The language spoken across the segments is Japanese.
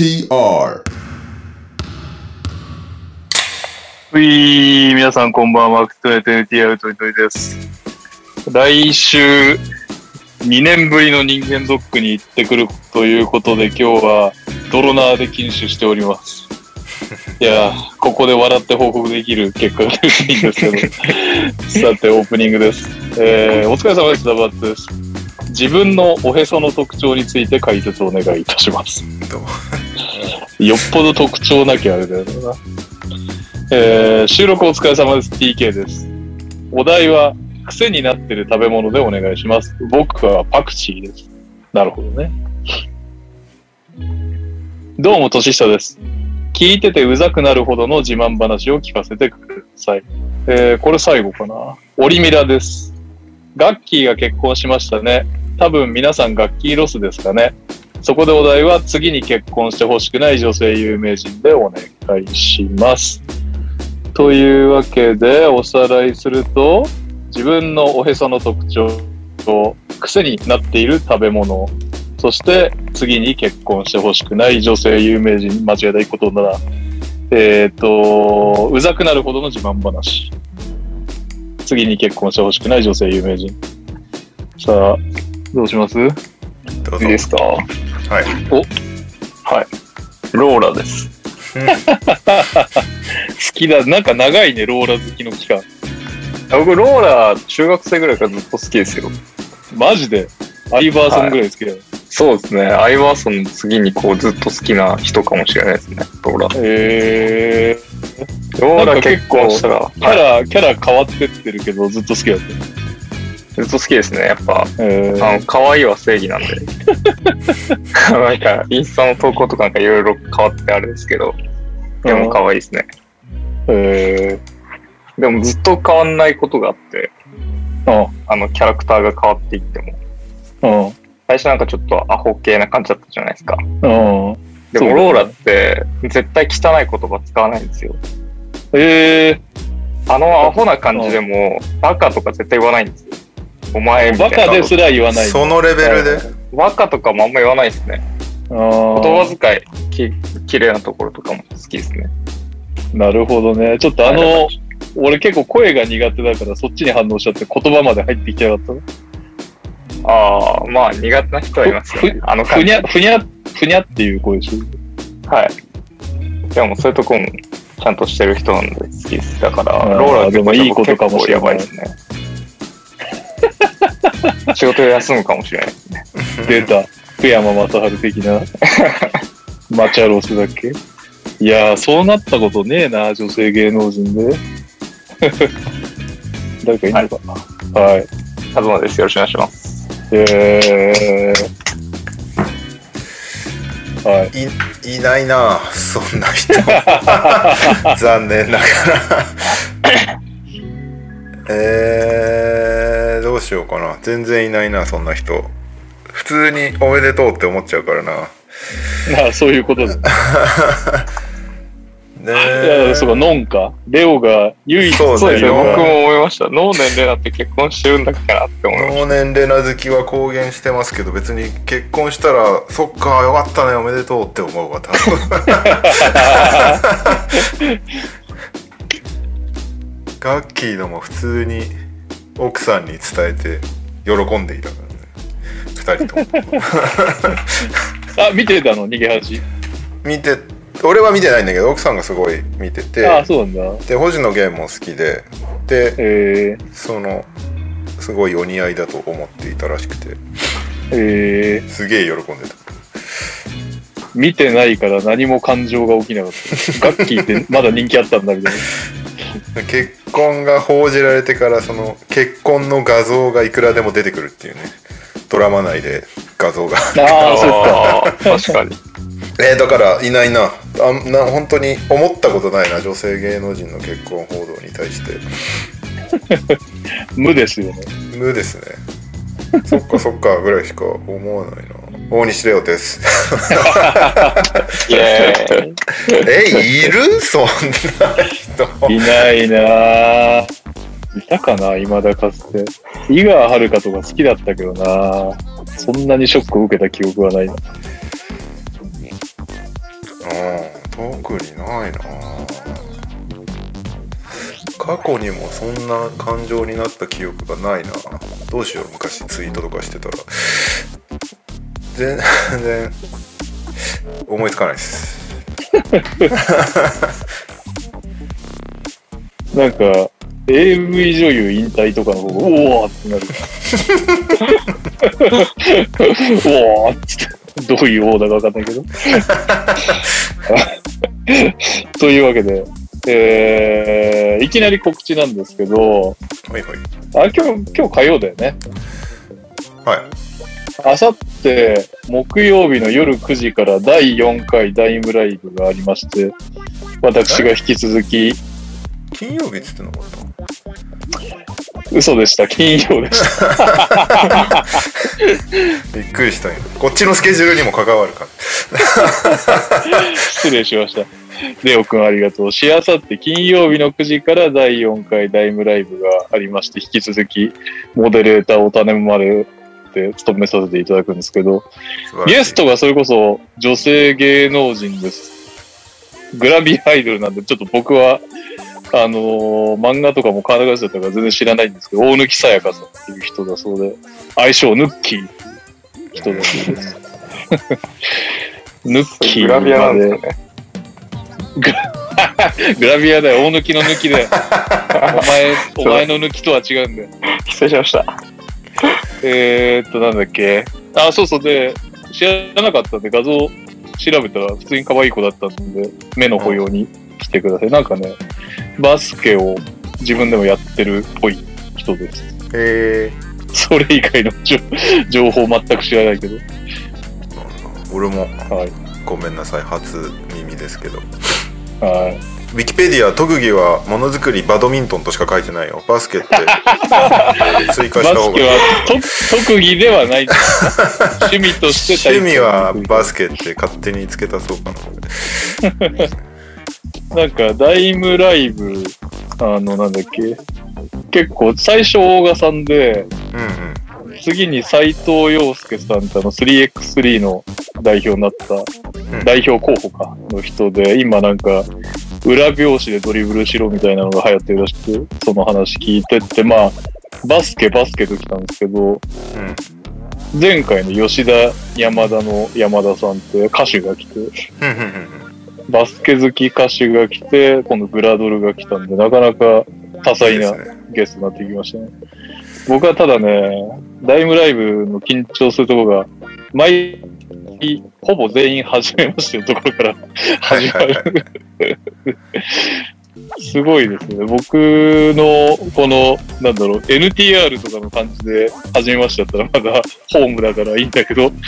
NTR うい皆さんこんばんは、トネテ NTR トニトニです。来週、2年ぶりの人間ドックに行ってくるということで、今日はドロナーで禁酒しております。いやー、ここで笑って報告できる結果が嬉しいんですけど、さて、オープニングです。えー、お疲れ様です、ダバッツです。自分のおへその特徴について解説をお願いいたします。どうよっぽど特徴なきゃあれだよな。えー、収録お疲れ様です。TK です。お題は、癖になってる食べ物でお願いします。僕はパクチーです。なるほどね。どうも、年下です。聞いててうざくなるほどの自慢話を聞かせてください。えー、これ最後かな。オリミラです。ガッキーが結婚しましたね。多分皆さんガッキーロスですかね。そこでお題は次に結婚してほしくない女性有名人でお願いします。というわけでおさらいすると自分のおへその特徴と癖になっている食べ物。そして次に結婚してほしくない女性有名人。間違えたいことなら。えっ、とうざくなるほどの自慢話。次に結婚してほしくない女性有名人。さあどうします？どうぞ。いいですか？はい。はい。ローラです。好きだ。なんか長いね、ローラ好きの期間。僕、ローラ、中学生ぐらいからずっと好きですよ。マジで？アイバーソンぐらい好きだよ。そうですね。アイバーソンの次にこうずっと好きな人かもしれないですね、ローラ。えローラ結婚したら、ー、キャラ、キャラ変わってってるけど、ずっと好きだった。ずっと好きですね。やっぱ、えーあの、可愛いは正義なんで。なんか、インスタの投稿とかなんかいろいろ変わってあるんですけど、でも可愛いですね。えでもずっと変わんないことがあって、ー、あの、キャラクターが変わっていっても。最初なんかちょっとアホ系な感じだったじゃないですか。うん。でもローラって絶対汚い言葉使わないんですよ。えあのアホな感じでも、バカとか絶対言わないんですよ。お前ー、みたいな。バカですら言わない。そのレベルで、バカとかもあんま言わないですね。あ言ー葉遣い、き綺麗なところとかも好きですね。なるほどね。ちょっとあはいの、俺結構声が苦手だからそっちに反応しちゃって言葉まで入ってきてなかったの？ああ、まあ苦手な人はいますよね。あの。ふにゃ、ふにゃ、ふにゃっていう声でしょ？はい。でもそういうとこもちゃんとしてる人なんで好きです。だから、あーローラってでもいいことかもしれないですね。仕事休むかもしれないですね。出た。福山雅治的な。マチャロスだっけ？いやー、そうなったことねえな、女性芸能人で。誰かいんのかな？はい。カズマです。よろしくお願いします。えー。はい。い、いないなそんな人。残念ながら。えー、どうしようかな。全然いないな、そんな人。普通におめでとうって思っちゃうからな。まあ、そういうことだ。ねいや、そうか、ノンか。レオが唯一そうですね。僕も思いました。ノーネンレナって結婚してるんだっけなって思いまし能年レナ好きは公言してますけど別に結婚したらそっかよかったねおめでとうって思うわ多分 ガッキーのも普通に奥さんに伝えて喜んでいたからね二人とも あ、見てたの逃げ恥。見て俺は見てないんだけど奥さんがすごい見ててあ、そうなんだ。で星野源も好きででえー、そのすごいお似合いだと思っていたらしくてえー、すげえ喜んでた見てないから何も感情が起きなかった。ガッキーってまだ人気あったんだみたいな。結婚が報じられてからその結婚の画像がいくらでも出てくるっていうねドラマ内で画像があた。あ、そっか。あー確かに。えーだからいないなあんな本当に思ったことないな女性芸能人の結婚報道に対して 無ですよね。無ですねそっかそっかぐらいしか思わないな大西レオです。えいる？そんな人いないなぁ。いたかな未だかつて。井川遥とか好きだったけどなそんなにショックを受けた記憶はないな。うん特にないな過去にもそんな感情になった記憶がないなどうしよう昔ツイートとかしてたら全 然思いつかないです なんか、AV 女優引退とかの方が、おおってなる。おおって、どういうオーダーかわかんないけど。というわけで、えー、いきなり告知なんですけど、はいはいあ、今日、今日火曜だよね。はいあさって木曜日の夜9時から第4回ダイムライブがありまして、私が引き続き、金曜日っつってなかった？嘘でした、金曜でした。びっくりしたよこっちのスケジュールにも関わるから 失礼しました。レオくんありがとう。しあさって金曜日の9時から第4回ダイムライブがありまして、引き続きモデレーターを種まれて務めさせていただくんですけど、ゲストがそれこそ女性芸能人です。グラビアアイドルなんで、ちょっと僕は、あのー漫画とかもカーナガスだったから全然知らないんですけど、大貫さやかさんっていう人だそうで、愛称ヌッキーって人だそうです。ヌッキーグラビアなんまですかね。グラビアだよ、大抜きの抜きで。お前、お前の抜きとは違うんだよ。失礼しました。えー、っと、なんだっけ？あ、そうそう、で、知らなかったんで画像調べたら普通に可愛い子だったんで、目の保養に来てください。なんかね、バスケを自分でもやってるっぽい人です。えそれ以外の情 情報全く知らないけど。ー、俺もはい。ごめんなさい初耳ですけどはい。ウィキペディア特技はものづくりバドミントンとしか書いてないよ。バスケって追加した方がいい。ケはと特技ではない趣味として 趣味はバススケって勝手につけたそうかな。なんか、ダイムライブ、あの、なんだっけ、結構、最初、大賀さんで、うんうん。次に斎藤洋介さんってあの 3x3 の代表になった、ん。代表候補か、の人で、今なんか、裏表紙でドリブルしろみたいなのが流行ってるらしくて、その話聞いてって、まあ、バスケバスケと来たんですけど、うん前回の吉田山田の山田さんって歌手が来て、バスケ好き歌手が来て、今度グラドルが来たんで、なかなか多彩なゲストになってきましたね。僕はただね、ダイムライブの緊張するところが、毎日、ほぼ全員初めましてのところからはい始まる。すごいですね。僕の、この、なんだろう、NTR とかの感じで始めましてだったらまだホームだからいいんだけど、うん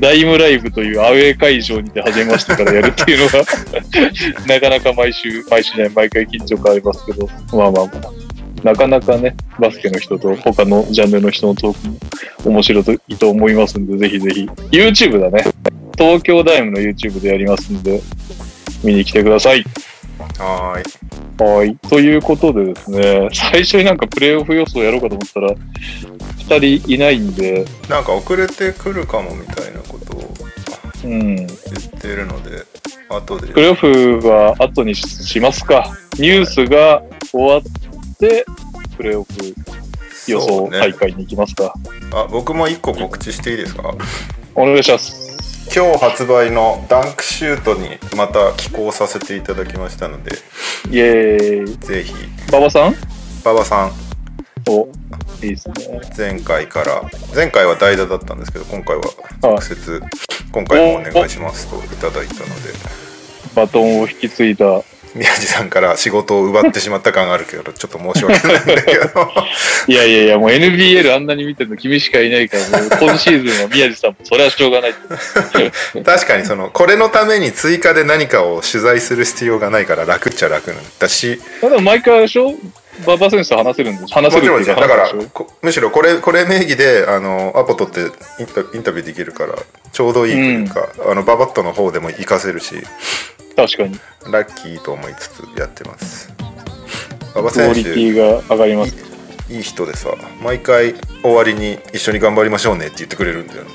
ダイムライブというアウェー会場にて始めましてからやるっていうのが、なかなか毎週、毎週じゃない、毎回緊張感ありますけど、まあまあまあ、なかなかね、バスケの人と他のジャンルの人のトークも面白いと思いますんで、ぜひぜひ。YouTube だね。東京ダイムの YouTube でやりますんで、見に来てください。はーいはい。ということでですね、最初になんかプレイオフ予想やろうかと思ったら、二人いないんで、なんか遅れてくるかもみたいなことをうん。言ってるので後でプレイオフは後にしますか。ニュースが終わって、プレイオフ予想大会に行きますか。あ僕も一個告知していいですか？お願いします。今日発売のダンクシュートにまた寄稿させていただきましたのでイエーイ。ぜひ馬場さん？馬場さんお、いいですね。前回から前回は代打だったんですけど今回は直接今回もお願いしますといただいたのでバトンを引き継いだ。宮地さんから仕事を奪ってしまった感があるけどちょっと申し訳ないんだけど。いやいやいや、もう NBL あんなに見てるの君しかいないから、もう今シーズンは宮地さんもそれはしょうがない。確かにそのこれのために追加で何かを取材する必要がないから楽っちゃ楽なんだし。でも毎回でしょ？馬場選手と話せるんです話せもちろんだからむしろこれこれ名義であのアポ取ってインタビューできるからちょうどいいというか、あのババットの方でも活かせるし確かに。ラッキーと思いつつやってます馬場クオリティが上がります。いい人でさ毎回終わりに一緒に頑張りましょうねって言ってくれるんだよね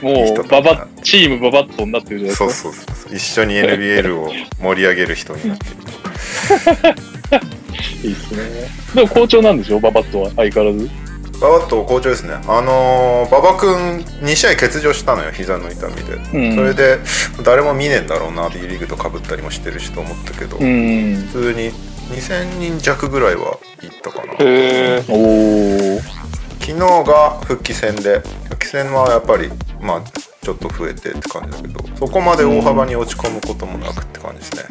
もう、ババ、チームババットになってるじゃないですか。そうそうそうそう一緒に NBL を盛り上げる人になってる いいっすね。でも好調なんでしょババットは、相変わらず。ババット好調ですねあのー馬場君2試合欠場したのよ膝の痛みで、うんそれで誰も見ねえんだろうな B リーグとかぶったりもしてるしと思ったけど、うん。普通に2000人弱ぐらいは行ったかなへえ。おー。昨日が復帰戦で復帰戦はやっぱりまあちょっと増えてって感じだけどそこまで大幅に落ち込むこともなくって感じですね、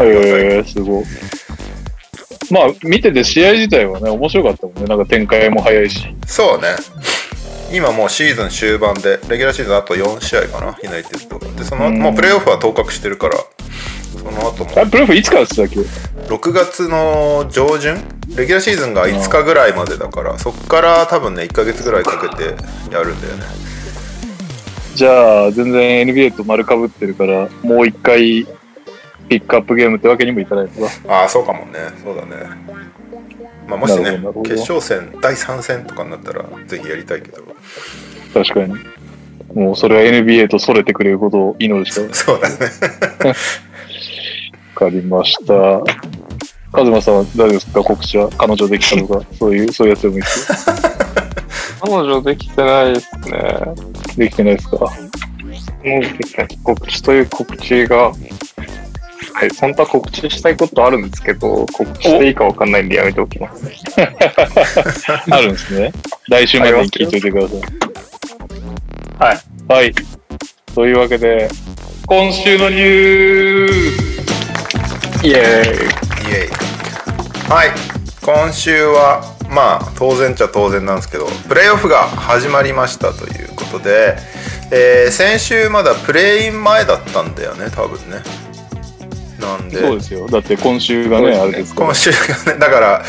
へえー、すごい。まあ、見てて試合自体はね、面白かったもんね。なんか展開も早いし。そうね。今もうシーズン終盤でレギュラーシーズンあと4試合かな？ユナイテッド。でその、うん。もうプレーオフは当確してるからその後も。あ、プレーオフいつからって言ってたっけ？6月の上旬？レギュラーシーズンが5日ぐらいまでだからそっから多分ね1ヶ月ぐらいかけてやるんだよね。じゃあ、全然 NBA と丸かぶってるから、もう一回、ピックアップゲームってわけにもいかないのか。ああそうかもね。そうだね。まあもしね決勝戦第3戦とかになったらぜひやりたいけど。確かに。もうそれは NBA とそれてくれることを祈るしかわそうだね。かりました。カズマさんは大丈夫ですか？告知は？彼女できたとか、そういう、そういうやつでもいいですよ。彼女できてないですね。できてないですか？もう告知という告知が、はい、本当は告知したいことあるんですけど、告知していいかわかんないんでやめておきます。あるんですね。来週までに聞いといてください。はい。はい。というわけで、今週のニュースイエーイ。イエイはい今週はまあ当然っちゃ当然なんですけどプレーオフが始まりましたということで、えー先週まだプレーイン前だったんだよね多分ねなんでそうですよ。だって今週がね、あれですから今。週がねだから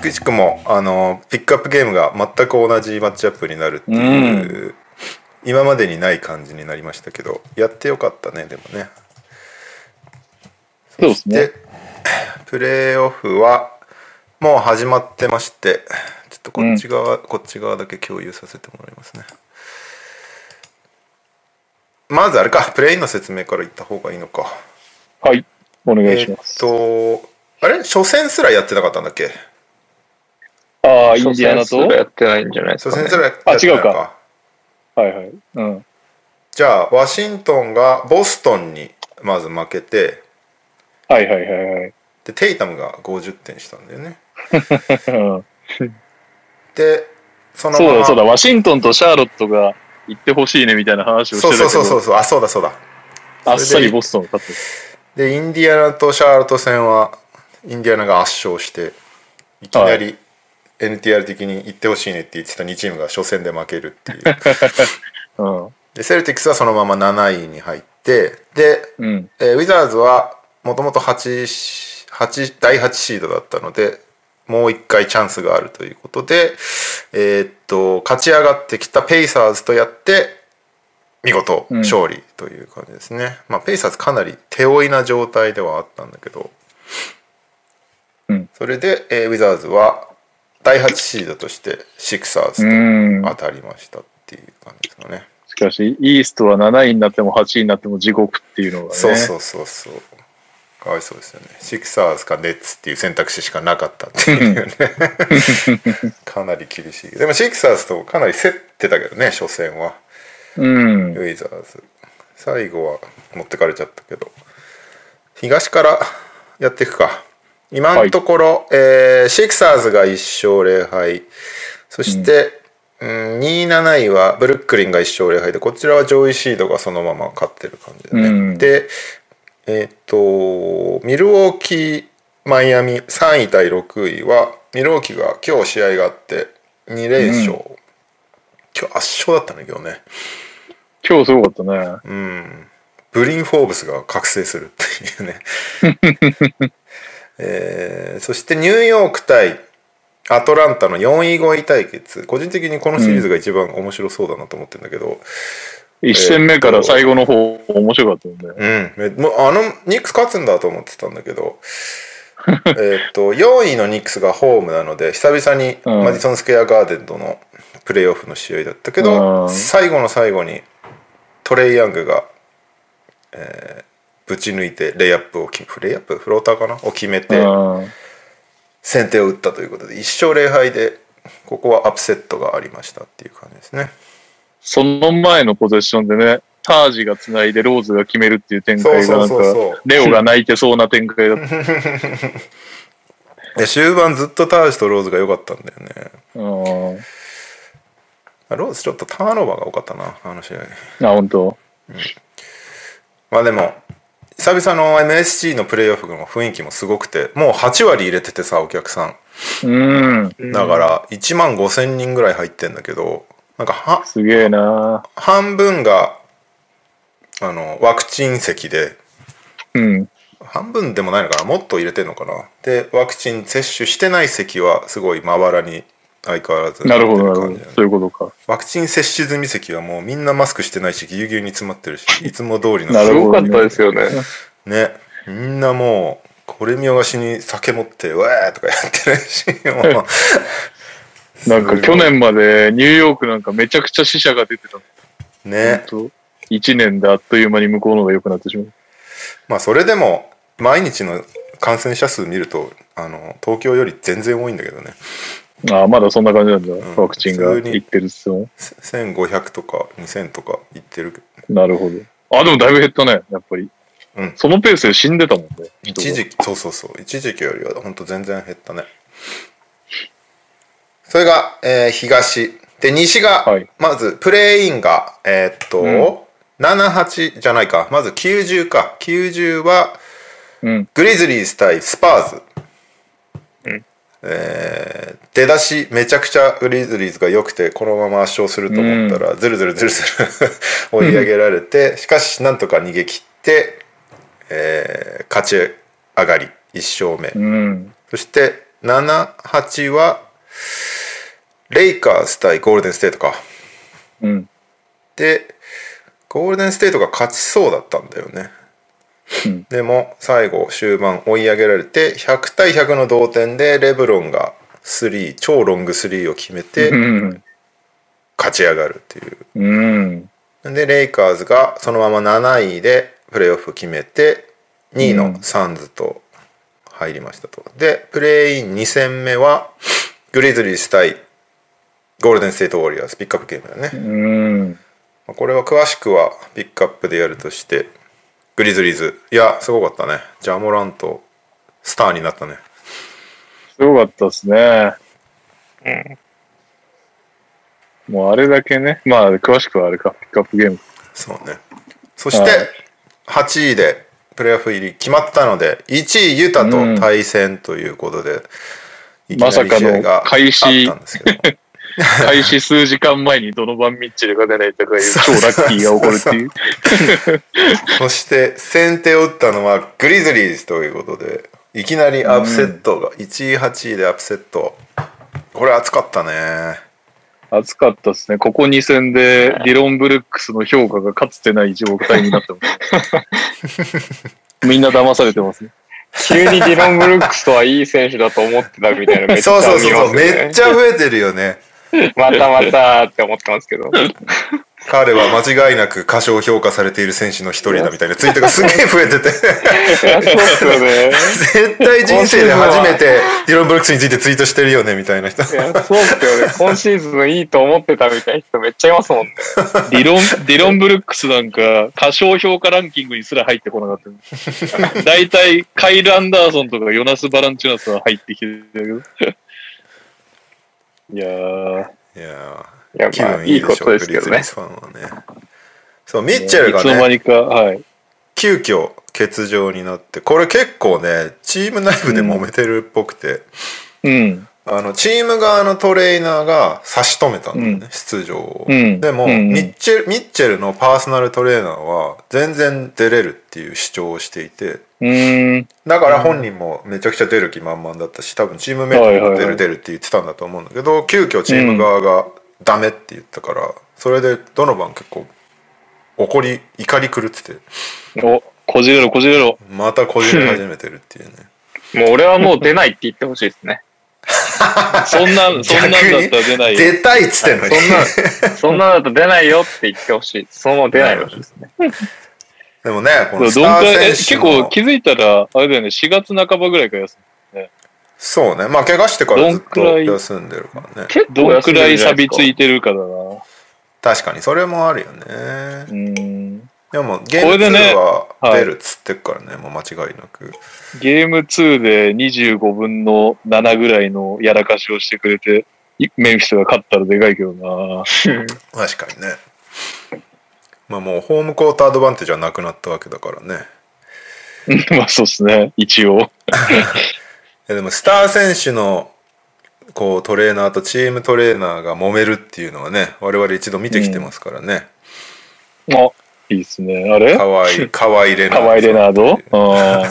くしくもあのピックアップゲームが全く同じマッチアップになるっていう、今までにない感じになりましたけどやってよかったねでもねそうですねで。プレーオフはもう始まってましてちょっとこっち側、こっち側だけ共有させてもらいますねまずあれかプレインの説明から言った方がいいのかはい。お願いしえっます。とあれ？初戦すらやってなかったんだっけ？ああ、インディアナと？初戦すらやってないんじゃないですか、ね。初戦すらやってないあ違うか。はいはい。うん。じゃあワシントンがボストンにまず負けてはいはいはいはい。でテイタムが50点したんだよね。う んでそのままそうだそうだ、ワシントンとシャーロットが行ってほしいねみたいな話をしてたけど、そうそうそうそうそう。あそうだそうだ。あっさりボストンが勝ってでインディアナとシャーロット戦はインディアナが圧勝していきなり NTR 的に行ってほしいねって言ってた2チームが初戦で負けるっていう うん。でセルティックスはそのまま7位に入ってで、うん。えーウィザーズはもともと8 8第8シードだったのでもう一回チャンスがあるということで、えーっと勝ち上がってきたペイサーズとやって見事うん。勝利という感じですね、まあペイサーズかなり手負いな状態ではあったんだけど、うん。それで、えーウィザーズは第8シードとしてシクサーズうん。と当たりましたっていう感じですかね、しかし、イーストは7位になっても8位になっても地獄っていうのがね。そうそうそうそう。かわいそうですよね。シクサーズかネッツっていう選択肢しかなかったっていうね。かなり厳しい。でもシクサーズとかなり競ってたけどね初戦はうん。ウィザーズ最後は持ってかれちゃったけど。東からやっていくか。今のところ、えーシクサーズが1勝0敗。そして、うん、2位7位はブルックリンが1勝0敗でこちらは上位シードがそのまま勝ってる感じだね、うん。でえっ、とミルウォーキーマイアミ3位対6位はミルウォーキーが今日試合があって2連勝、今日圧勝だったね今日ね。今日すごかったね。うん、ブリン・フォーブスが覚醒するっていうね、えーそしてニューヨーク対アトランタの4位5位対決。個人的にこのシリーズが一番面白そうだなと思ってるんだけど、1戦目から最後の方、面白かったよね。うん。めもうあのニックス勝つんだと思ってたんだけど。えっと4位のニックスがホームなので久々にうん。マディソン・スクエア・ガーデンとのプレーオフの試合だったけど、うん。最後の最後にトレイ・ヤングが、えーぶち抜いてレイアップをきレイアップ？フローターかな？を決めてうん。先手を打ったということで1勝0敗でここはアップセットがありましたっていう感じですね。その前のポゼッションでね、タージが繋いでローズが決めるっていう展開がなんかレオが泣いてそうな展開だった。で終盤ずっとタージとローズが良かったんだよね。うんローズちょっとターンオーバーが多かったなあの試合あ、本当。まあでも久々の MSC のプレーオフの雰囲気もすごくてもう8割入れててさお客さうん。んだから1万5千人ぐらい入ってんだけどなんかはすげえな半分があのワクチン席でうん。半分でもないのかなもっと入れてんのかなでワクチン接種してない席はすごいまばらに相変わらずなるほど、なるほどそういうことか。ワクチン接種済み席はもうみんなマスクしてないしぎゅうぎゅうに詰まってるし いつも通りのすなるほどごかったですよね。ねみんなもうこれ見よがしに酒持って「わー!」とかやってるし もうなんか去年までニューヨークなんかめちゃくちゃ死者が出てた。ね本当1年であっという間に向こうの方が良くなってしまう。まあそれでも毎日の感染者数見るとあの東京より全然多いんだけどねああ、まだそんな感じなんだ。んワクチンが普通にいってるっすよ。せ1500とか2000とかいってるなるほど。あ、でもだいぶ減ったね、やっぱり。うんそのペースで死んでたもんね。一時期そうそうそう一時期よりは本当全然減ったねそれが、えー東で西が、はいまずプレインがえーっと、うん78じゃないかまず90か90はうん。グリズリーズ対スパーズ、うんえー出だしめちゃくちゃグリズリーズが良くてこのまま圧勝すると思ったら、ずるずるずるずる 追い上げられて、しかしなんとか逃げ切って、えー勝ち上がり1勝目、うん。そして78はレイカーズ対ゴールデンステートかうん。でゴールデンステートが勝ちそうだったんだよね、うんでも最後終盤追い上げられて100対100の同点でレブロンが3超ロング3を決めてうん。勝ち上がるっていううん。でレイカーズがそのまま7位でプレーオフ決めて2位のサンズと入りましたとでプレーイン2戦目はグリズリース対ゴールデンステートウォリアーズピックアップゲームだねうん。まあこれは詳しくはピックアップでやるとしてグリズリーズいやすごかったねジャモラントスターになったねすごかったですね。うんもうあれだけね。まあ、詳しくはあれか。ピックアップゲーム。そうねそしてはい8位でプレーオフ入り決まったので1位ユタと対戦ということで、いきなりまさかの試合が開始あったんですけど 開始数時間前にドノバン・ミッチェルが出ないとかいう超ラッキーが起こるっていう。そして先手を打ったのはグリズリーズということでいきなりアップセットが、1位8位でアップセットこれ熱かったね熱かったですね。ここ2戦でディロン・ブルックスの評価がかつてない状態になってます。みんな騙されてますね。急にディロン・ブルックスとはいい選手だと思ってたみたいなめっちゃそうそうそうめっちゃ増えてるよね またまたって思ってますけど。彼は間違いなく過小評価されている選手の一人だみたいなツイートがすげえ増えてていや、そうっすよね。絶対人生で初めてディロン・ブルックスについてツイートしてるよねみたいな人いや、そうっすよね。今シーズンいいと思ってたみたいな人めっちゃいますもんね。ディロン、ディロン・ブルックスなんか、過小評価ランキングにすら入ってこなかった。大体、カイル・アンダーソンとかヨナス・バランチュナスは入ってきてるけど。いやー、いやいやー、気まあいいこ分いいでしょとですけどね。ファンはね。そうミッチェルがいつの間ねにか、はい。急遽欠場になってこれ結構ねチーム内部で揉めてるっぽくて、うん。あのチーム側のトレーナーが差し止めたんだよね、うん。出場を、うん。でも、うんうん。ミッチェルミッチェルのパーソナルトレーナーは全然出れるっていう主張をしていて。だから本人もめちゃくちゃ出る気満々だったし多分チームメイトも出る出るって言ってたんだと思うんだけど急遽チーム側がダメって言ったからそれでドノバン結構怒り怒り狂ってて。お、こじれろ、こじれろ。またこじれ始めてるっていうね。もう俺はもう出ないって言ってほしいですね。そんな、そんなんだったら出ないよ。出たいっつってんのに。そんな、そんなだと出ないよって言ってほしい。そのまま出ないでほしいですね。でもね、このスター選手の結構気づいたら、あれだよね、4月半ばぐらいから休む。そうね。まあ、怪我してからずっと休んでるからね。結どんくらい錆びついててるかだな。確かに、それもあるよね。うん。でも、ゲームこれでね2ははい出るっつってっからね、もう間違いなく。ゲーム2で25分の7ぐらいのやらかしをしてくれて、いメンフィスが勝ったらでかいけどな。確かにね。まあもう、ホームコートアドバンテージはなくなったわけだからね。まあそうですね、一応。いやでも、スター選手のこうトレーナーとチームトレーナーが揉めるっていうのはね、我々一度見てきてますからね。あ、いいですね。あれ？かわいい、かわいレナード。カワイ・レナード？あ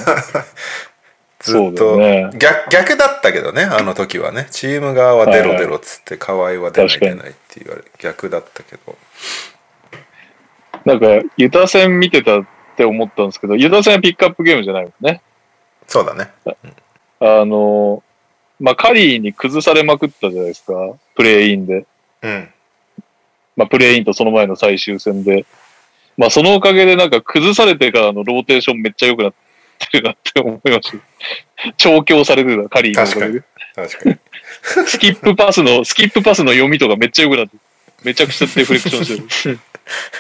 ずっそうだと、よね逆逆だったけどねあの時はねチーム側は出ろ出ろっつって河合は出ない確かに出ないって言われ逆だったけどーなんか、ユタ戦見てたって思ったんですけど、ユタ戦はピックアップゲームじゃないもんね。そうだねあの、まあ、カリーに崩されまくったじゃないですか。プレイインで。うんまあ、プレイインとその前の最終戦で。まあ、そのおかげでなんか崩されてからのローテーションめっちゃ良くなってるなって思いました。調教されてた、カリーのおかげで。確かにスキップパスの、スキップパスの読みとかめっちゃ良くなってる。めちゃくちゃデフレクションしてる。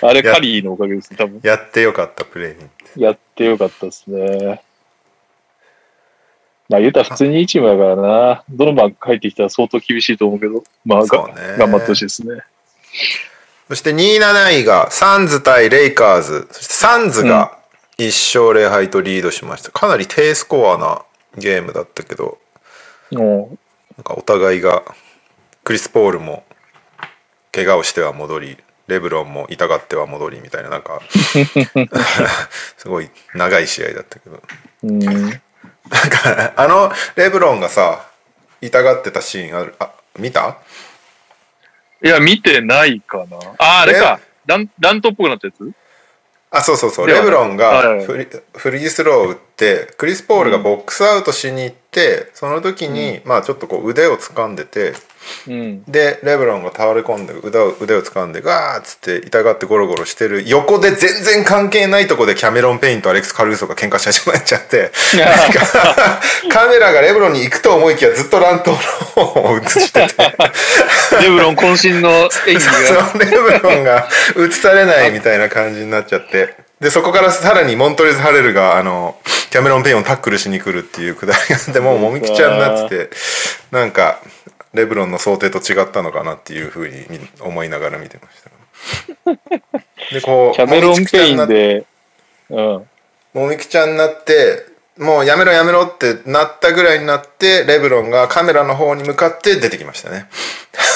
あれ、やカリーのおかげですね、多分。やってよかったプレーにやってよかったですね。まあ、ユタ普通にいいチームだからな。どの番入ってきたら相当厳しいと思うけど、まあ、ね頑張ってほしいですね。そして2位7位がサンズ対レイカーズ。そしてサンズが1勝0敗とリードしました。かなり低スコアなゲームだったけどもなんかお互いがクリス・ポールも怪我をしては戻りレブロンも痛がっては戻りみたいななんか すごい長い試合だったけど。う、うん。なんかあのレブロンがさ痛がってたシーンあるあ見た？いや、見てないかな。あ、あれか。ラン、ラントっぽくなったやつ？あそうそうそう。レブロンはい。がフリフリースローを打ってクリス・ポールがボックスアウトしに行って、その時に、まあちょっとこう腕を掴んでてうん。でレブロンが倒れ込んで腕を腕を掴んでガーッつって痛がってゴロゴロしてる。横で全然関係ないとこでキャメロン・ペインとアレックス・カルーソが喧嘩し始めちゃって。カメラがレブロンに行くと思いきやずっと乱闘の方を映してて。レブロン渾身の演技が。レブロンが映されないみたいな感じになっちゃって。でそこからさらにモントレズ・ハレルがあのキャメロン・ペインをタックルしに来るっていうくだりがあってもうもみくちゃになってて。なんかレブロンの想定と違ったのかなっていうふうにみ思いながら見てました。でこうキャメロン・ペインもみくちゃになで、うん。もみくちゃになってもうやめろやめろってなったぐらいになってレブロンがカメラの方に向かって出てきましたね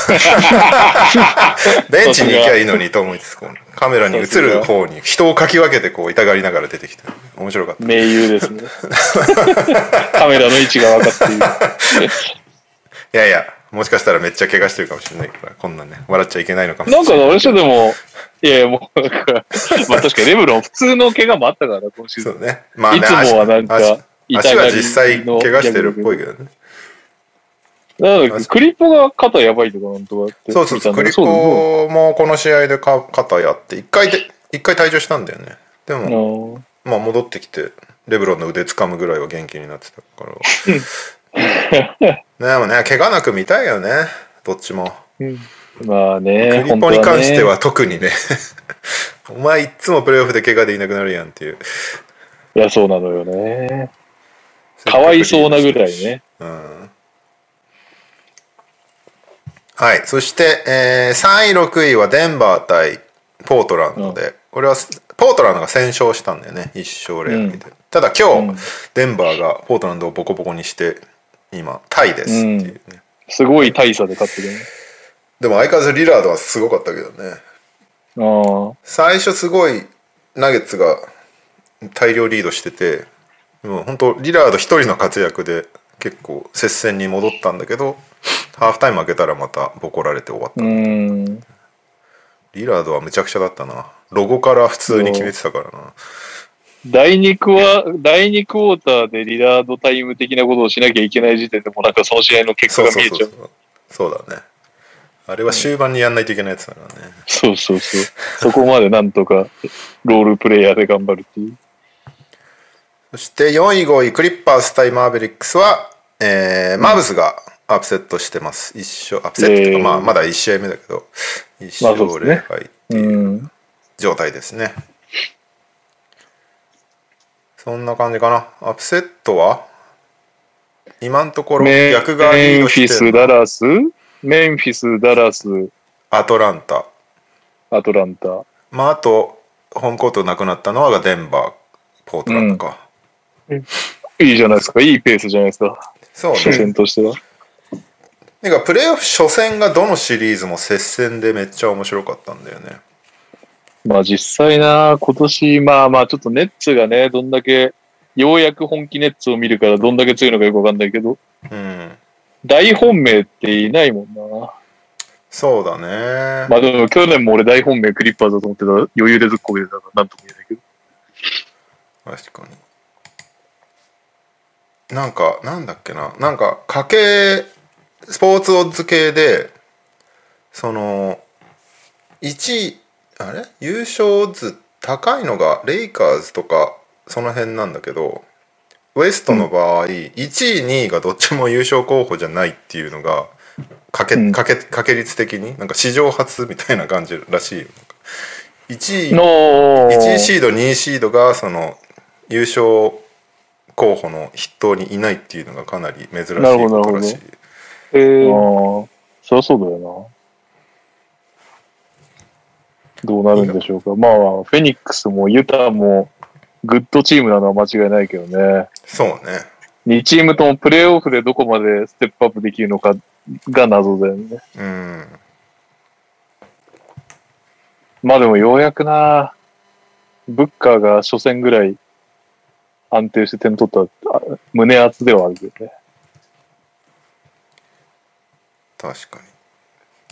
ベンチに行きゃいいのにと思いつつカメラに映る方に人をかき分けてこう痛がりながら出てきた面白かった名優ですね。カメラの位置が分かっている。いやいやもしかしたらめっちゃ怪我してるかもしれないからこんなんね笑っちゃいけないのかもしれななんいか、俺とでも、いやいや、もう、なんか、まあ確かにレブロン普通の怪我もあったからな、今シーズン。そうね。まあねいつもはなんか足足足は実際怪我してるっぽいけどね。な。んクリポが肩やばいとかなんとかってそうそうそうクリ見たんだけど。コもこの試合でか肩やって一回で一回退場したんだよね。でもまあ戻ってきてレブロンの腕掴むぐらいは元気になってたから でもね怪我なく見たいよね。どっちも。うん。まあね、クリポに関しては本特にね。お前いっつもプレーオフで怪我でいなくなるやんっていう。いや、そうなのよね。かわいそうなぐらいね。うん。はいそして、えー3位6位はデンバー対ポートランドで、これはポートランドが先勝したんだよね1勝0敗で、ただ今日、うん。デンバーがポートランドをボコボコにして今タイですっていうね、すごい大差で勝ってるね。でも相変わらずリラードはすごかったけどねああ。最初すごいナゲッツが大量リードしててでも本当リラード一人の活躍で結構接戦に戻ったんだけどハーフタイム負けたらまたボコられて終わった、うん。リラードはむちゃくちゃだったなロゴから普通に決めてたからな第2クワ、第2クォーターでリラードタイム的なことをしなきゃいけない時点でもうなんかその試合の結果が見えちゃう。そうだねあれは終盤にやんないといけないやつだからね、そうそうそう。そこまでなんとかロールプレイヤーで頑張るっていう。そして4位5位クリッパース対マーベリックスは、えーマーブスがアップセットしてます一勝アップセットか、えーまあ、まだ1試合目だけど1まあそう勝0ですね敗っていううん。状態ですね、そんな感じかな。アップセットは？今のところメ逆がリーンドフィス、ダラス、メンフィス、ダラス、アトランタ。アトランタ。まああとホームコートなくなったのはデンバーポートランドか、いいじゃないですか。いいペースじゃないですか。初そうね。戦としては。なんかプレーオフ初戦がどのシリーズも接戦でめっちゃ面白かったんだよねまあ実際な、今年、まあまあちょっとネッツがね、どんだけ、ようやく本気ネッツを見るからどんだけ強いのかよくわかんないけど、うん大本命っていないもんな。そうだね、まあでも去年も俺大本命クリッパーズだと思ってたら余裕でずっこけてたからなんとも言えないけど。確かになんかなんだっけななんか家計スポーツオッズ系でその1位あれ？優勝オッズ高いのがレイカーズとかその辺なんだけどウエストの場合、1位2位がどっちも優勝候補じゃないっていうのがかけうん。かけかけ率的になんか史上初みたいな感じらしい。よ1位の1位シード2位シードがその優勝候補の筆頭にいないっていうのがかなり珍しいことらしい。えー、そりゃそうだよな。どうなるんでしょうか。まあ、フェニックスもユタもグッドチームなのは間違いないけどね。そうね2チームともプレーオフでどこまでステップアップできるのかが謎だよね。うんまあでもようやくな、ブッカーが初戦ぐらい安定して点取ったあ胸熱ではあるけどね。確かに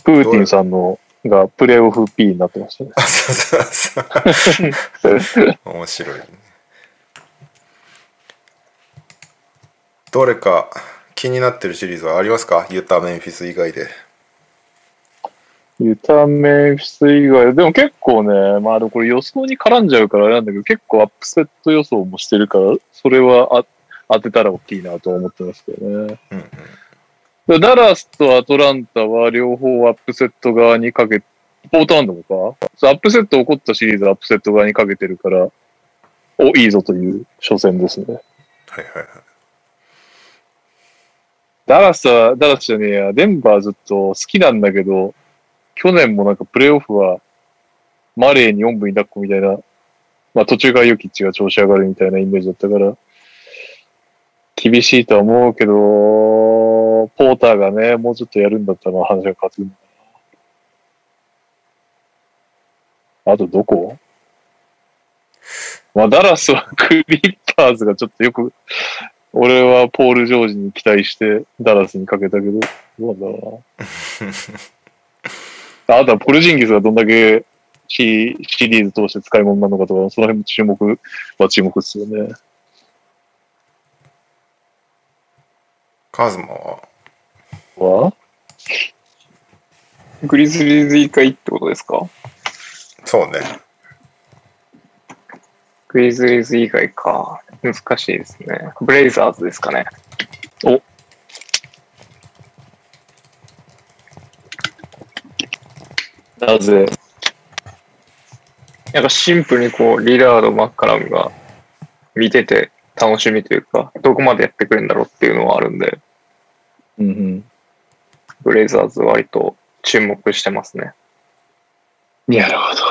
プーティンさんのがプレーオフ P になってましたね。あそうそうそう。面白いね。どれか気になってるシリーズはありますか？ユタメンフィス以外で。ユタメンフィス以外、で。も結構ね、まあこれ予想に絡んじゃうからあれなんだけど、結構アップセット予想もしてるから、それはあ当てたら大きいなと思ってますけどね。うんうん。でダラスとアトランタは両方アップセット側にかけ、ポートランドもか。そうアップセット起こったシリーズはアップセット側にかけてるから、お、いいぞという初戦ですね。はいはいはい。ダラスは、ダラスじゃねえや、デンバーずっと好きなんだけど、去年もなんかプレイオフは、マレーに4分に抱っこみたいな、まあ途中からヨキッチが調子上がるみたいなイメージだったから、厳しいとは思うけど、ポーターがね、もうちょっとやるんだったら話が変わってくる。あとどこ？まあダラスはクリッパーズがちょっとよく、俺はポール・ジョージに期待してダラスにかけたけど、どうなんだろうな。あとはポルジンギスがどんだけシシリーズ通して使い物なのかとか、その辺も注目は注目ですよね。カズマは？は？グリズリーズ以外ってことですか？そうねグリズリーズ以外か。難しいですね。ブレイザーズですかね。なぜ？なんかシンプルにこう、リラード、マッカラムが見てて楽しみというか、どこまでやってくれるんだろうっていうのはあるんで、うんうん。ブレイザーズ割と注目してますね。なるほど。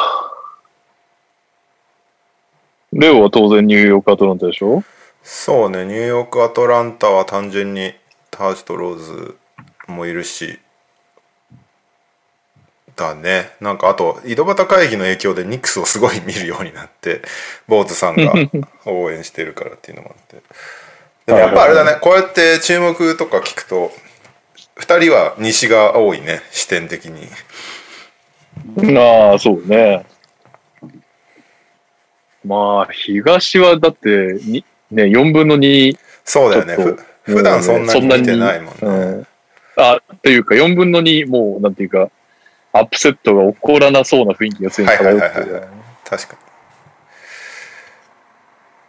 レオは当然ニューヨークアトランタでしょ？そうね。ニューヨークアトランタは単純にタージとローズもいるし。だね。なんかあと井戸端会議の影響でニックスをすごい見るようになって坊主さんが 応援してるからっていうのもあって。でもやっぱあれだね。こうやって注目とか聞くと2人は西が多いね視点的にああ、そうね。まあ、東はだって、にね、4分の2、そうだよね。ふ普段そんなに見てないもんね。うん。あ、というか、4分の2、もう、なんていうか、アップセットが起こらなそうな雰囲気が常に漂ってるはいはいはいは。確かに。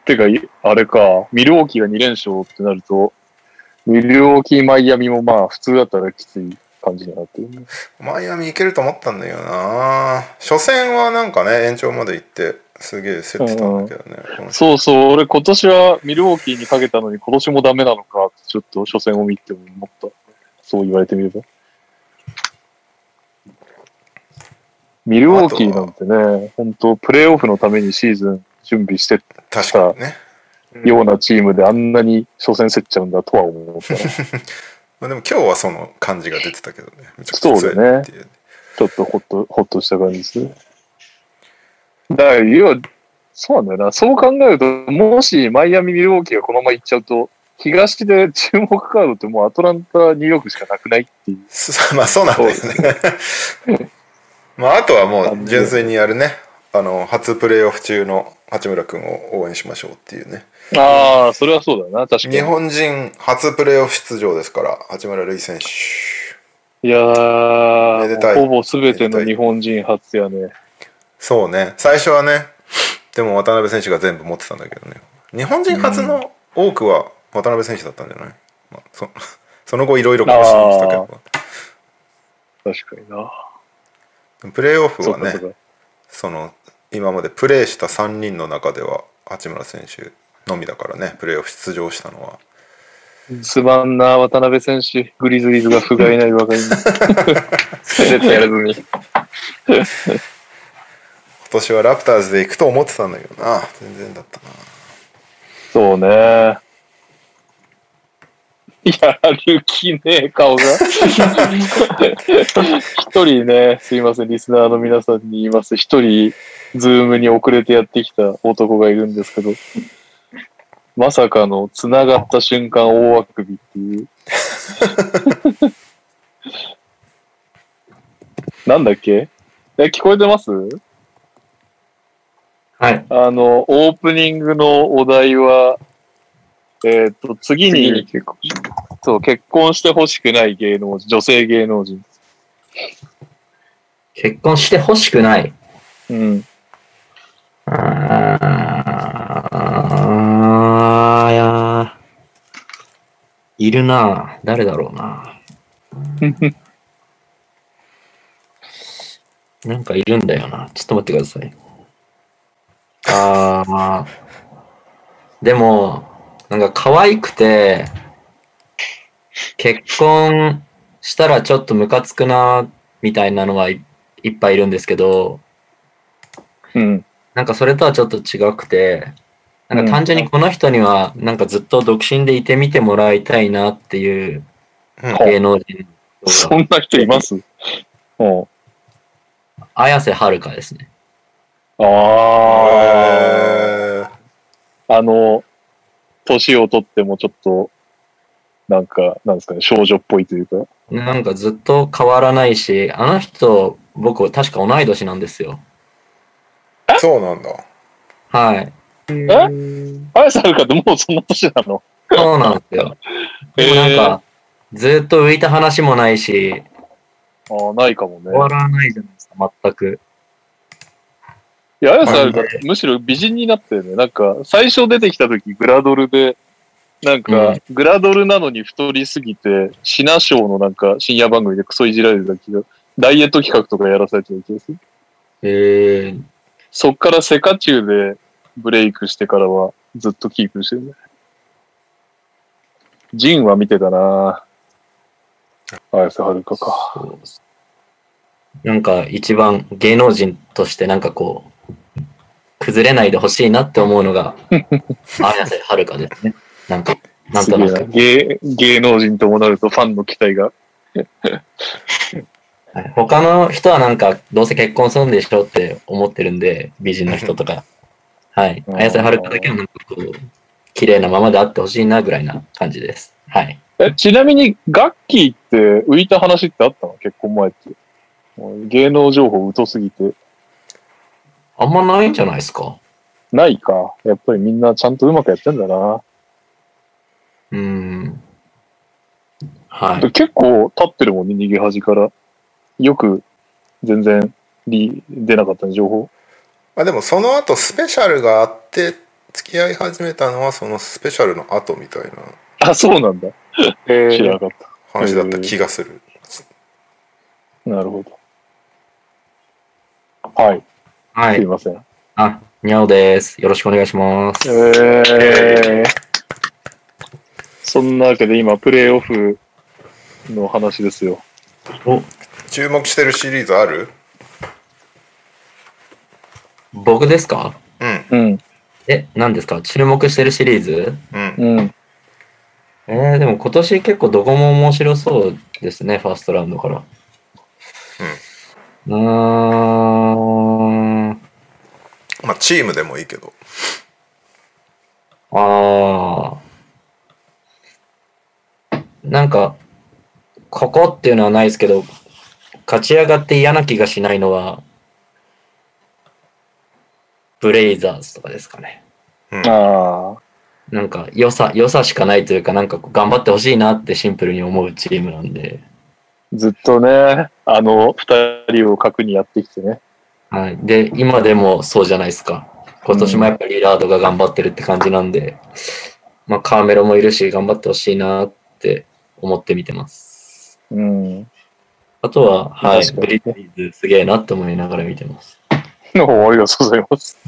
てか、いあれか、ミルウォーキーが2連勝ってなると、ミルウォーキー、マイアミもまあ、普通だったらきつい感じになってるね。マイアミ行けると思ったんだよな初戦はなんかね延長まで行ってすげえ競ってたんだけどね、そうそう、俺今年はミルウォーキーにかけたのに今年もダメなのか、ちょっと初戦を見て思った。そう言われてみれば。ミルウォーキーなんてね、本当プレーオフのためにシーズン準備して確かにねようなチームであんなに初戦競っちゃうんだとは思った。まあ、でも今日はその感じが出てたけどねめちゃくちゃ強いっていうちょっとほっと、ほっとした感じですね。だから、要は、そうなんだよな。そう考えると、もしマイアミ・ミルウォーキーがこのまま行っちゃうと、東で注目カードってもうアトランタ、ニューヨークしかなくないっていう。そ まあそうなんだよね まああとはもう純粋にやるねあの初プレーオフ中の八村君を応援しましょうっていうねああ、それはそうだな。確かに。日本人初プレーオフ出場ですから八村塁選手いやー、めでたいほぼ全ての日本人初やね。そうね最初はねでも渡辺選手が全部持ってたんだけどね日本人初の多くは渡辺選手だったんじゃない、まあ、そ その後いろいろ更新したけど確かにな。プレーオフはね。その今までプレーした3人の中では八村選手のみだからねプレーオフ出場したのはすまんな、渡辺選手。グリズリーズが不甲斐ない若いに。せめてやらずに。今年はラプターズで行くと思ってたんだけどな全然だったなそうね。やる気ねえ、顔が。一人ね、すいません、リスナーの皆さんに言います。一人、ズームに遅れてやってきた男がいるんですけど、まさかの繋がった瞬間大あくびっていう。なんだっけ？え、聞こえてます？はい。あの、オープニングのお題は、えっ、と、次次にに結構。そう結婚してほしくない芸能人、女性芸能人。結婚してほしくない。うん。あー、いやーいるな誰だろうな なんかいるんだよな。ちょっと待ってください。あー、でも、なんか可愛くて、結婚したらちょっとムカつくな、みたいなのはい、いっぱいいるんですけど、うん。なんかそれとはちょっと違くて、なんか単純にこの人にはなんかずっと独身でいてみてもらいたいなっていううん芸能人の人が、そんな人います？うん。綾瀬はるかですね。ああ、あの、年をとってもちょっと、なんか、なんですかね、少女っぽいというか。なんかずっと変わらないし、あの人、僕確か同い年なんですよ。そうなんだはい。綾瀬はるかってもうそんな年なの？そうなんですよ。でもなんか、ずっと浮いた話もないし、ああ、ないかもね変。わらないじゃないですか、全く。いや、綾瀬はるかむしろ美人になってね。なんか、最初出てきた時グラドルで、なんか、うんグラドルなのに太りすぎて、シナショーのなんか深夜番組でクソいじられてた気が、ダイエット企画とかやらされてた気がする。えー、そっからセカチュウでブレイクしてからはずっとキープしてるね。ジンは見てたな綾瀬はるかか。なんか一番芸能人としてなんかこう、崩れないでほしいなって思うのが、綾瀬はるかですね。なんか、なんとなく。芸芸能人ともなるとファンの期待が。はい他の人はなんか、どうせ結婚するんでしょって思ってるんで、美人の人とか。はい。うん綾瀬はるかだけはなんかこう、綺麗なままであってほしいなぐらいな感じです。はい。えちなみに、ガッキーって浮いた話ってあったの？結婚前って。芸能情報疎すぎて。あんまないんじゃないですか？ないか。やっぱりみんなちゃんとうまくやってんだな。うん。はい。結構立ってるもんね、逃げ恥から。よく全然リ出なかったね、情報。まあでもその後スペシャルがあって付き合い始めたのはそのスペシャルの後みたいなあ、そうなんだ。え知らなかった。話だった気がする。なるほど。はい。はい。すいません。あ、にゃおです。よろしくお願いします。えー、そんなわけで今、プレイオフの話ですよ。お、注目してるシリーズある？僕ですか？うんうん。え、何ですか？注目してるシリーズ？うんうん。えー、でも今年結構どこも面白そうですね、ファーストラウンドから。うーん。まあチームでもいいけどああ。なんか、ここっていうのはないですけど、勝ち上がって嫌な気がしないのは、ブレイザーズとかですかね。ああ。なんか、良さ、良さしかないというか、なんか頑張ってほしいなってシンプルに思うチームなんで、ずっとね、あの、二人を核にやってきてね。はい。で、今でもそうじゃないですか。今年もやっぱりリラードが頑張ってるって感じなんで、まあ、カーメロもいるし、頑張ってほしいなって思って見てます。うん。あとは、はい、ブリッジーズすげえなって思いながら見てます。の方ありがとうございます。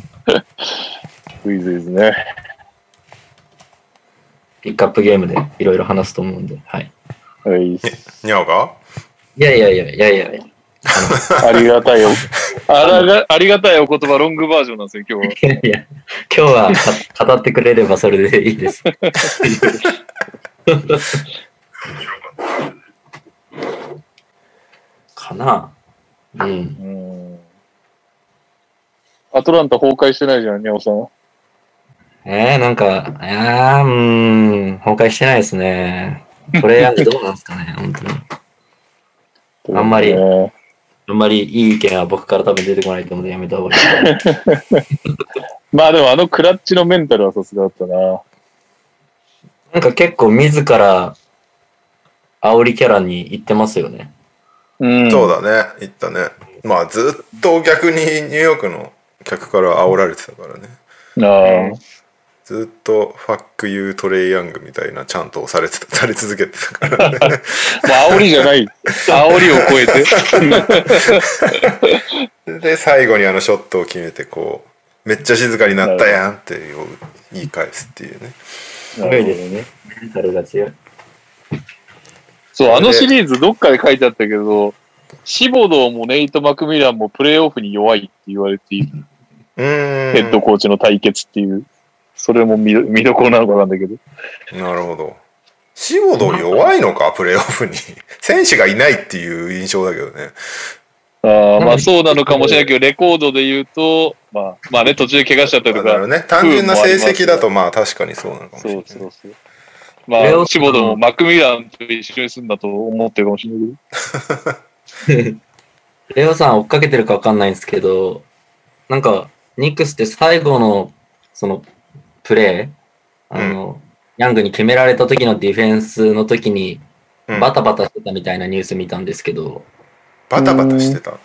ウィズイズね。ピックアップゲームでいろいろ話すと思うんで、はい。はい。にゃおがいやいやいやいやいやいや。ありがたいお、あらが、ありがたいお言葉、ロングバージョンなんですよ、今日は。いやいや、今日はか語ってくれればそれでいいです。かなうん。うん。アトランタ崩壊してないじゃん、ニャオさん。えー、なんか、あーうーん、崩壊してないですね。トレイヤングどうなんですかね、本当に。あんまりねあんまりいい意見は僕から多分出てこないと思うのでやめた方がいい。まあでもあのクラッチのメンタルはさすがだったな。なんか結構自ら煽りキャラに行ってますよね。うん。そうだね言ったねまあずっと逆にニューヨークの客から煽られてたからねああ。ずっと「ファックユートレイヤング」みたいなちゃんとされてたされ続けてたからね まあ煽りじゃない。煽りを超えて。で最後にあのショットを決めてこうめっちゃ静かになったやんって言い返すっていうねすごいですね。メンタルが強い。そう、あのシリーズどっかで書いてあったけど、シボドーもネイト・マクミランもプレイオフに弱いって言われている。ヘッドコーチの対決っていう。それも見ど見どころなのかわかんないけど。なるほどシボド弱いのか？プレーオフに選手がいないっていう印象だけどねああ、まあそうなのかもしれないけど、レコードで言うと、まあ、まあね、途中で怪我しちゃったりとかだから。ね単純な成績だとまあ確かにそうなのかもしれそないうそうそう。まあ、レオシボドーもマクミランと一緒にするんだと思ってるかもしれないけど。レオさん追っかけてるかわかんないんですけど、なんか、ニックスって最後の、その、プレー、あの、ヤングに決められた時のディフェンスの時に、うん。バタバタしてたみたいなニュース見たんですけど、バタバタしてた？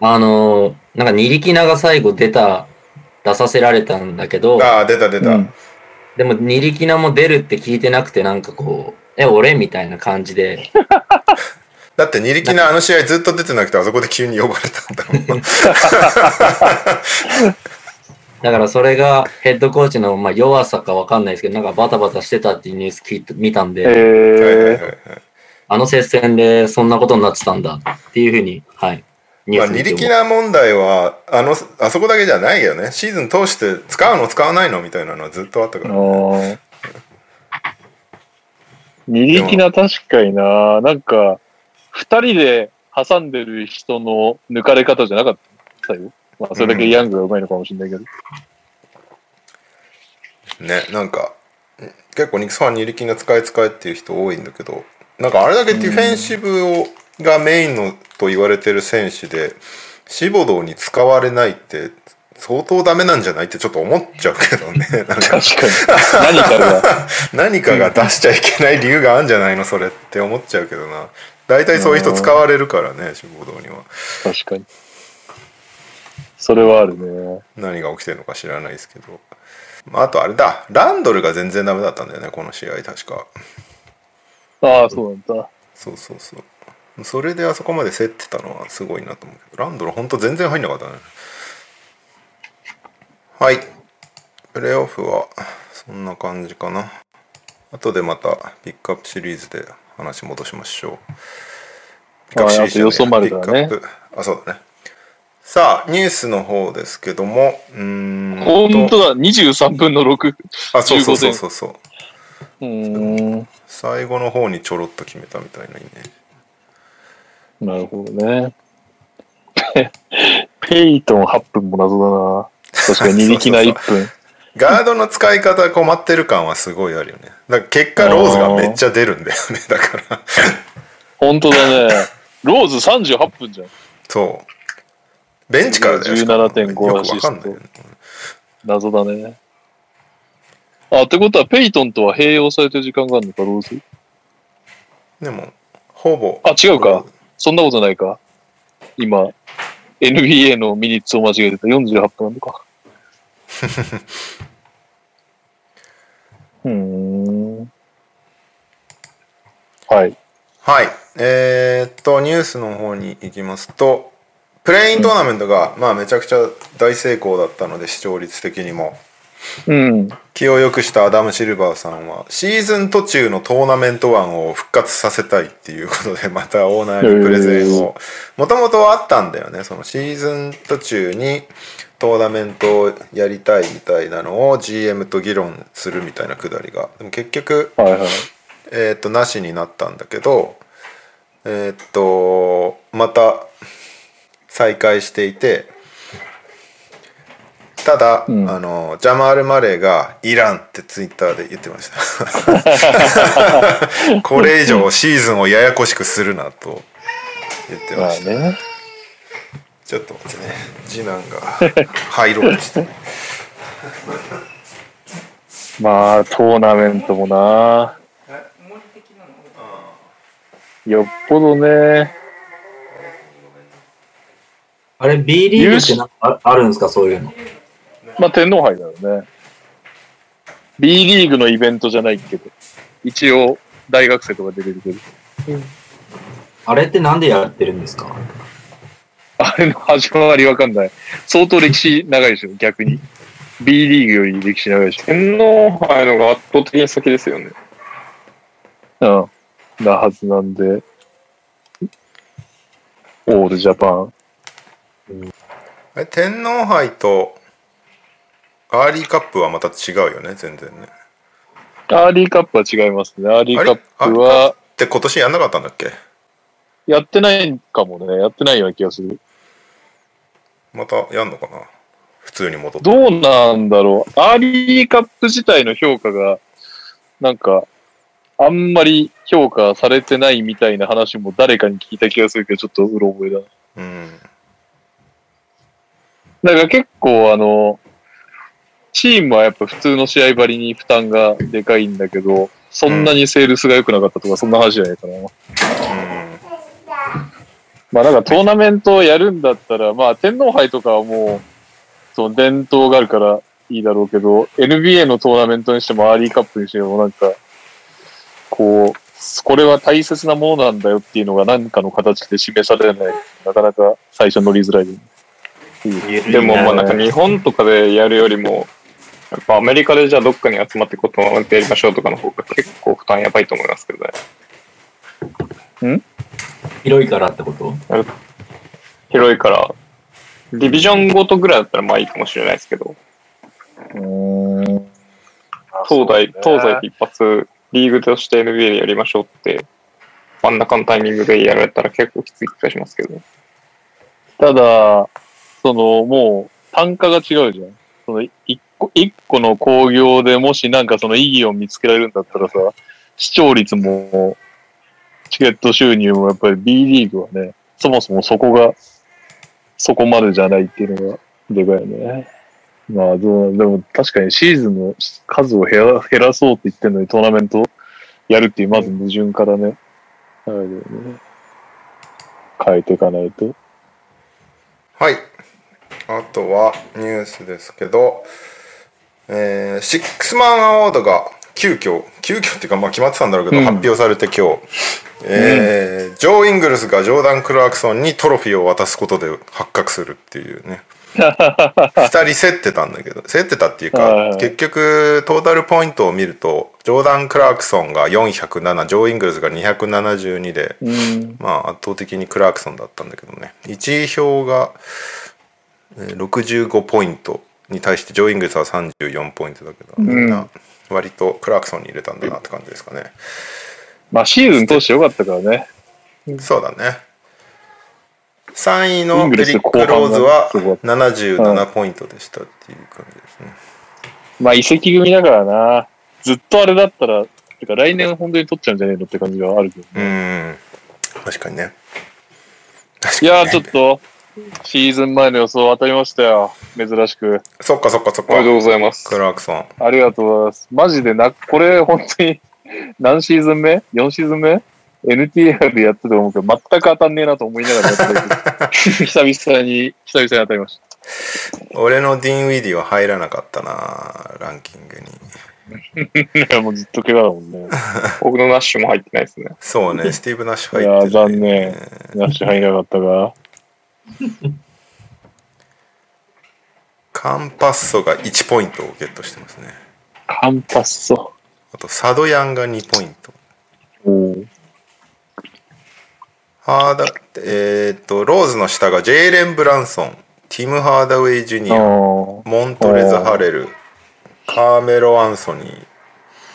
あの、なんか、二力名が最後出た、出させられたんだけど、ああ出た出た、うん。でも二力名も出るって聞いてなくて、なんかこう、え、俺？みたいな感じで、だって二力のあの試合ずっと出てなくてあそこで急に呼ばれたんだもん。だからそれがヘッドコーチのまあ弱さかわかんないですけど、なんかバタバタしてたっていうニュース聞いて見たんで、あの接戦でそんなことになってたんだっていうふうに、はい。ニュまあ、ース見て二力な問題はあのあそこだけじゃないよね。シーズン通して使うの使わないのみたいなのはずっとあったから、ね、二力な確かにな、なんか、二人で挟んでる人の抜かれ方じゃなかったよ。まあ、それだけヤングがうまいのかもしれないけど。ねなんか結構ニックスファン二力な使い使いっていう人多いんだけどなんかあれだけディフェンシブを、がメインのと言われてる選手でシボドーに使われないって相当ダメなんじゃないってちょっと思っちゃうけどね。なんか確かに。何かが。何かが出しちゃいけない理由があるんじゃないの？それって思っちゃうけどな。大体そういう人使われるからね、志望動には。確かに。それはあるね。何が起きてるのか知らないですけど。まああとあれだ。ランドルが全然ダメだったんだよね、この試合確か。ああ、そうなんだ。そうそうそう。それであそこまで競ってたのはすごいなと思うけど、ランドルほんと全然入んなかったね。はい。プレーオフはそんな感じかな。後でまたピックアップシリーズで話戻しましょう。ピックアップシリーズねピックアップあ、そうだね。さあ、ニュースの方ですけども、うーんと。本当だ、23分の6。あ、そうそうそうそうそう。うーん。最後の方にちょろっと決めたみたいなイメージ。なるほどね。ペ ペイトン8分も謎だな。確かに 2力な1分。ガードの使い方困ってる感はすごいあるよね。だから結果ローズがめっちゃ出るんだよね。だから。本当だね。ローズ38分じゃん。そう。ベンチからだよ。しかも17.5よくわかんないよね。謎だね。あ、ってことはペイトンとは併用されてる時間があるのか、ローズ？でも、ほぼ。あ、違うか。そんなことないか。今、NBA の minutes を間違えてた48分なのか。うーん。はい。はい。えーっと、ニュースの方に行きますと、プレイントーナメントが、まあめちゃくちゃ大成功だったので、視聴率的にも。うん。気を良くしたアダム・シルバーさんはシーズン途中のトーナメント案を復活させたいっていうことで またオーナーにプレゼンをもともとあったんだよねそのシーズン途中にトーナメントをやりたいみたいなのを GM と議論するみたいなくだりがでも結局はいはい。えーっとなしになったんだけどえーっとまた再開していてただ、うんあのジャマール・マレーが「いらん」ってツイッターで言ってました これ以上シーズンをややこしくするなと言ってまあました、ね。ちょっと待ってね次男が入ろうとして まあ、トーナメントもな。よっぽどね。あれ、B リーグってなんかああるんですか、そういうの。まあ、天皇杯だよね。B リーグのイベントじゃないけど、一応、大学生とか出てるけど。あれってなんでやってるんですか？あれの始まりわかんない。相当歴史長いでしょ、逆に。B リーグより歴史長いでしょ。天皇杯のが圧倒的に先ですよね。うん。なはずなんで。オールジャパン。あれ天皇杯とアーリーカップはまた違うよね全然ねアーリーカップは違いますね。アーリーカップはで今年やんなかったんだっけ？やってないかもね。やってないような気がする。またやんのかな？普通に戻ってどうなんだろう。アーリーカップ自体の評価が、なんか、あんまり評価されてないみたいな話も誰かに聞いた気がするけど、ちょっとうろ覚えだな。うんだから結構あの、チームはやっぱ普通の試合ばりに負担がでかいんだけど、そんなにセールスが良くなかったとか、そんな話じゃないかな。まあなんかトーナメントをやるんだったら、まあ天皇杯とかはもう、その伝統があるからいいだろうけど、NBA のトーナメントにしてもアーリーカップにしてもなんか、こう、これは大切なものなんだよっていうのが何かの形で示されない。なかなか最初乗りづらい。でもまあなんか日本とかでやるよりも、やっぱアメリカでじゃあどっかに集まってこうトーナメントやりましょうとかの方が結構負担やばいと思いますけどね。広いからってこと？広いから、ディビジョンごとぐらいだったらまあいいかもしれないですけど、うーん。東西、東西一発リーグとして NBA でやりましょうって、真ん中のタイミングでやられたら結構きつい気がしますけどね。ただ、その、もう、単価が違うじゃん。その、一個、一個の興行でもしなんかその意義を見つけられるんだったらさ、視聴率も、チケット収入もやっぱり B リーグはね、そもそもそこが、そこまでじゃないっていうのが、でかいよね。まあどう、でも確かにシーズンの数を減ら減らそうって言ってるのにトーナメントやるっていう、まず矛盾からね、あれだよね。変えていかないと。はい。あとはニュースですけど、えー、シックスマンアワードが急遽、急遽っていうかまあ決まってたんだろうけど、うん。発表されて今日、えージョー・イングルスがジョーダン・クラークソンにトロフィーを渡すことで発覚するっていうね。二人競ってたんだけど、競ってたっていうはい。か、結局トータルポイントを見ると、ジョーダン・クラークソンが407、ジョー・イングルスが272で、うん。まあ圧倒的にクラークソンだったんだけどね。1位票がえー65ポイントに対してジョー・イングルスは34ポイントだけど、みんな割とクラークソンに入れたんだなって感じですかね、まあシーズン通してよかったからね。そうだね。3位イのデリック・ローズは後半がすご77ポイントでしたっていう感じですね、まあ移籍組だからな。ずっとあれだったら、てか来年本当に取っちゃうんじゃねえのって感じはあるけどうね。ん。確かにね。確かにね。いやーちょっと、シーズン前の予想当たりましたよ。珍しく。そっかそっかそっおめでとうかございます。クラークソンありがとうございます。マジでな、これ本当に何シーズン目 ?4 シーズン目 ?NTR でやってたと思うけど、全く当たんねえなと思いながらやって久々に、久々に当たりまし俺のディーン・ウィディは入らなかったなランキングにた。いや、もうずっと怪我だもんね。僕のナッシュも入ってないですね。そうね、スティーブ・ナッシュ入ってる、残念。ナッシュ入らなかったが。カンパッソが1ポイントをゲットしてますね。カンパッソ。あと、サドヤンが2ポイント。おーハーダ、えーっと、ローズの下がジェイレン・ブランソン、ティム・ハーダウェイ・ジュニあア、ーモントレズ・ハレル、カーメロ・アンソニ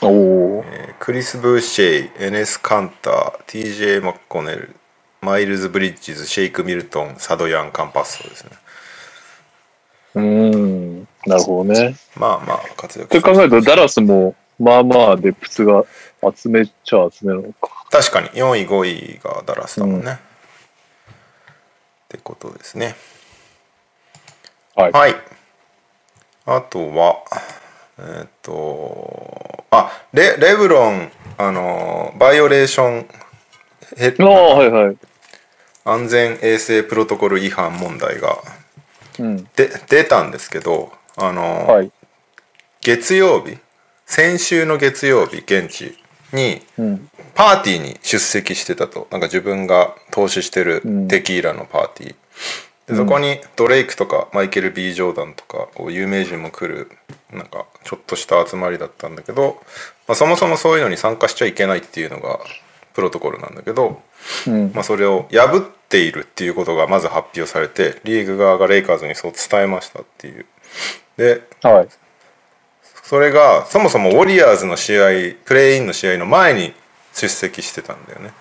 ー、おーえークリス・ブーシェイ、エネス・カンター、TJ・ マッコネル、マイルズ・ブリッジズ、シェイク・ミルトン、サドヤン・カンパッソですね。うーん。なるほどね。まあまあ、活躍って考えると、ダラスも、まあまあ、デプスが集めちゃ集めるのか。確かに4位5位がダラスだもんね、うんってことですねはいはいあとはえーっとあレレブロンあのバイオレーションへああ、はいはい。安全衛生プロトコル違反問題がうん。で出たんですけどあの、はい。月曜日先週の月曜日現地にうん。パーティーに出席してたとなんか自分が投資してるうんテキーラのパーティー、でそこにドレイクとかマイケル・ B・ ジョーダンとかこう有名人も来るなんかちょっとした集まりだったんだけど、まあ、そもそもそういうのに参加しちゃいけないっていうのがプロトコルなんだけど、うん。まあ、それを破っているっていうことがまず発表されてリーグ側がレイカーズにそう伝えましたっていうではい。それがそもそもウォリアーズの試合プレーインの試合の前に出席してたんだよね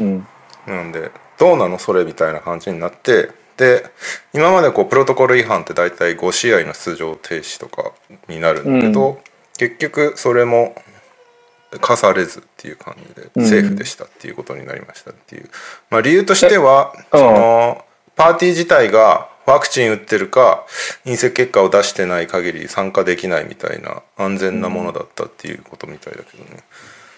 うん。なんでどうなの？それみたいな感じになってで今までこうプロトコル違反って大体5試合の出場停止とかになるんだけど、う結局それも課されずっていう感じでうんセーフでしたっていうことになりましたっていう、まあ、理由としてはえそのパーティー自体がワクチン打ってるか陰性結果を出してない限り参加できないみたいな安全なものだったっていうことみたいだけどね。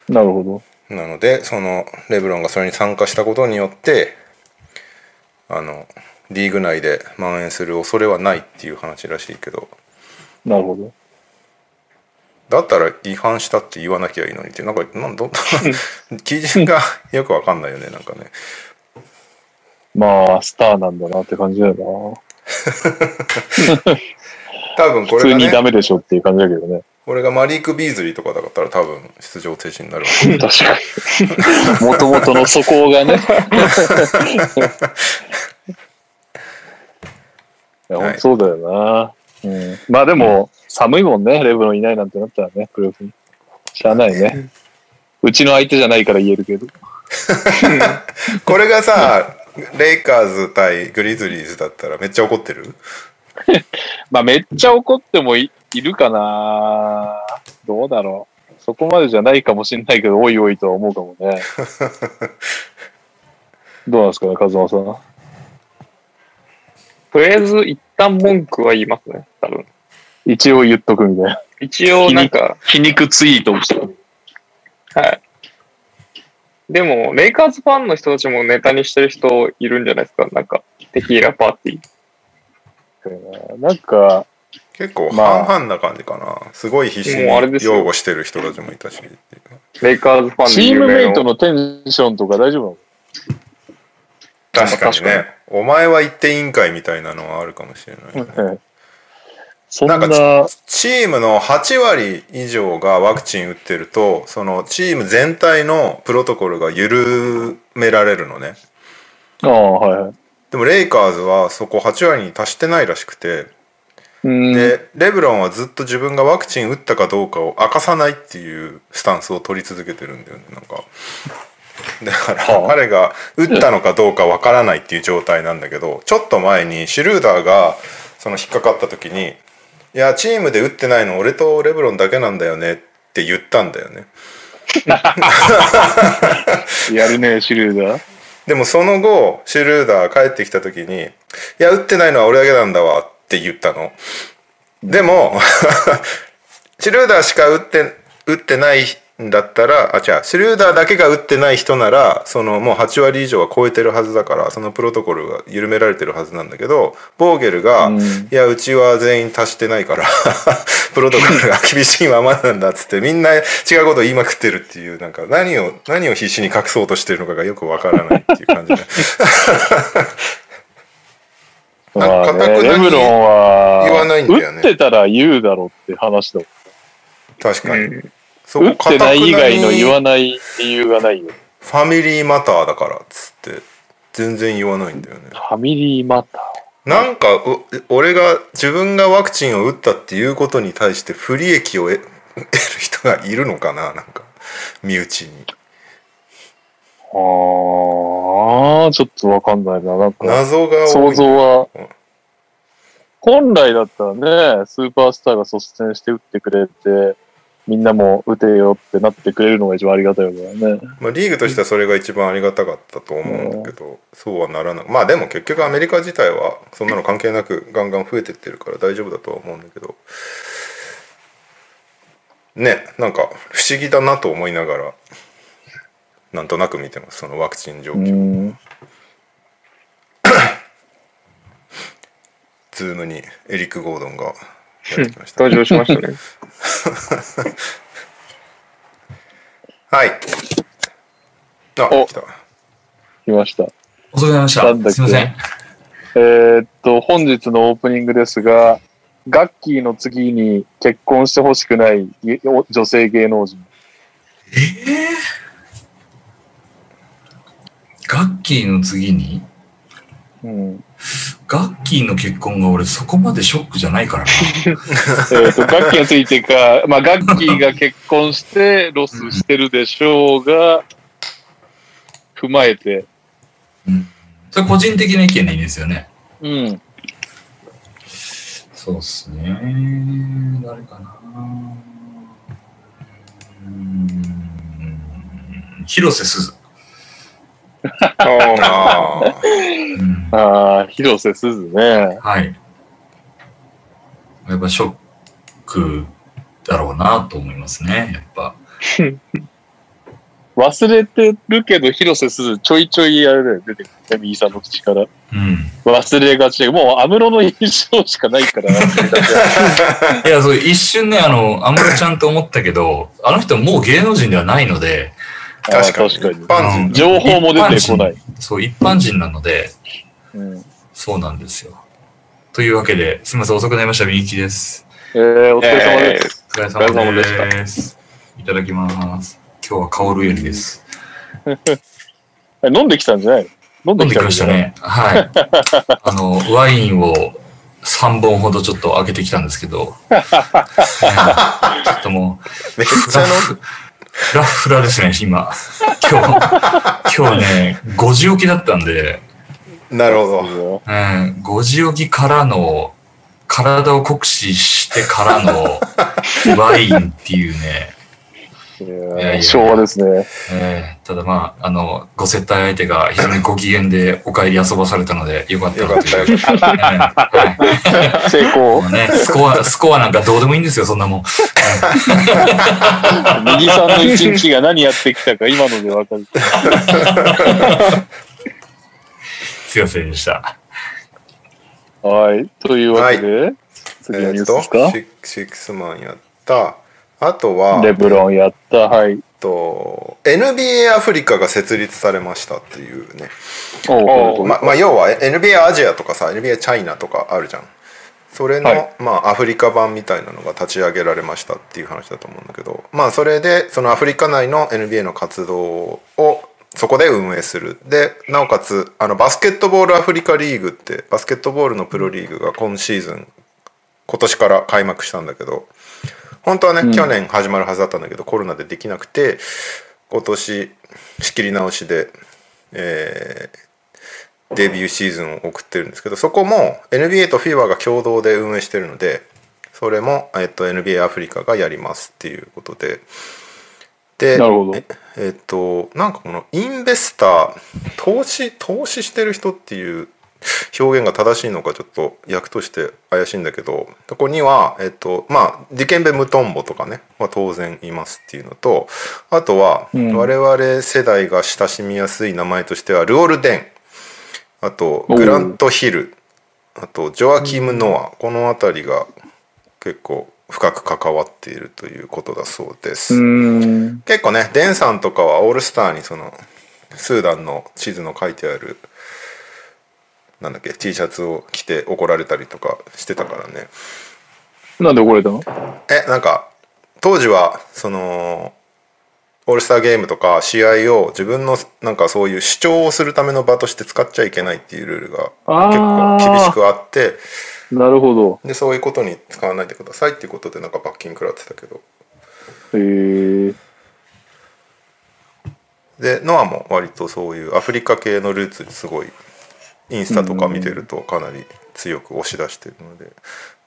なるほど。なのでそのレブロンがそれに参加したことによってあのリーグ内で蔓延する恐れはないっていう話らしいけどなるほど。だったら違反したって言わなきゃいいのにってなんかなんど 基準がよくわかんないよねなんかねまあ、スターなんだなって感じだよな。多分こ普通れがねにダメでしょっていう感じだけどね。これがマリーク・ビーズリーとかだったら多分出場停止になるわけ 確かに。もともとの素行がね。いや、はいそうだよな。うん、まあでも、寒いもんね、レブロンいないなんてなったらね、プレーオフに。しゃあないね。うちの相手じゃないから言えるけど。これがさレイカーズ対グリズリーズだったらめっちゃ怒ってる？まあめっちゃ怒ってもいいるかなどうだろう。そこまでじゃないかもしれないけど、おいおいとは思うかもね。どうなんですかね、風間さん。とりあえず一旦文句は言いますね、多分。一応言っとくみたいな。一応なんか、皮肉ツイートをした。はい。でも、レイカーズファンの人たちもネタにしてる人いるんじゃないですかなんか、テキーラパーティー。なんか、結構まあ半々な感じかな。すごい必死にもうあれですよ擁護してる人たちもいたし。レイカーズファンチームメイトのテンションとか大丈夫確かにね。お前は言っていいんかいみたいなのはあるかもしれない。なのそんな、なんかチームの8割以上がワクチン打ってると、そのチーム全体のプロトコルが緩められるのね。ああ、はいはい。でもレイカーズはそこ8割に達してないらしくて、うん。で、レブロンはずっと自分がワクチン打ったかどうかを明かさないっていうスタンスを取り続けてるんだよね、なんか。だから、はあ彼が打ったのかどうかわからないっていう状態なんだけど、ちょっと前にシュルーダーがその引っかかった時に、いや、チームで打ってないの俺とレブロンだけなんだよねって言ったんだよね。やるね、シュルーダー。でもその後、シュルーダー帰ってきた時に、いや、打ってないのは俺だけなんだわって言ったの。でも、シュルーダーしか打って、打ってないんだったら、あ、違う、シュルーダーだけが打ってない人なら、そのもう8割以上は超えてるはずだから、そのプロトコルが緩められてるはずなんだけど、ボーゲルが、うんいや、うちは全員足してないから、プロトコルが厳しいままなんだっつって、みんな違うこと言いまくってるっていう、なんか何を、何を必死に隠そうとしてるのかがよくわからないっていう感じで。なんかまあね、レブロンは、言わないんだよね打ってたら言うだろうって話だもん。確かに。うんそ打ってない以外の言わない。理由がないよ。ファミリーマターだからっつって、全然言わないんだよね。ファミリーマター。なんか、お俺が、自分がワクチンを打ったっていうことに対して不利益を得得る人がいるのかななんか、身内に。ああ、ちょっとわかんないな。なんか、謎が多想い。像はうん、本来だったらね、スーパースターが率先して打ってくれて、みんなも打てよってなってくれるのが一番ありがたいわけだよね。まあ、リーグとしてはそれが一番ありがたかったと思うんだけど、そうはならない。まあでも結局アメリカ自体はそんなの関係なくガンガン増えてってるから大丈夫だとは思うんだけど、ね、なんか不思議だなと思いながら、なんとなく見てます、そのワクチン状う況。ん。ズームにエリック・ゴードンが。登場しましたね。はい。あ、お来た。来ました。遅くなりました。すいません。えーっと、本日のオープニングですが、ガッキーの次に結婚してほしくないげ女性芸能人。ええガッキーの次に？うん。ガッキーの結婚が俺そこまでショックじゃないからな。と、ガッキーについてか、まあ、ガッキーが結婚してロスしてるでしょうが、踏まえて、それ個人的な意見でいいんですよね。うん。そうっすね。誰かな。うーん。広瀬すず。ああああ。広瀬すずね。はい。やっぱショックだろうなと思いますね。やっぱ。忘れてるけど、広瀬すずちょいちょいあれだよ、出てくるね、右さんの口から。うん。忘れがちで、もう安室の印象しかないから、いや、そう、一瞬ね、あの、安室ちゃんと思ったけど、あの人もう芸能人ではないので、確かに。確かに一般人うん情報も出てこない。そう、一般人なので、うんそうなんですよ。というわけで、すみません、遅くなりました、みゆきです。えー、お疲れ様です。お疲れお疲れ様様でした。いただきます。今日は香るよりです。え飲んできたんじゃないの？飲んできまできたんじゃないしたね。はい。あの、ワインを3本ほどちょっと開けてきたんですけど、ね ちょっともう、めっちゃの、フラフラですね、今。今日、今日ね、5時起きだったんで、なるほど。うん、5時起きからの、体を酷使してからのワインっていうね、昭和ですね。えーただまあ、あの、ご接待相手が非常にご機嫌でお帰り遊ばされたので、よかったよかっなという。成功。ね、スコア、スコアなんかどうでもいいんですよ、そんなもん。右さんの一日が何やってきたか今のでわかる。すいませんでした。はい。というわけで、次のニュースですか、えーシックスマンやったあとはレブロンやった。はい。えっと NBA アフリカが設立されましたっていうね。おままあ要は NBA アジアとかさ NBA チャイナとかあるじゃん。それの、はい。まあアフリカ版みたいなのが立ち上げられましたっていう話だと思うんだけど。まあそれでそのアフリカ内の NBA の活動をそこで運営する。でなおかつあのバスケットボールアフリカリーグってバスケットボールのプロリーグが今シーズン今年から開幕したんだけど本当はね、うん。去年始まるはずだったんだけどコロナでできなくて今年仕切り直しで、えーデビューシーズンを送ってるんですけどそこも NBA と FIBA が共同で運営してるのでそれも、えっと NBA アフリカがやりますっていうことで。でなるほど。ええっとなんかこのインベスター投資投資してる人っていう表現が正しいのかちょっと役として怪しいんだけどそこには、えっとまあ、ディケンベ・ムトンボとかね、まあ、当然いますっていうのとあとは、うん。我々世代が親しみやすい名前としてはルオル・デン。あとグラント・ヒル。あとジョアキム・ノア。この辺りが結構深く関わっているということだそうです。結構ねデンさんとかはオールスターにそのスーダンの地図の書いてあるなんだっけ T シャツを着て怒られたりとかしてたからねなんで怒られたの？えなんか当時はそのオールスターゲームとか試合を自分のなんかそういう主張をするための場として使っちゃいけないっていうルールがあ結構ー厳しくあってなるほど。でそういうことに使わないでくださいっていうことでなんか罰金食らってたけどへえ。でノアも割とそういうアフリカ系のルーツにすごいインスタとか見てるとかなり強く押し出してるので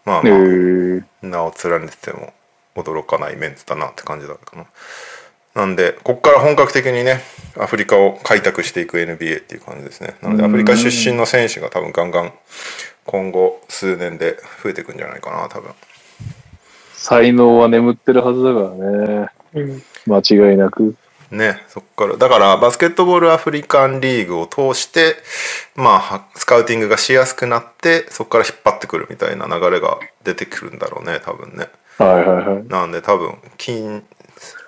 まあへまあえ。名を連ねてても驚かないメンツだなって感じだかななんでこっから本格的にねアフリカを開拓していく NBA っていう感じですねなのでアフリカ出身の選手が多分ガンガン今後数年で増えていくんじゃないかな多分才能は眠ってるはずだからね。間違いなく。ねそっから。だからバスケットボールアフリカンリーグを通してまあはスカウティングがしやすくなってそこから引っ張ってくるみたいな流れが出てくるんだろうね多分ね。はいはいはい。なんで多分近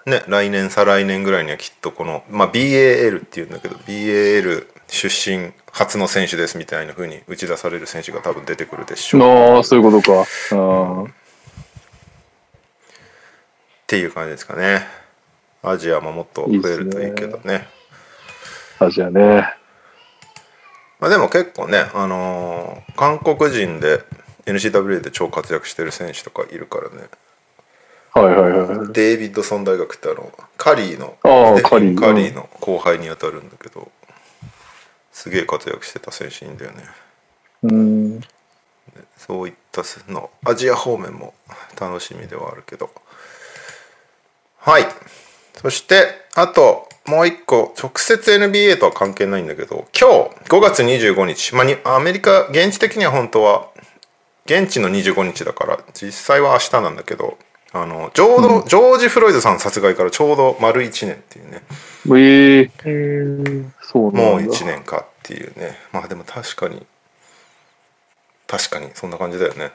ね来年再来年ぐらいにはきっとこの、まあ、BAL っていうんだけど BAL 出身初の選手ですみたいな風に打ち出される選手が多分出てくるでしょう。ああ、そういうことか。あー。っていう感じですかねアジアももっと増えるといいけどねあ、じゃあね。まあ、でも結構ね、あのー韓国人で NCWA で超活躍してる選手とかいるからねはいはいはい。デイビッドソン大学ってあのカリーのカリーカリーの後輩にあたるんだけどすげえ活躍してた選手いいんだよねうん。そういったのアジア方面も楽しみではあるけどはいそしてあともう一個直接 NBA とは関係ないんだけど今日5月25日、まあに、アメリカ現地的には本当は現地の25日だから実際は明日なんだけどあのちょうど、ジョージ・フロイドさん殺害からちょうど丸1年っていうね。ええそう。もう1年かっていうね。まあでも確かに確かにそんな感じだよね。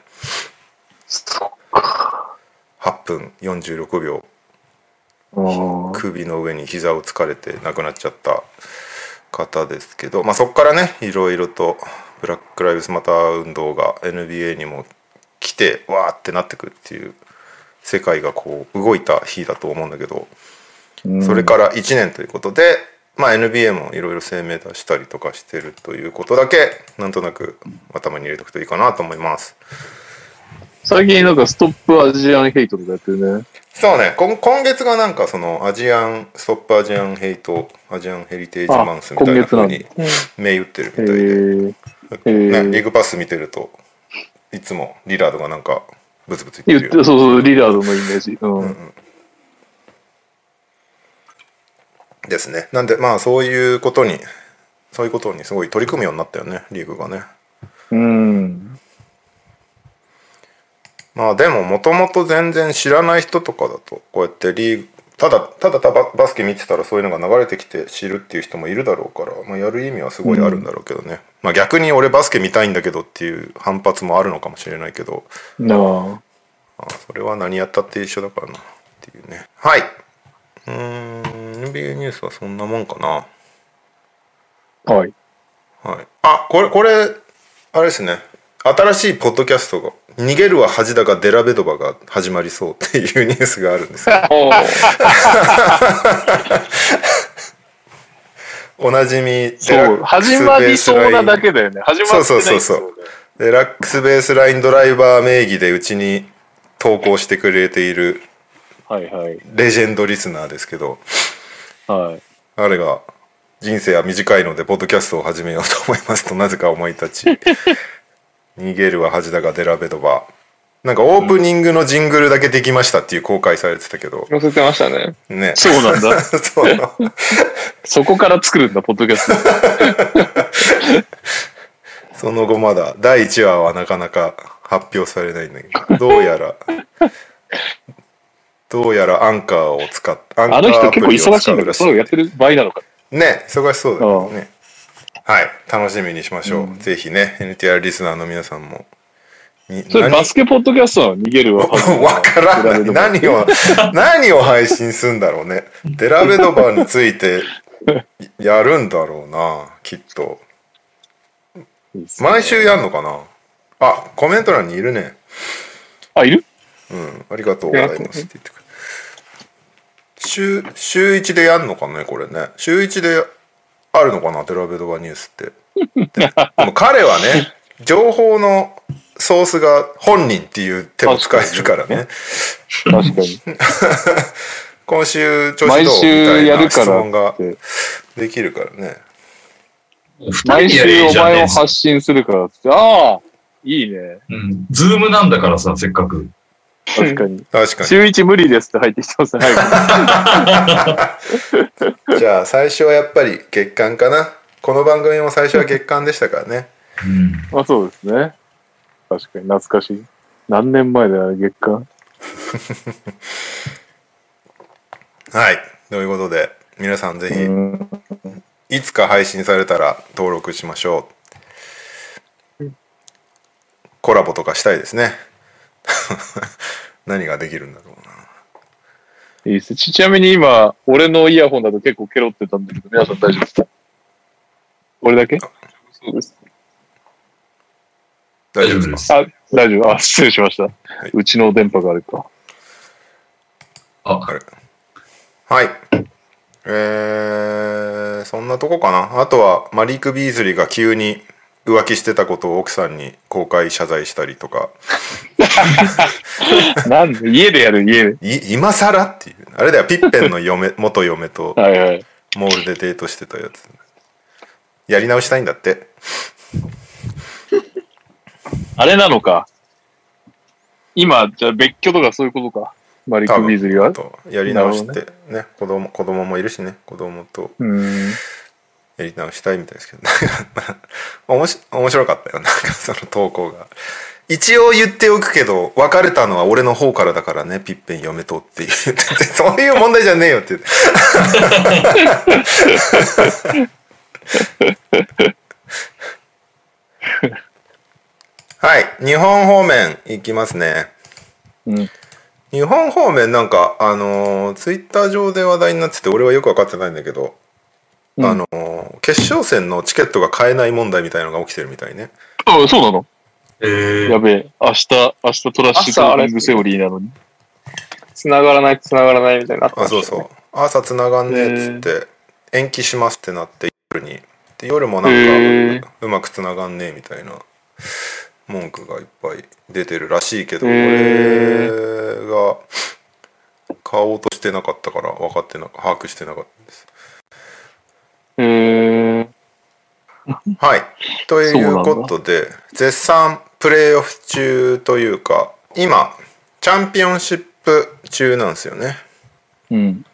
そ8分46秒首の上に膝をつかれて亡くなっちゃった方ですけど、まあ、そこからねいろいろとブラック・ライブズ・マター運動が NBA にも来てわーってなってくっていう世界がこう動いた日だと思うんだけどうんそれから1年ということで、まあ、NBA もいろいろ声明出したりとかしてるということだけなんとなく頭に入れておくといいかなと思います。最近なんかストップアジアンヘイトとかやってるね。そうね。今今月がなんかそのアジアンストップアジアンヘイトアジアンヘリテージマンスみたいな風に銘打ってるみたいで、リー。グパス見てるといつもリラードがなんかブツブツ言って、言ってるよそうそう、リラードのイメージ。うん。ですね。なんでまあそういうことにそういうことにすごい取り組むようになったよねリーグがね。うん。まあでももともと全然知らない人とかだとこうやってリーグただただバスケ見てたらそういうのが流れてきて知るっていう人もいるだろうから、まあ、やる意味はすごいあるんだろうけどね、まあ逆に俺バスケ見たいんだけどっていう反発もあるのかもしれないけど。なあ。まあそれは何やったって一緒だからなっていうね。はい。うーん NBA ニュースはそんなもんかな。はい。はい、あこれこれあれですね。新しいポッドキャストが「逃げるは恥だがデラベドバ」が始まりそうっていうニュースがあるんですよ お おなじみデそう。始まりそうなだけだよね。始まってないそうそうそうそうデラックスベースラインドライバー名義でうちに投稿してくれている。レジェンドリスナーですけどはい。あれが人生は短いのでポッドキャストを始めようと思いますとなぜか思い立ち逃げるは恥だがデラベドバなんかオープニングのジングルだけできましたっていう公開されてたけど載せてましたね。ねそうなんだ。そうそこから作るんだ、ポッドキャスト。その後まだ第1話はなかなか発表されないんだけどどうやらどうやらアンカーを使っアンカーあの人結構忙しいんだけど、そうやってる場合なのか。ね忙しそうだけどねはい。楽しみにしましょう、ぜひね NTR リスナーの皆さんも。にそれバスケポッドキャストなの逃げるわ。わからない何を 何を配信するんだろうね。デラベドバーについてやるんだろうなきっと。毎週やんのかな？あコメント欄にいるね。あ、いる？うん。ありがとうございますって言ってくる週週1でやんのかねこれね。週1であるのかなデラベドバーニュースってででも彼はね情報のソースが本人っていう手も使えるからね確かに。今週調子どう？み毎週たいなやるから質問が。できるからね毎週お前を発信するからって。ああいいね。うん。ズームなんだからさ、せっかく。確かに。確か週一無理ですって入ってきてますね。じゃあ最初はやっぱり月間かなこの番組も最初は月間でしたからねうん。い。まあそうですね。確かに懐かしい。何年前だよ、月間。はいということで皆さんぜひうん。いつか配信されたら登録しましょうコラボとかしたいですね 何ができるんだろうないいですちちなみに今、俺のイヤホンだと結構ケロってたんだけど、皆さん大丈夫ですか？俺だけ？そうです。大丈夫ですあ、大丈夫。あ、失礼しました。うちの電波があるか。あ、あれはい。えー、そんなとこかな。あとは、マリーク・ビーズリーが急に浮気してたことを奥さんに公開謝罪したりとか、なんで？家でやる、家で。い今更っていう。あれだよ、ピッペンの嫁元嫁と。モールでデートしてたやつ。やり直したいんだって。あれなのか？今、じゃあ別居とかそういうことか？マリック・ビーズリーは？とやり直しなてね子供子供もいるしね子供とうん。やり直したいみたいですけどおもし面白かったよなんかその投稿が。一応言っておくけど別れたのは俺の方からだからねピッペン嫁とっていう。そういう問題じゃねえよって。言ってはい日本方面行きますね。うん。日本方面なんかあのーツイッター上で話題になってて俺はよく分かってないんだけど、うん。あのー決勝戦のチケットが買えない問題みたいなのが起きてるみたいね。あ、そうなの？えー、やべえ。明日、明日トラッシュトーキングセオリーなのに。繋がらない、繋がらないみたいになってまあそうそう。朝つながんねえっつって延期しますってなって夜に。で夜もなんへかうまくつながんねえみたいな文句がいっぱい出てるらしいけどこへれが買おうとしてなかったから分かってなか把握してなかったですはい。ということで、絶賛プレーオフ中というか、今、チャンピオンシップ中なんですよね。うん。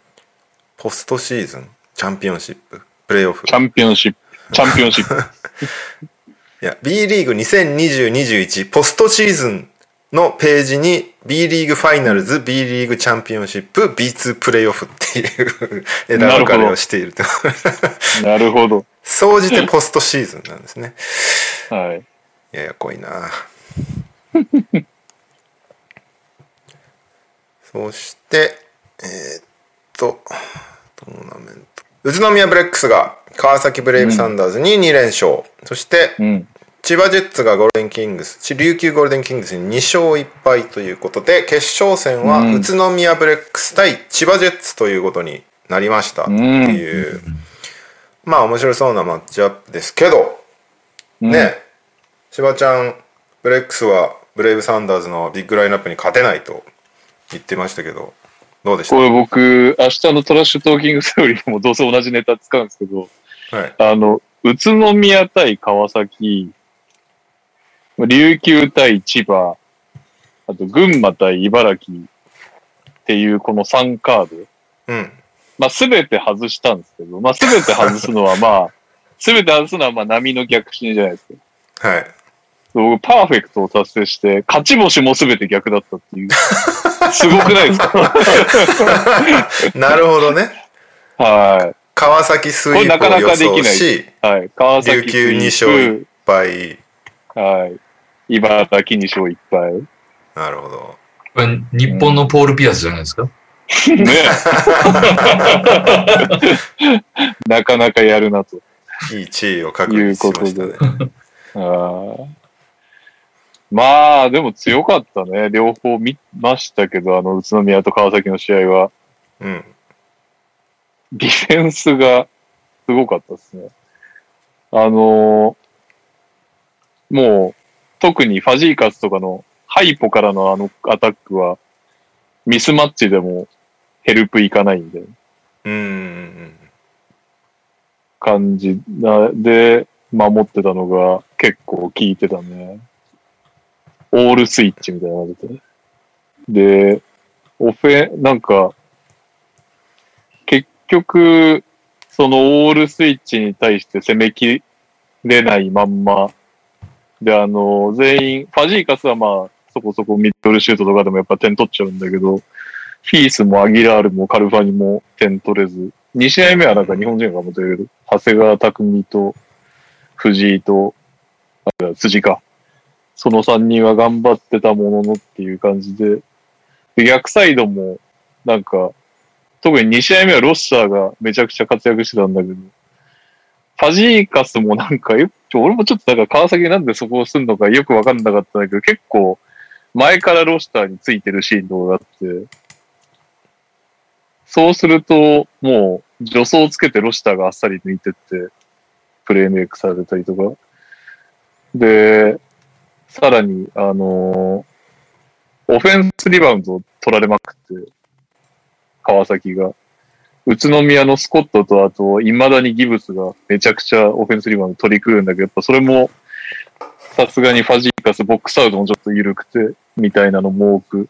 ポストシーズン。チャンピオンシッププレーオフチャンピオンシップ。チャンピオンシップ。いや B リーグ2020-21ポストシーズンのページに B リーグファイナルズ B リーグチャンピオンシップ B2 プレーオフっていう枝分かれをしているとなるほど。総じてポストシーズンなんですねはい。ややこいな そしてえーっとトーナメント宇都宮ブレックスが川崎ブレイブサンダーズに2連勝、そしてうん。千葉ジェッツがゴールデンキングス琉球ゴールデンキングスに2勝1敗ということで決勝戦はうん。宇都宮ブレックス対千葉ジェッツということになりましたっていう、まあ面白そうなマッチアップですけど、ね。千葉ちゃんブレックスはブレイブサンダーズのビッグラインナップに勝てないと言ってましたけどどうでした？これ僕、明日のトラッシュトーキングセオリーでもどうせ同じネタ使うんですけど、はい。あの、宇都宮対川崎、琉球対千葉、あと群馬対茨城っていうこの3カード。うんまあ、すべて外したんですけど、まあ、すべて外すのは まあ、すべて外すのはまあ、波の逆進じゃないですか。はい僕、パーフェクトを達成して、勝ち星もすべて逆だったっていう。すごくないですか？なるほどねは川崎スイープを予これなかなかでき想ないしい。はい。川崎琉球2勝1敗はい。茨城2勝1敗。なるほどこれ日本のポール・ピアスじゃないですか、ね なかなかやるなと。いい地位を確立しましたねあーまあ、でも強かったね。両方見ましたけど、あの、宇都宮と川崎の試合は。うんディフェンスがすごかったですね。あのーもう、特にファジーカスとかのハイポからのあのアタックは、ミスマッチでもヘルプいかないんで、うん感じで、守ってたのが結構効いてたね。オールスイッチみたいな感じで。で、オフェ、なんか、結局、そのオールスイッチに対して攻めきれないまんま、で、あの、全員、ファジーカスはまあ、そこそこミッドルシュートとかでもやっぱ点取っちゃうんだけど、フィースもアギラールもカルファニも点取れず、2試合目はなんか日本人が頑張ってる、長谷川匠と藤井と、あ辻か。その3人は頑張ってたもののっていう感じで、で逆サイドも、なんか、特に2試合目はロッシャーがめちゃくちゃ活躍してたんだけど、ファジーカスもなんかよ、俺もちょっとなんか川崎なんでそこをすんのかよくわかんなかったんだけど、結構前からロッシャーについてるシーンとかがあって、そうすると、もう、助走をつけてロシターがあっさり抜いてって、プレイメイクされたりとか。で、さらに、あのーオフェンスリバウンドを取られまくって、川崎が。宇都宮のスコットと、あと、未だにギブスがめちゃくちゃオフェンスリバウンド取り来るんだけど、やっぱそれも、さすがにファジーカス、ボックスアウトもちょっと緩くて、みたいなのも多く。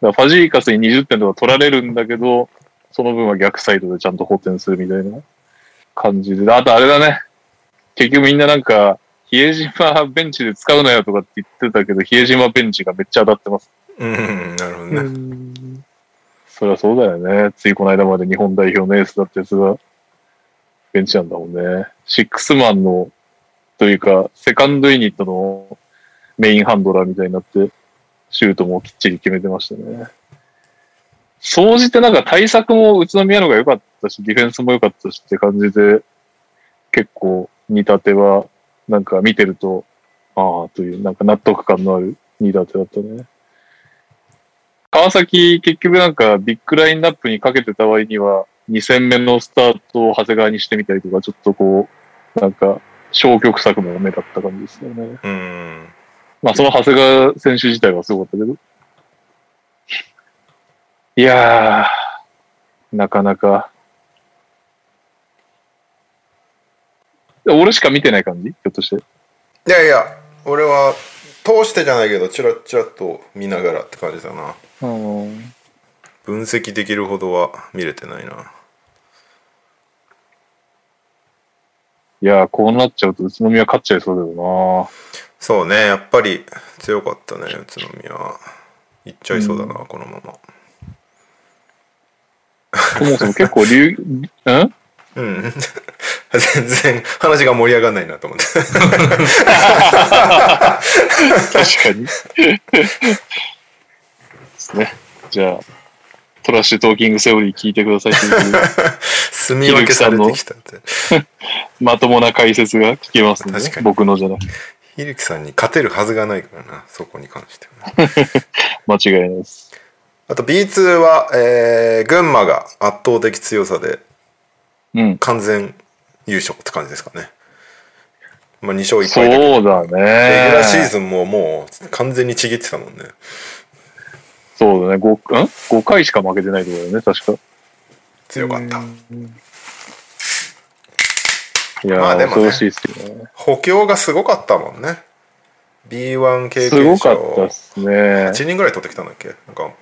だからファジーカスに20点とか取られるんだけど、その分は逆サイドでちゃんと補填するみたいな感じで。あとあれだね。結局みんななんか、比江島ベンチで使うなよとかって言ってたけど、比江島ベンチがめっちゃ当たってます。うんうんなるほどねそりゃそうだよね。ついこの間まで日本代表のエースだったやつが、ベンチなんだもんね。シックスマンの、というか、セカンドユニットのメインハンドラーみたいになって、シュートもきっちり決めてましたね。総じてなんか対策も宇都宮の方が良かったし、ディフェンスも良かったしって感じで、結構似立ては、なんか見てると、ああ、という、なんか納得感のある似立てだったね。川崎、結局なんかビッグラインナップにかけてた割には、2戦目のスタートを長谷川にしてみたりとか、ちょっとこう、なんか、消極策も目立った感じですよね。うんまあ、その長谷川選手自体はすごかったけど。いやー、なかなか。俺しか見てない感じ？ひょっとして。いやいや俺は通してじゃないけどチラッチラッと見ながらって感じだな分析できるほどは見れてないな。いやー、こうなっちゃうと宇都宮勝っちゃいそうだよそうねやっぱり強かったね宇都宮。いっちゃいそうだな、このまま。なそもそも結構流、んうん。全然話が盛り上がんないなと思って。確かに。ですね。じゃあ、トラッシュトーキングセオリー聞いてくださいというみ分けされてきたってまともな解説が聞けますね確か。に僕のじゃなくて。ひるきさんに勝てるはずがないからなそこに関しては 間違いないです。あと B2 は、えー群馬が圧倒的強さでうん。完全優勝って感じですかね。まあ2勝1敗だけどそうだね。レギュラーシーズンももう完全にちぎってたもんね。そうだね。5, ん？5回しか負けてないところだよね、確か。強かった。いやー、まあでもね恐ろしいですよね。補強がすごかったもんね。B1 経すごかったをっすね。8人ぐらい取ってきたんだっけ？なんか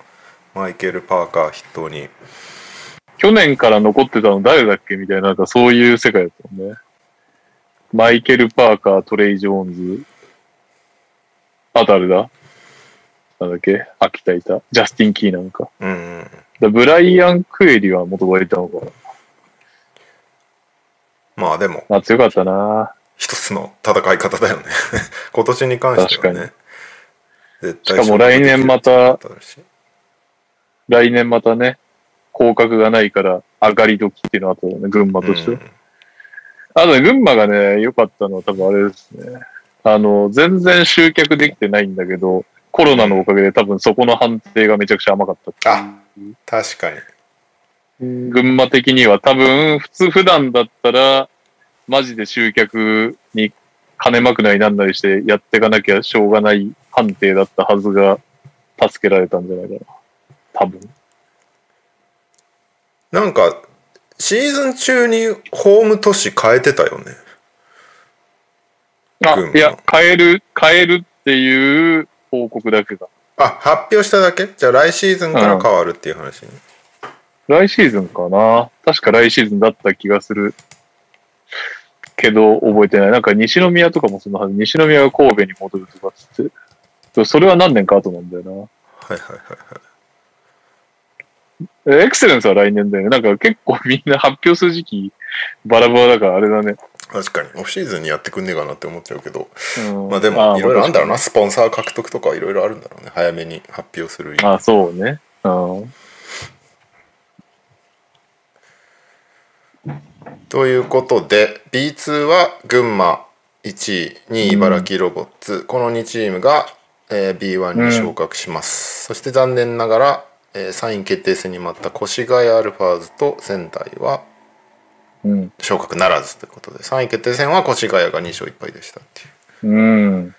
マイケル・パーカー筆頭に。去年から残ってたの誰だっけみたいな、なんかそういう世界だったもんね。マイケル・パーカー、トレイ・ジョーンズ。あとあれだなんだっけ？秋田いた？ジャスティン・キーなんか。うんうん。だブライアン・クエリは元がいたのかな？まあでもまあ強かったな一つの戦い方だよね。今年に関してはね。絶対しかも来年また来年またね、降格がないから上がり時っていうのはあったよね、群馬としては。うんあとね、群馬がね、良かったのは多分あれですね。あの、全然集客できてないんだけど、コロナのおかげで多分そこの判定がめちゃくちゃ甘かったあ確かに。群馬的には多分、普通普段だったら、マジで集客に金まくなりなんなりしてやっていかなきゃしょうがない判定だったはずが、助けられたんじゃないかな。多分。なんかシーズン中にホーム都市変えてたよね。あいや、変える、変えるっていう報告だけだ。あ発表しただけ？じゃあ来シーズンから変わるっていう話に。来シーズンかな確か来シーズンだった気がする。けど、覚えてない。なんか西宮とかもそのはず。西宮が神戸に戻るとかっつって。それは何年か後なんだよな。はいはいはいはい。えエクセレンスは来年だよね。なんか結構みんな発表する時期バラバラだからあれだね。確かに。オフシーズンにやってくんねえかなって思っちゃうけど。うん。まあでもいろいろあるんだろうなまスポンサー獲得とかいろいろあるんだろうね。早めに発表するあ、そうね。うん。ということで B2 は群馬1位2位茨城ロボッツ、この2チームが、えー B1 に昇格します、そして残念ながら、えー3位決定戦に待った越谷アルファーズと仙台はうん。昇格ならずということで3位決定戦は越谷が2勝1敗でしたっていううん。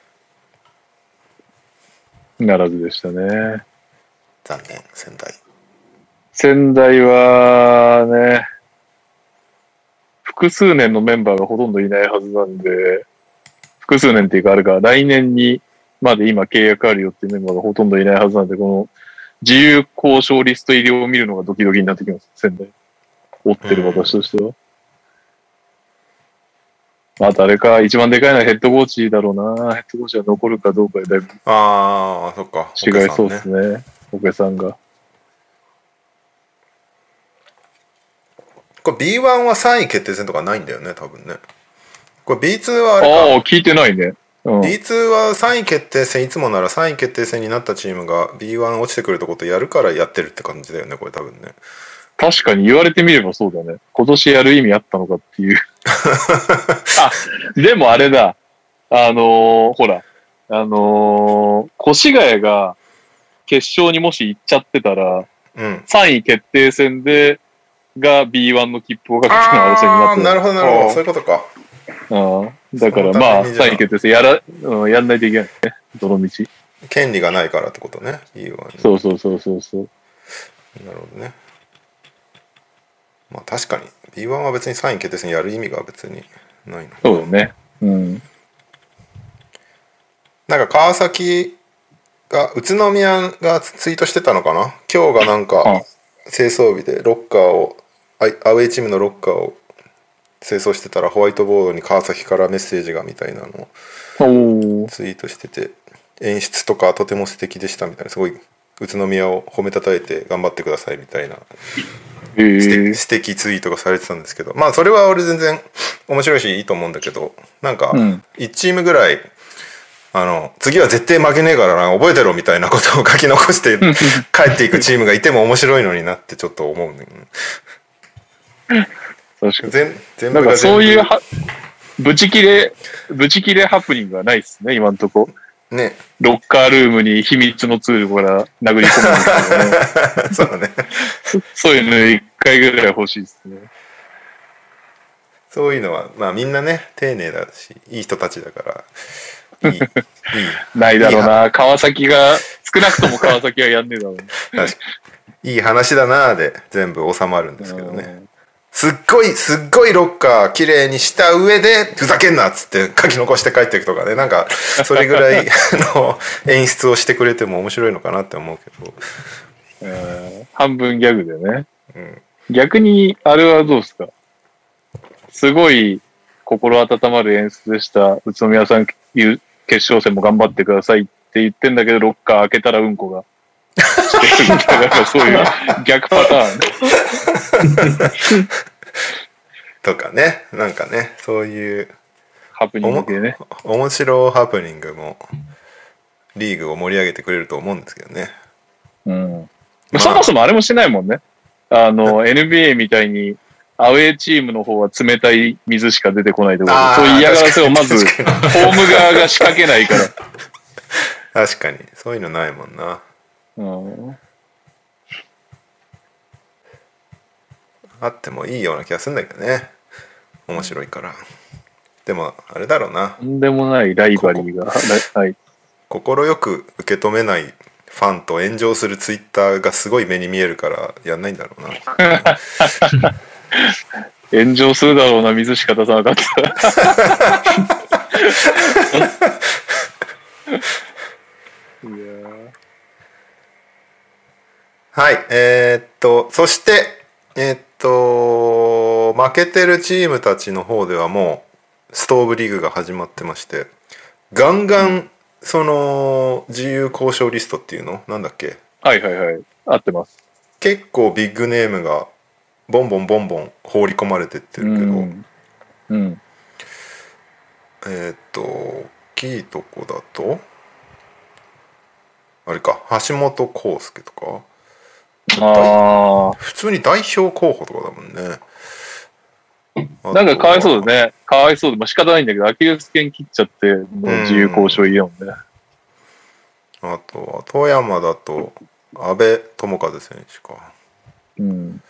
ならずでしたね。残念仙台仙台はね、複数年のメンバーがほとんどいないはずなんで、複数年っていうかあれか、来年にまで今契約あるよっていうメンバーがほとんどいないはずなんで、この自由交渉リスト入りを見るのがドキドキになってきます、仙台。追ってる私としては。あとあれか、一番でかいのはヘッドコーチだろうな。ヘッドコーチが残るかどうかでだいぶああそっか違いそうですね。おけさんが。これ B1 は3位決定戦とかないんだよね多分ねこれ B2 はあれかああ、聞いてないね。うん。B2 は3位決定戦いつもなら3位決定戦になったチームが B1 落ちてくるとことやるからやってるって感じだよねこれ多分ね確かに言われてみればそうだね。今年やる意味あったのかっていう。あ、でもあれだ。あのーほら、あのー越谷が決勝にもし行っちゃってたら、うん。3位決定戦で、が B1 の切符をかけての争いになってなるほどなるほど。うん。そういうことか。うんだからまあ、ためにじゃあ。3位決定戦やら、うん、やんないといけないね。どの道。権利がないからってことね。B1 に。そうそうそうそうそう。なるほどね。まあ確かに B1 は別に3位決定戦やる意味が別にないの。そうだね。うん。なんか川崎が宇都宮がツイートしてたのかな？今日がなんかあ。清掃日でロッカーをアウェイチームのロッカーを清掃してたらホワイトボードに川崎からメッセージがみたいなのをツイートしてて演出とかとても素敵でしたみたいなすごい宇都宮を褒めたたえて頑張ってくださいみたいなへ素敵え。素敵ツイートがされてたんですけどまあそれは俺全然面白いしいいと思うんだけどなんかうん1チームぐらいあの次は絶対負けねえからな覚えてろみたいなことを書き残して帰っていくチームがいても面白いのになってちょっと思うんだけど確かに。全全なんかそういうは、ブチ切れ、ブチ切れハプニングはないっすね、今んとこ。ねロッカールームに秘密のツールから殴り込むみたいなね。そうだねそういうの一回ぐらい欲しいですね。そういうのはまあみんなね丁寧だしいい人たちだから いいいいないだろうな。川崎が、少なくとも川崎はやんねえだろうな。確かにいい話だなーで全部収まるんですけどねすっごいすっごいロッカー綺麗にした上でふざけんなっつって書き残して帰っていくとかねなんかそれぐらい の演出をしてくれても面白いのかなって思うけどうん半分ギャグでね。うん逆に、あれはどうですか？すごい心温まる演出でした。宇都宮さん、決勝戦も頑張ってくださいって言ってんだけど、ロッカー開けたらうんこが。してるみたいな、そういう逆パターン。とかねなんかねそういうハプニングでね。面白ハプニングもリーグを盛り上げてくれると思うんですけどねうん。そもそもあれもしてないもんね。あの、NBA みたいに、アウェーチームの方は冷たい水しか出てこないところあーそういう嫌がらせをまず、ホーム側が仕掛けないから。確かにそういうのないもんなうん。あってもいいような気がするんだけどね。面白いから。でもあれだろうな。とんでもないライバリーが。はい。快く受け止めないファンと炎上するツイッターがすごい目に見えるからやんないんだろうな。炎上するだろうな、水しか出さなかったら。いやーはいえーっとそしてえーっと負けてるチームたちの方ではもうストーブリーグが始まってましてガンガンその自由交渉リストっていうの？なんだっけ？はいはいはい。合ってます。結構ビッグネームがボンボンボンボン放り込まれてってるけど、うん。うん。えーっと大きいとこだとあれか橋本康介とか？あ普通に代表候補とかだもんねあ。なんかかわいそうだね。かわいそうで、まあ仕方ないんだけど、アキレス腱切っちゃって、もう自由交渉いいよね。あとは富山だと阿部智和選手かうん。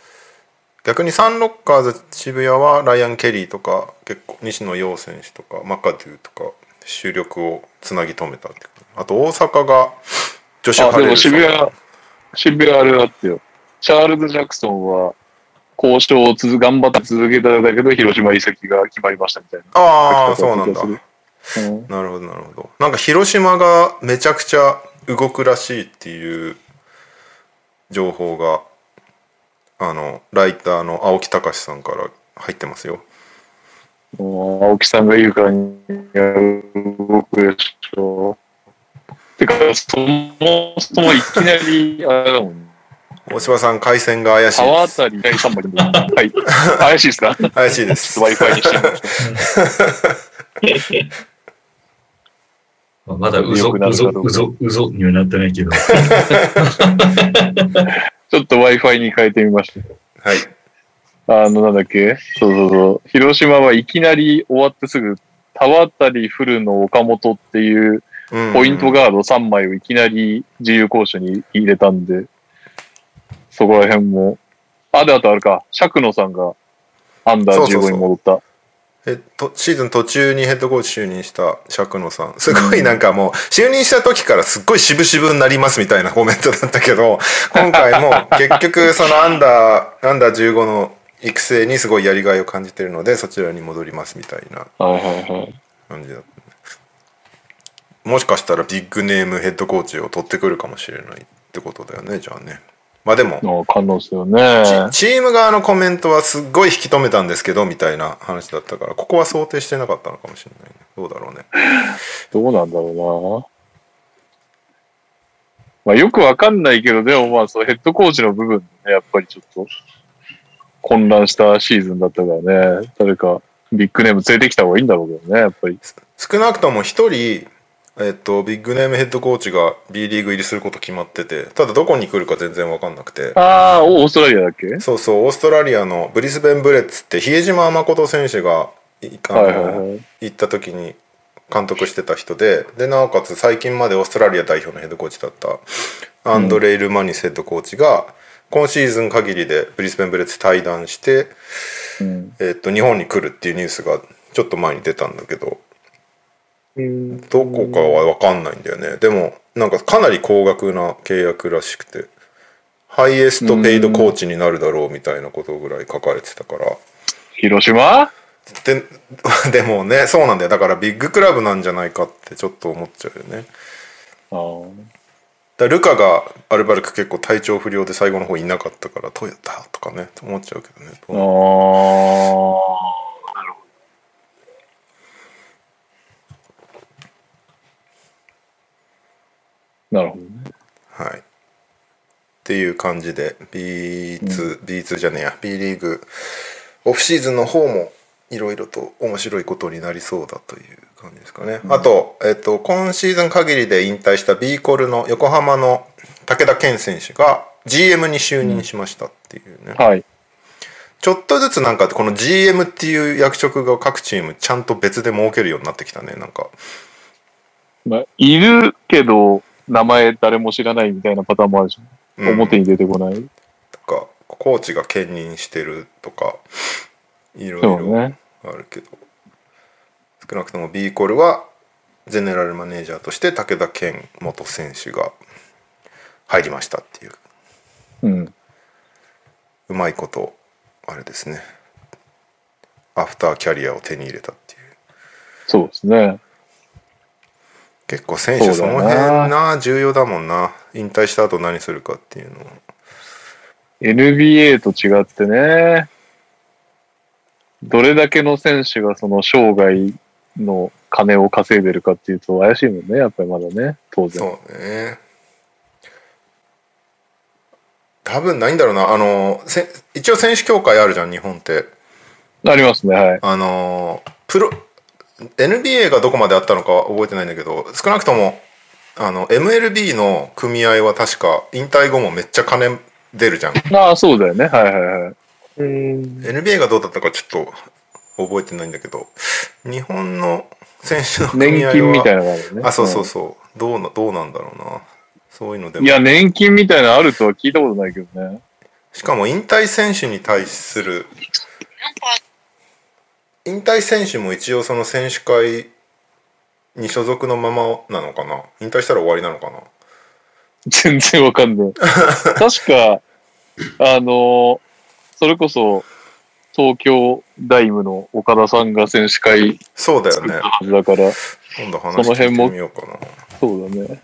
逆にサンロッカーズ渋谷はライアン・ケリーとか結構西野陽選手とかマカドゥとか主力をつなぎ止めたってことあと大阪が女子あ、でもハレルさん渋谷、渋谷あれだってよ。チャールズ・ジャクソンは、交渉を続頑張って続けたんだけど、広島移籍が決まりましたみたいな。ああそうなんだうんなるほどなるほどなんか広島がめちゃくちゃ動くらしいっていう情報があのライターの青木隆さんから入ってますよ青木さんが言うからに動くでしょ。てか、そもそもいきなり、あれだもんね。大柴さん回線が怪しい川あですたり第3枚でもはい。怪しいですかちょっ怪しいでとす Wi-Fi にしてみます。まだうぞうぞうぞ、うぞにはなってないけど。ちょっと Wi-Fi に変えてみました。はいあの、なんだっけそうそうそう。広島はいきなり終わってすぐ、田渡りフルの岡本っていううんポイントガード3枚をいきなり自由交渉に入れたんで、そこら辺も。あ、で、あとあれか、釈野さんがアンダー15そうそうそうに戻った。えっと、シーズン途中にヘッドコーチ就任した釈野さんすごいなんかもう就任した時からすっごい渋々になりますみたいなコメントだったけど今回も 結局そのアンダーアンダー15の育成にすごいやりがいを感じてるのでそちらに戻りますみたいなはいはいはい。感じだったもしかしたらビッグネームヘッドコーチを取ってくるかもしれないってことだよねじゃあねまあでも、の可能性よね。チチーム側のコメントはすっごい引き止めたんですけどみたいな話だったからここは想定してなかったのかもしれないねどうだろうね どうなんだろうな。まあよくわかんないけど、でもまあそのヘッドコーチの部分ね、やっぱりちょっと混乱したシーズンだったからね、誰かビッグネーム連れてきた方がいいんだろうけどね、やっぱり。少なくとも一人えっと、ビッグネームヘッドコーチが B リーグ入りすること決まっててただどこに来るか全然分かんなくてああ、オーストラリアだっけ？そうそうオーストラリアのブリスベン・ブレッツって比江島誠選手がいあの、はいはいはい。行った時に監督してた人ででなおかつ最近までオーストラリア代表のヘッドコーチだったアンドレイ・レマニスヘッドコーチが今シーズン限りでブリスベン・ブレッツ退団して、うん。えっと日本に来るっていうニュースがちょっと前に出たんだけどどこかは分かんないんだよね。でもなんかかなり高額な契約らしくて。 highest paid coach になるだろうみたいなことぐらい書かれてたから。広島？で でもねそうなんだよ。だからビッグクラブなんじゃないかってちょっと思っちゃうよね。あー。だルカがアルバルク結構体調不良で最後の方いなかったからどうやったとかね思っちゃうけどね。あー。なるほど。ね。はい。っていう感じで B2、B2 じゃねえや。B リーグオフシーズンの方もいろいろと面白いことになりそうだという感じですかね、あと、えっと、今シーズン限りで引退した B コルの横浜の武田健選手が GM に就任しましたっていうね、はい。ちょっとずつなんかこの GM っていう役職が各チームちゃんと別で設けるようになってきたね。なんか。まあ、いるけど、名前誰も知らないみたいなパターンもあるじゃん。うん表に出てこない。とかコーチが兼任してるとかいろいろ。あるけど、少なくとも B コルはゼネラルマネージャーとして武田健元選手が入りましたっていううん。うまいことあれですねアフターキャリアを手に入れたっていうそうですね。結構選手その辺な重要だもんな。引退した後何するかっていうの NBA と違ってね、どれだけの選手がその生涯の金を稼いでるかっていうと怪しいもんね、やっぱりまだね、当然。そうね。多分ないんだろうな。あのせ一応選手協会あるじゃん日本って。ありますね、はい。あのプロ NBA がどこまであったのかは覚えてないんだけど少なくともあの MLB の組合は確か引退後もめっちゃ金出るじゃんああ、そうだよね。はいはいはい。NBA がどうだったかちょっと覚えてないんだけど日本の選手の組年合は金みたいなのがあるよね。あそうそうそうどうなどうなんだろうなそういうのでもいや、年金みたいなのあるとは聞いたことないけどね。しかも引退選手に対する引退選手も一応その選手会に所属のままなのかな？引退したら終わりなのかな？全然わかんない。確か、あの、それこそ、東京ダイムの岡田さんが選手会そうだよねだから、今度話聞いてみようかなそうだね。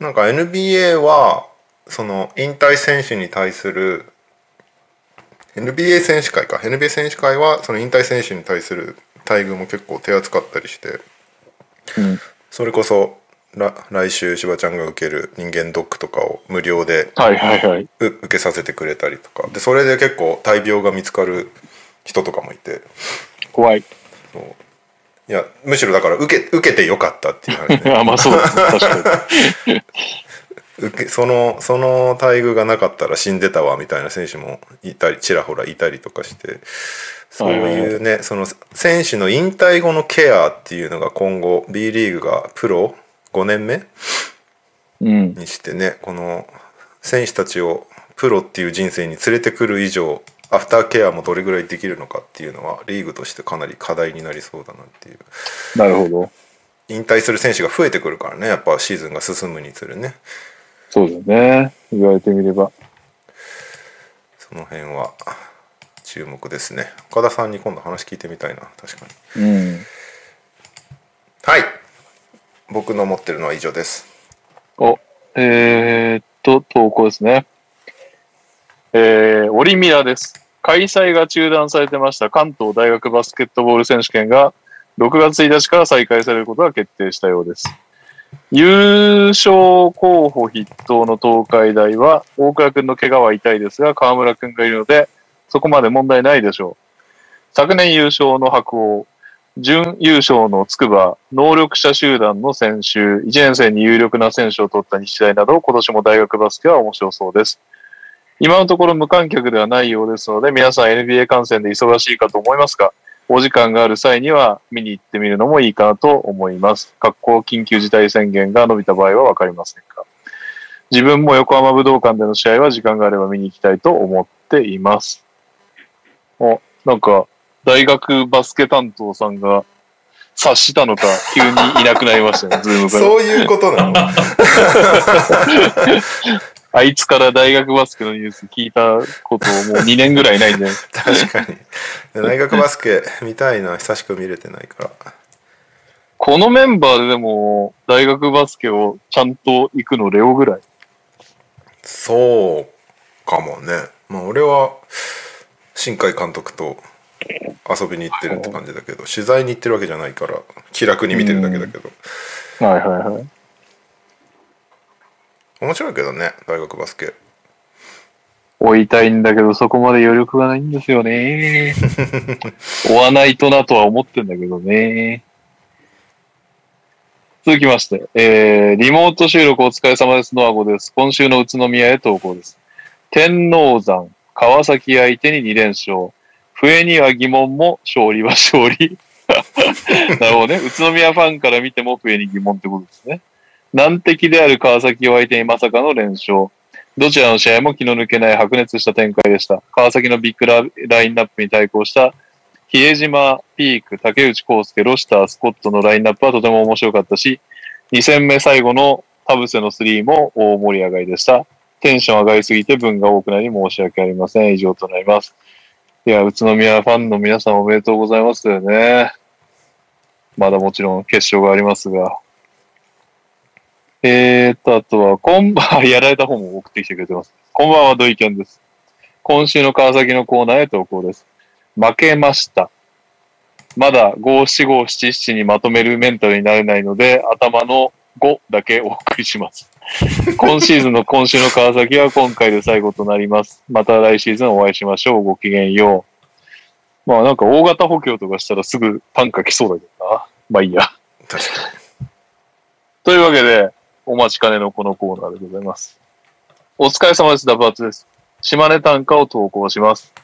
なんか NBA はその引退選手に対する NBA 選手会か NBA 選手会はその引退選手に対する待遇も結構手厚かったりしてうん。それこそら来週しばちゃんが受ける人間ドックとかを無料で受けさせてくれたりとかでそれで結構大病が見つかる人とかもいて怖い。そういやむしろだから受け受けてよかったっていう話ね あ、まあそうですね。確かに。受けそのその待遇がなかったら死んでたわみたいな選手もいたりちらほらいたりとかしてそういうねその選手の引退後のケアっていうのが今後 B リーグがプロ5年目？うん。にしてねこの選手たちをプロっていう人生に連れてくる以上アフターケアもどれぐらいできるのかっていうのはリーグとしてかなり課題になりそうだなっていうなるほど。引退する選手が増えてくるからねやっぱシーズンが進むにつれねそうだね。言われてみれば。その辺は注目ですね岡田さんに今度話聞いてみたいな確かにうん。はい僕の持ってるのは以上ですお、えー、っと、投稿ですね。えー、オリミラです。開催が中断されてました関東大学バスケットボール選手権が6月1日から再開されることが決定したようです。優勝候補筆頭の東海大は、大倉君の怪我は痛いですが、河村君がいるので、そこまで問題ないでしょう。昨年優勝の白鸚、準優勝の筑波、能力者集団の選手、1年生に有力な選手を取った日大など、今年も大学バスケは面白そうです。今のところ無観客ではないようですので、皆さん NBA 観戦で忙しいかと思いますが、お時間がある際には見に行ってみるのもいいかなと思います。学校緊急事態宣言が伸びた場合はわかりませんが。自分も横浜武道館での試合は時間があれば見に行きたいと思っています。お、なんか、大学バスケ担当さんが察したのか、急にいなくなりましたね、ズームから。そういうことなの？あいつから大学バスケのニュース聞いたこともう2年ぐらいないんじゃない？確かに。大学バスケ見たいな、久しく見れてないから。このメンバーででも、大学バスケをちゃんと行くのレオぐらい。そうかもね。まあ俺は新海監督と遊びに行ってるって感じだけど、取材に行ってるわけじゃないから気楽に見てるだけだけど、はいはいはい。面白いけどね大学バスケ追いたいんだけど、そこまで余力がないんですよね。追わないとなとは思ってんだけどね。続きまして、えー、リモート収録お疲れ様です。ノアゴです。今週の宇都宮へ投稿です。天王山、川崎相手に2連勝。笛には疑問も、勝利は勝利。なるほどね。宇都宮ファンから見ても笛に疑問ってことですね。難敵である川崎を相手にまさかの連勝。どちらの試合も気の抜けない白熱した展開でした。川崎のビッグララインナップに対抗した、比江島、ピーク、竹内康介、ロシター、スコットのラインナップはとても面白かったし、2戦目最後の田臥のスリーも大盛り上がりでした。テンション上がりすぎて分が多くなり申し訳ありません。以上となります。いや、宇都宮ファンの皆さんおめでとうございますよね。まだもちろん決勝がありますが。えーと、あとは、こんばんは、やられた方も送ってきてくれてます。こんばんは、ドイキャンです。今週の川崎のコーナーへ投稿です。負けました。まだ5、4、5、7、7にまとめるメンタルになれないので、頭の5だけお送りします。今シーズンの今週の川崎は今回で最後となります。また来シーズンお会いしましょう。ごきげんよう。まあなんか大型補強とかしたらすぐ単価来そうだけどな。まあいいや。確かというわけで、お待ちかねのこのコーナーでございます。お疲れ様です。ダブアツです。島根短歌を投稿します。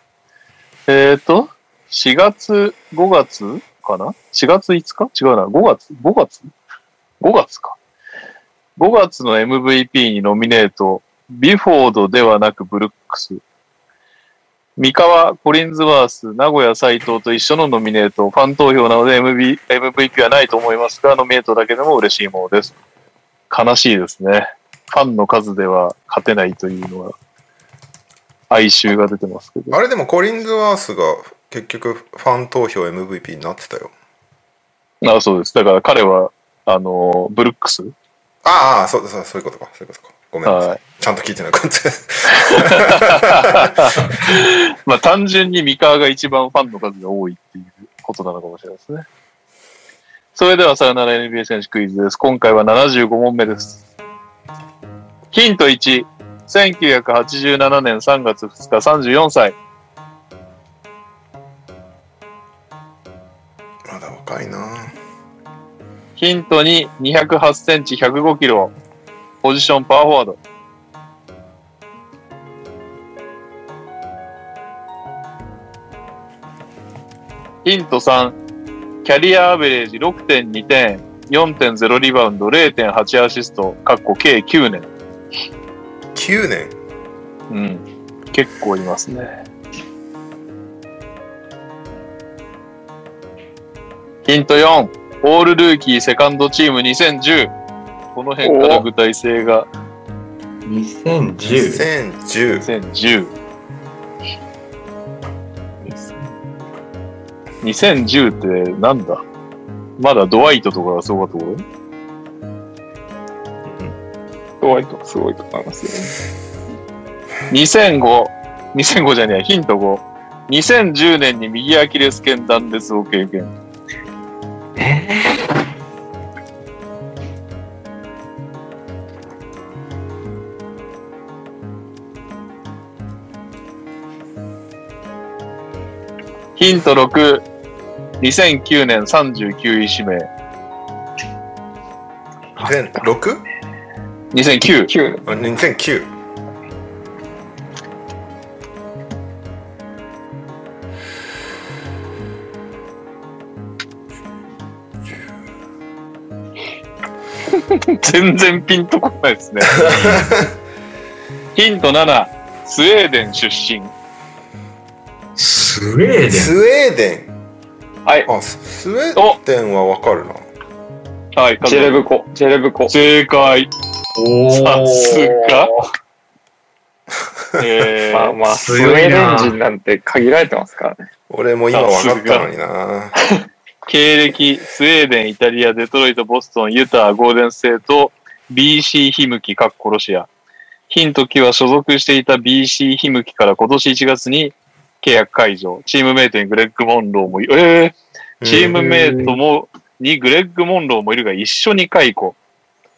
えっ、ー、と、4月、5月かな ?4 月5日？違うな。5月 ?5 月 ?5 月か。5月の MVP にノミネート、ビフォードではなくブルックス。三河、コリンズワース、名古屋、斎藤と一緒のノミネート、ファン投票なので MB MVP はないと思いますが、ノミネートだけでも嬉しいものです。悲しいですね。ファンの数では勝てないというのは、哀愁が出てますけど。あれでもコリンズワースが結局ファン投票 MVP になってたよあそうです。だから彼は、あの、ブルックス？ああそうそうそういうことかそういうことかごめんなさい、はいちゃんと聞いてなかった まあ単純に三河が一番ファンの数が多いっていうことなのかもしれないですね。それではさよなら NBA 選手クイズです。今回は75問目です。ヒント1、1987年3月2日34歳。まだ若いなヒント2、208センチ105キロ。ポジションパワーフォワード。ヒント3、キャリアアベレージ6.2点、4.0リバウンド、0.8アシスト、かっこ計9年。9年？うん。結構いますね。ヒント4、オールルーキーセカンドチーム2010。この辺から具体性が2010。2010 2010。2010ってなんだ？まだドワイトとかがすごかった頃ごいと、すごいと思いますよ。2005、2005じゃねえ、ヒント5。2010年に右アキレス腱断裂を経験。ヒント6、2009年39位指名。全 6? 2009。9あ2009全然ピンとこないですね。ヒント7、スウェーデン出身。スウェーデン？スウェーデンはい。あススウェーデンはわかるなはい、ジェレブコ、ジェレブコ。正解。おさすが。えーまあ まあ、スウ 強いなェーデン人なんて限られてますからね。俺も今わかったのにな経歴、スウェーデン、イタリア、デトロイト、ボストン、ユタ、ゴールデンステート、BC ヒムキ、かっこロシア。ヒムキは所属していた BC ヒムキから今年1月に契約解除。チームメイトにグレッグ・モンローもい、えー、チームメイトも、にグレッグ・モンローもいるが一緒に解雇。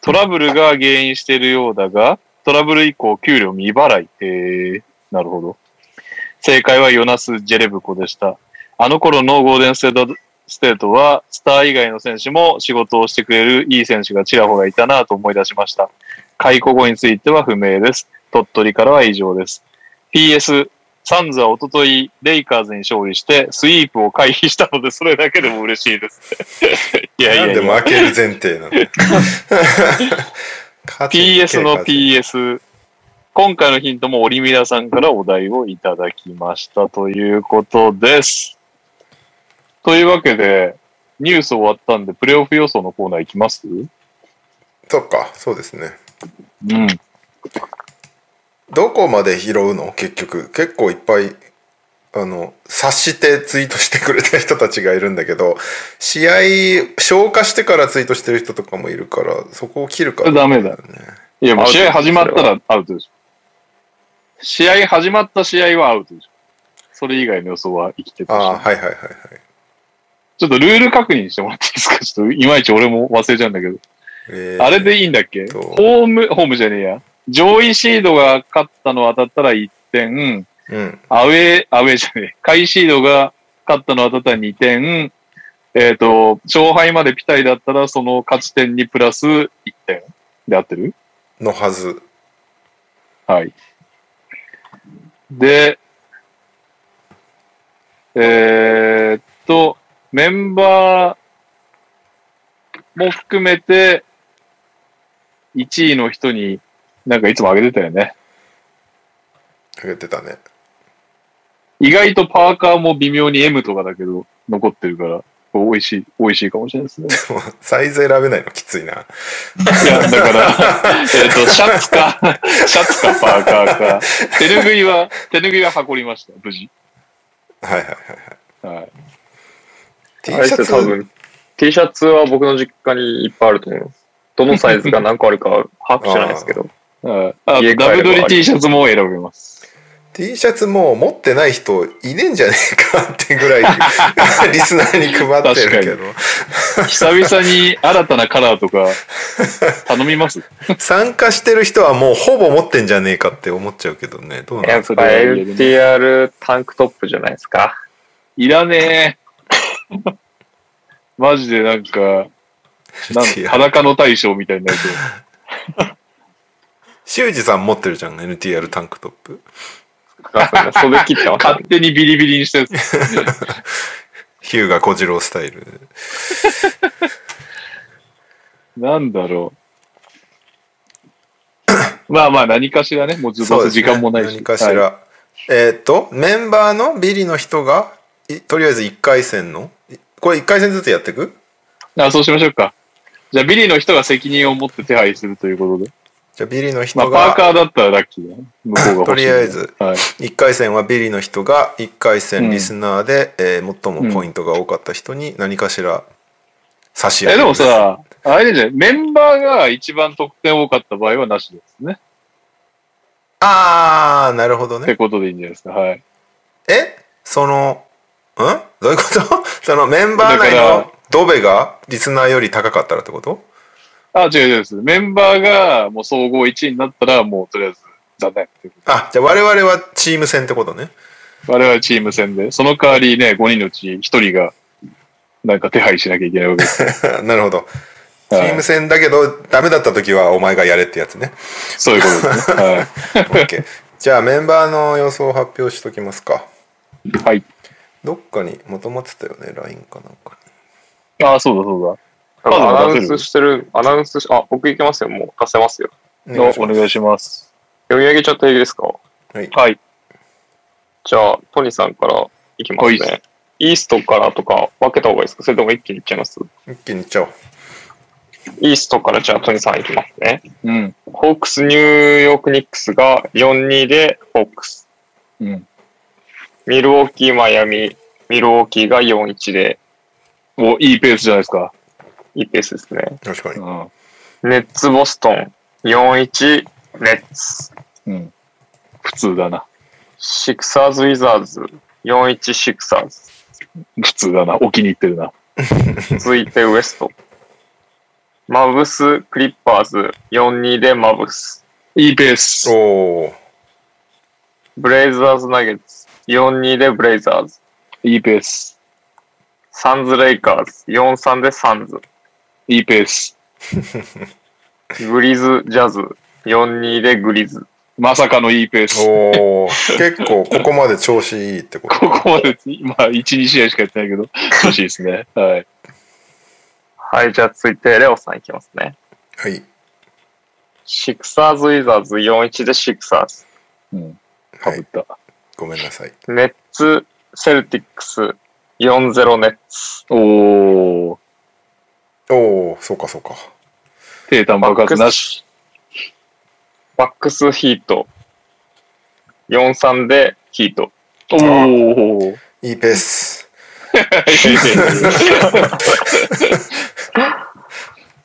トラブルが原因しているようだが、トラブル以降給料未払い。えー、なるほど。正解はヨナス・ジェレブコでした。あの頃のゴールデンステートステートは、スター以外の選手も仕事をしてくれるいい選手がちらほらいたなと思い出しました。解雇後については不明です。鳥取からは以上です。PS、サンズは一昨日レイカーズに勝利して、スイープを回避したので、それだけでも嬉しいです。いやいなんでやいや。負ける前提なの？勝ちに PS の PS。今回のヒントもオリミラさんからお題をいただきましたということです。というわけで、ニュース終わったんで、プレイオフ予想のコーナーいきます？そっかそうですねうん。どこまで拾うの？結局結構いっぱいあの察してツイートしてくれた人たちがいるんだけど試合消化してからツイートしてる人とかもいるからそこを切るからダメだねいや、もう試合始まったらアウトでしょ。試合始まった試合はアウトでしょ。それ以外の予想は生きてたし。ああはいはいはいはいちょっとルール確認してもらっていいですか？ちょっといまいち俺も忘れちゃうんだけど。えーあれでいいんだっけ？ホーム、ホームじゃねえや。上位シードが勝ったの当たったら1点、うん。アウェー、アウェーじゃねえ。下位シードが勝ったの当たったら2点、えっ、と、勝敗までピタリだったらその勝ち点にプラス1点。で合ってる？のはず。はい。で、えーっと、メンバーも含めて、1位の人に、なんかいつもあげてたよね。言ってたね意外とパーカーも微妙に M とかだけど、残ってるから、美味しい、美味しいかもしれないですね。もうサイズ選べないのきついないや、だから、えっと、シャツか、シャツかパーカーか、手拭いは、手拭いは運びました、無事。はいはいはいはいはい。T シャツ？多分、T シャツは僕の実家にいっぱいあると思います。どのサイズが何個あるかは把握してないですけど。はいあダブドリ T シャツも選べます。T シャツもう持ってない人いねえんじゃねえかってぐらい リスナーに配ってるけど。久々に新たなカラーとか頼みます？参加してる人はもうほぼ持ってんじゃねえかって思っちゃうけどね。どうなんやっぱ LTR タンクトップじゃないですか？いらねえ。マジでなんか、なん裸の大将みたいになる修二さん持ってるじゃん NTR タンクトップ袖切ってと、ます勝手にビリビリにしたやつ。ヒューガ小次郎スタイルなんだろう。まあまあ何かしらね、もうずっと時間もないし。何かしら、はえーっとメンバーのビリの人がいとりあえず1回戦の？いこれ1回戦ずつやっていく？いあそうしましょうか。じゃあビリの人が責任を持って手配するということで。じゃあビリのま人あパーカがーだったらラッキーだね。向こうが。とりあえず。はい。1回戦はビリの人が1回戦うんリスナーで、えー最もポイントが多かった人に何かしら差し上げるえ、でもさ、あれじゃないメンバーが一番得点多かった場合はなしですね。あー、なるほどねって。ことでいいんじゃないですか。はい。え？その、ん？どういうこと？そのメンバー内のドベがリスナーより高かったらってこと？あ、違う違うです。メンバーがもう総合1位になったら、もうとりあえず残念っていうことであ、じゃあ我々はチーム戦ってことね。我々チーム戦で、その代わりね、5人のうち1人が、なんか手配しなきゃいけないわけです。なるほど。チーム戦だけど、ダメだった時はお前がやれってやつね。そういうことですね。は OK。じゃあメンバーの予想を発表しときますか。い。はい。どっかにまとまってたよね、LINE かなんかああ、そうだそうアナウンスしてる、アナウンスし、あ、僕行けますよ。もう出せますよ。に。だ。おお願いします。読み上げちゃっていいですか？はい。はい。じゃあ、トニさんからいきますはいね。イーストからとか分けた方がいいですか？それとも一気にいっちゃいます？一気にいっちゃおう。イーストからじゃあトニさんいきますね。うん。ホークスニューヨークニックスが4-2でホークス。うん。ミルウォーキーマイアミ、ミルウォーキーが4-1でお、いいペースじゃないですか。いいペースですね。確かに。うん。ネッツボストン4-1ネッツ。うん。普通だな。シクサーズウィザーズ4-1シクサーズ。普通だな。お気に入ってるな。続いてウエスト。マブスクリッパーズ4-2でマブス。いいペース。おー。ブレイザーズナゲッツ4-2でブレイザーズ。いいペース。サンズレイカーズ4-3でサンズ。いいペース。グリズジャズ4-2でグリズ。まさかのいいペース。おー。結構ここまで調子いいってこと。ここまで、今、1、2試合しかやってないけど、調子いいですね。はい。はい、じゃあ続いてレオさんいきますね。はい。シクサーズウィザーズ4-1でシクサーズ。うん。かはい。ぶった。ごめんなさい。ネッツセルティックス4-0ネッツ。おー。おー、そうかそうか。低炭爆発なし。バックスヒート4-3でヒート。おー。いいペース。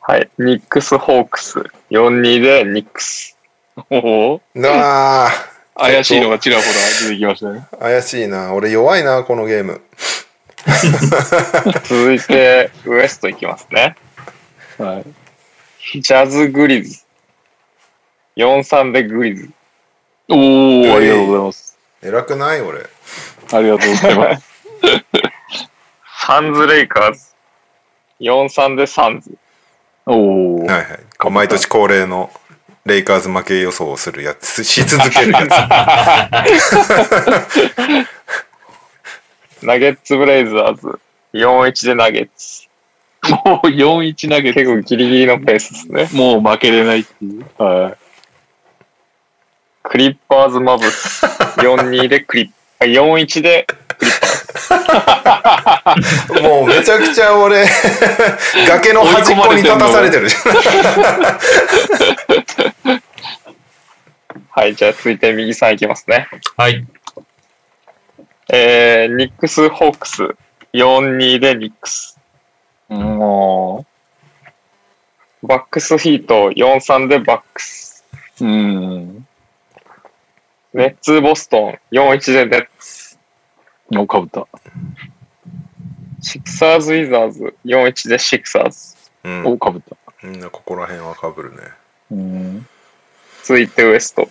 はい。ニックスホークス4-2でニックス。おー。なあ、怪しいのがちらほら出てきましたね。怪しいな。俺弱いな、このゲーム。続いてウエストいきますね。はい。ジャズグリズ。4-3でグリズ。おー、ありがとうございます。偉くない俺。ありがとうございます。サンズレイカーズ。4-3でサンズ。おー。はいはい。毎年恒例のレイカーズ負け予想をするやつ、し続けるや ナゲッツブレイザーズ。4-1でナゲッツ。もう4-1投げて結構ギリギリのペースですね。もう負けれないっていう。はクリッパーズマブス。4-2でクリッあ4-1でつ。もうめちゃくちゃ俺、崖の端っこに立たされてるじはい、じゃあ続いて右さんいきますね。はい。えー、ニックス・ホークス。4-2でニックス。い。もバックスヒート4-3でバックス。う、うん。ネッツ・ボストン4-1でネッツ。もうかぶった。シクサーズ・ウィザーズ4-1でシクサーズ。うんお、。かぶった。みんなここら辺はかぶるね。うん。続いてウエスト。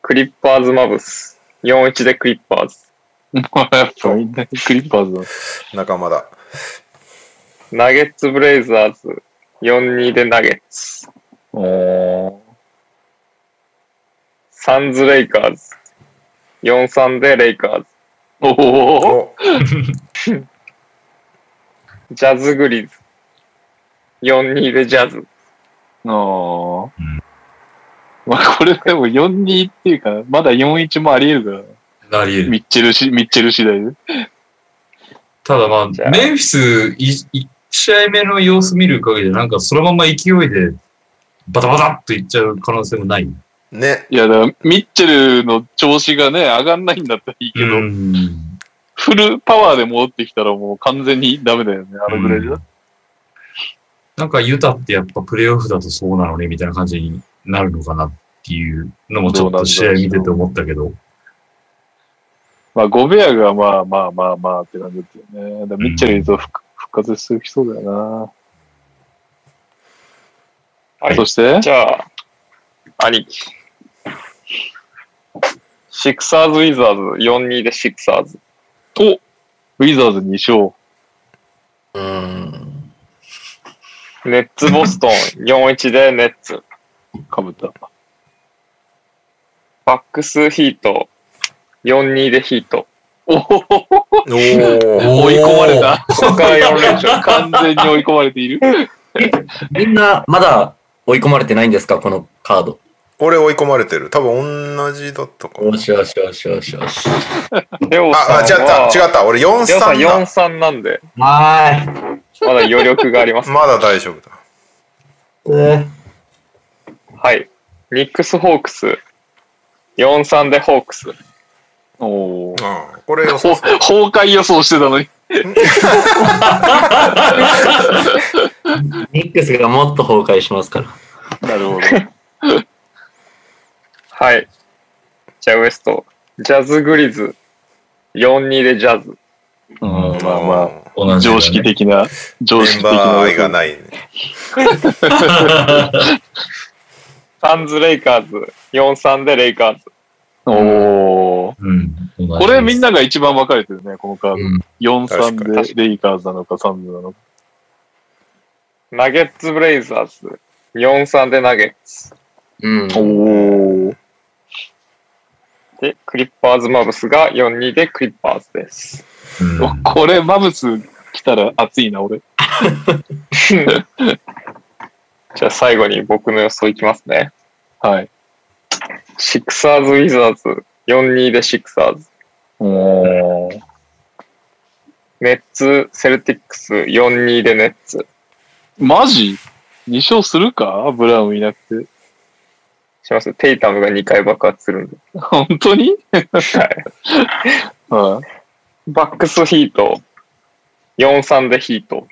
クリッパーズ・マブス。4-1でクリッパーズ。まあ、やっぱみんなクリッパーズだ。仲間だ。ナゲッツ・ブレイザーズ。4-2でナゲッツ。おー。サンズ・レイカーズ。4-3でレイカーズ。おおお、ジャズ・グリズ。4-2でジャズ。あーうんまあ、これでも4-2っていうか、まだ4-1もあり得るから、あり得る。ミッチェルし、ミッチェル次第で。ただまじゃああ、メンフィスい1試合目の様子見る限りで、なんかそのまま勢いでバタバタっといっちゃう可能性もない。ね。いや、だから、ミッチェルの調子がね、上がんないんだったらいいけど、うんフルパワーで戻ってきたらもう完全にダメだよね、あのぐらいじゃ。なんかユタってやっぱプレイオフだとそうなのねみたいな感じになるのかなっていうのもちょっと試合見てて思ったけど。まあ、ゴベアがまあまあまあまあって感じだったよね。だミッチェルいると復復活してきそうだよな。はいそして、じゃあ、兄貴。シクサーズ・ウィザーズ4-2でシクサーズ。と、ウィザーズ2勝。うーん。ネッツ・ボストン 4-1でネッツ。かぶった。バックス・ヒート4-2でヒート。おお追い込まれた。ここから4連勝。完全に追い込まれている。みんな、まだ追い込まれてないんですか？このカード。俺追い込まれてる多分同じだったかなよしよしよしよしよし。レオさんああ違ったは、違った俺レオさん43だ4-3なんで、はまだ余力があります。まだ大丈夫だーい。はい。ニックス・ホークス4-3でホークス。おお。うんこれ予想崩壊予想してたのに。ニックスがもっと崩壊しますから。なるほど。はい。じゃあウエスト。ジャズ・グリズ4-2でジャズ。うん、まあまあ、同じだね常識的な、常識的な。愛がないねサンズ・レイカーズ4-3でレイカーズ。おお。うん。これみんなが一番分かれてるね、このカーうん。ド。確かに4-3でレイカーズなのか、サンズなのか。ナゲッツ・ブレイザーズ4-3でナゲッツ。うん。おお。で、クリッパーズ・マブスが4-2でクリッパーズです。うんこれ、マブス来たら熱いな、俺。じゃあ最後に僕の予想いきますね。はい。シクサーズ・ウィザーズ4-2でシクサーズ。おー。ネッツ・セルティックス4-2でネッツ。マジ ?2 勝するか？ブラウンいなくて。します。テイタムが2回爆発するんで。本当に？はい。はい。バックス・ヒート4-3でヒート。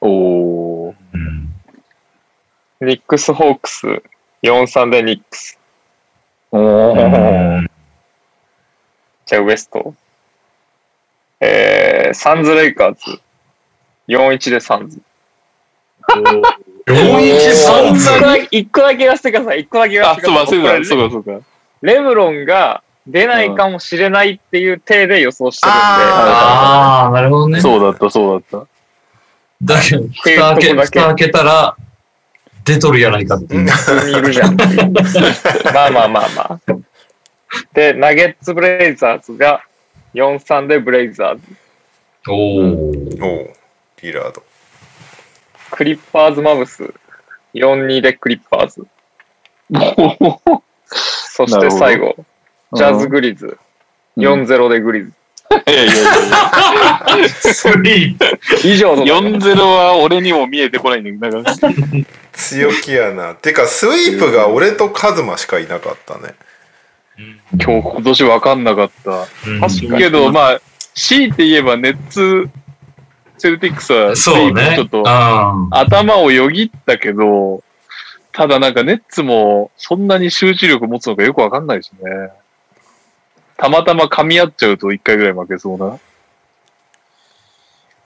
おー。うんニックス・ホークス4-3でニックス。おー。じゃあウエスト。えー、サンズ・レイカーズ4-1でサンズ。4-1サンズ一個だけ言わせてください。一個だけ言わあ、せてそうか、ください。そうか、そうか、そうか。レブロンが出ないかもしれないっていう体で予想してるんで、ああ、なるほどね。そうだった、そうだっだけど、蓋開けたら、出とるやないかっていう。いるじゃん。まあまあまあまあ。で、ナゲッツ・ブレイザーズが4-3でブレイザーズ。おお。おうリラードクリッパーズ・マブス4-2でクリッパーズ。た。そして最後、ジャズ・グリズ4-0でグリズ。いやいやいやスリー。以上の4-0は俺にも見えてこないんだけど、強気やなてかスイープが俺とカズマしかいなかったね今日今年分かんなかった。うん確かにけど、まあ、強いて言えば、ネッツ、セルティックスは、そうね。ちょっとうん頭をよぎったけど、ただなんかネッツもそんなに集中力持つのかよくわかんないしね。たまたま噛み合っちゃうと一回ぐらい負けそうな。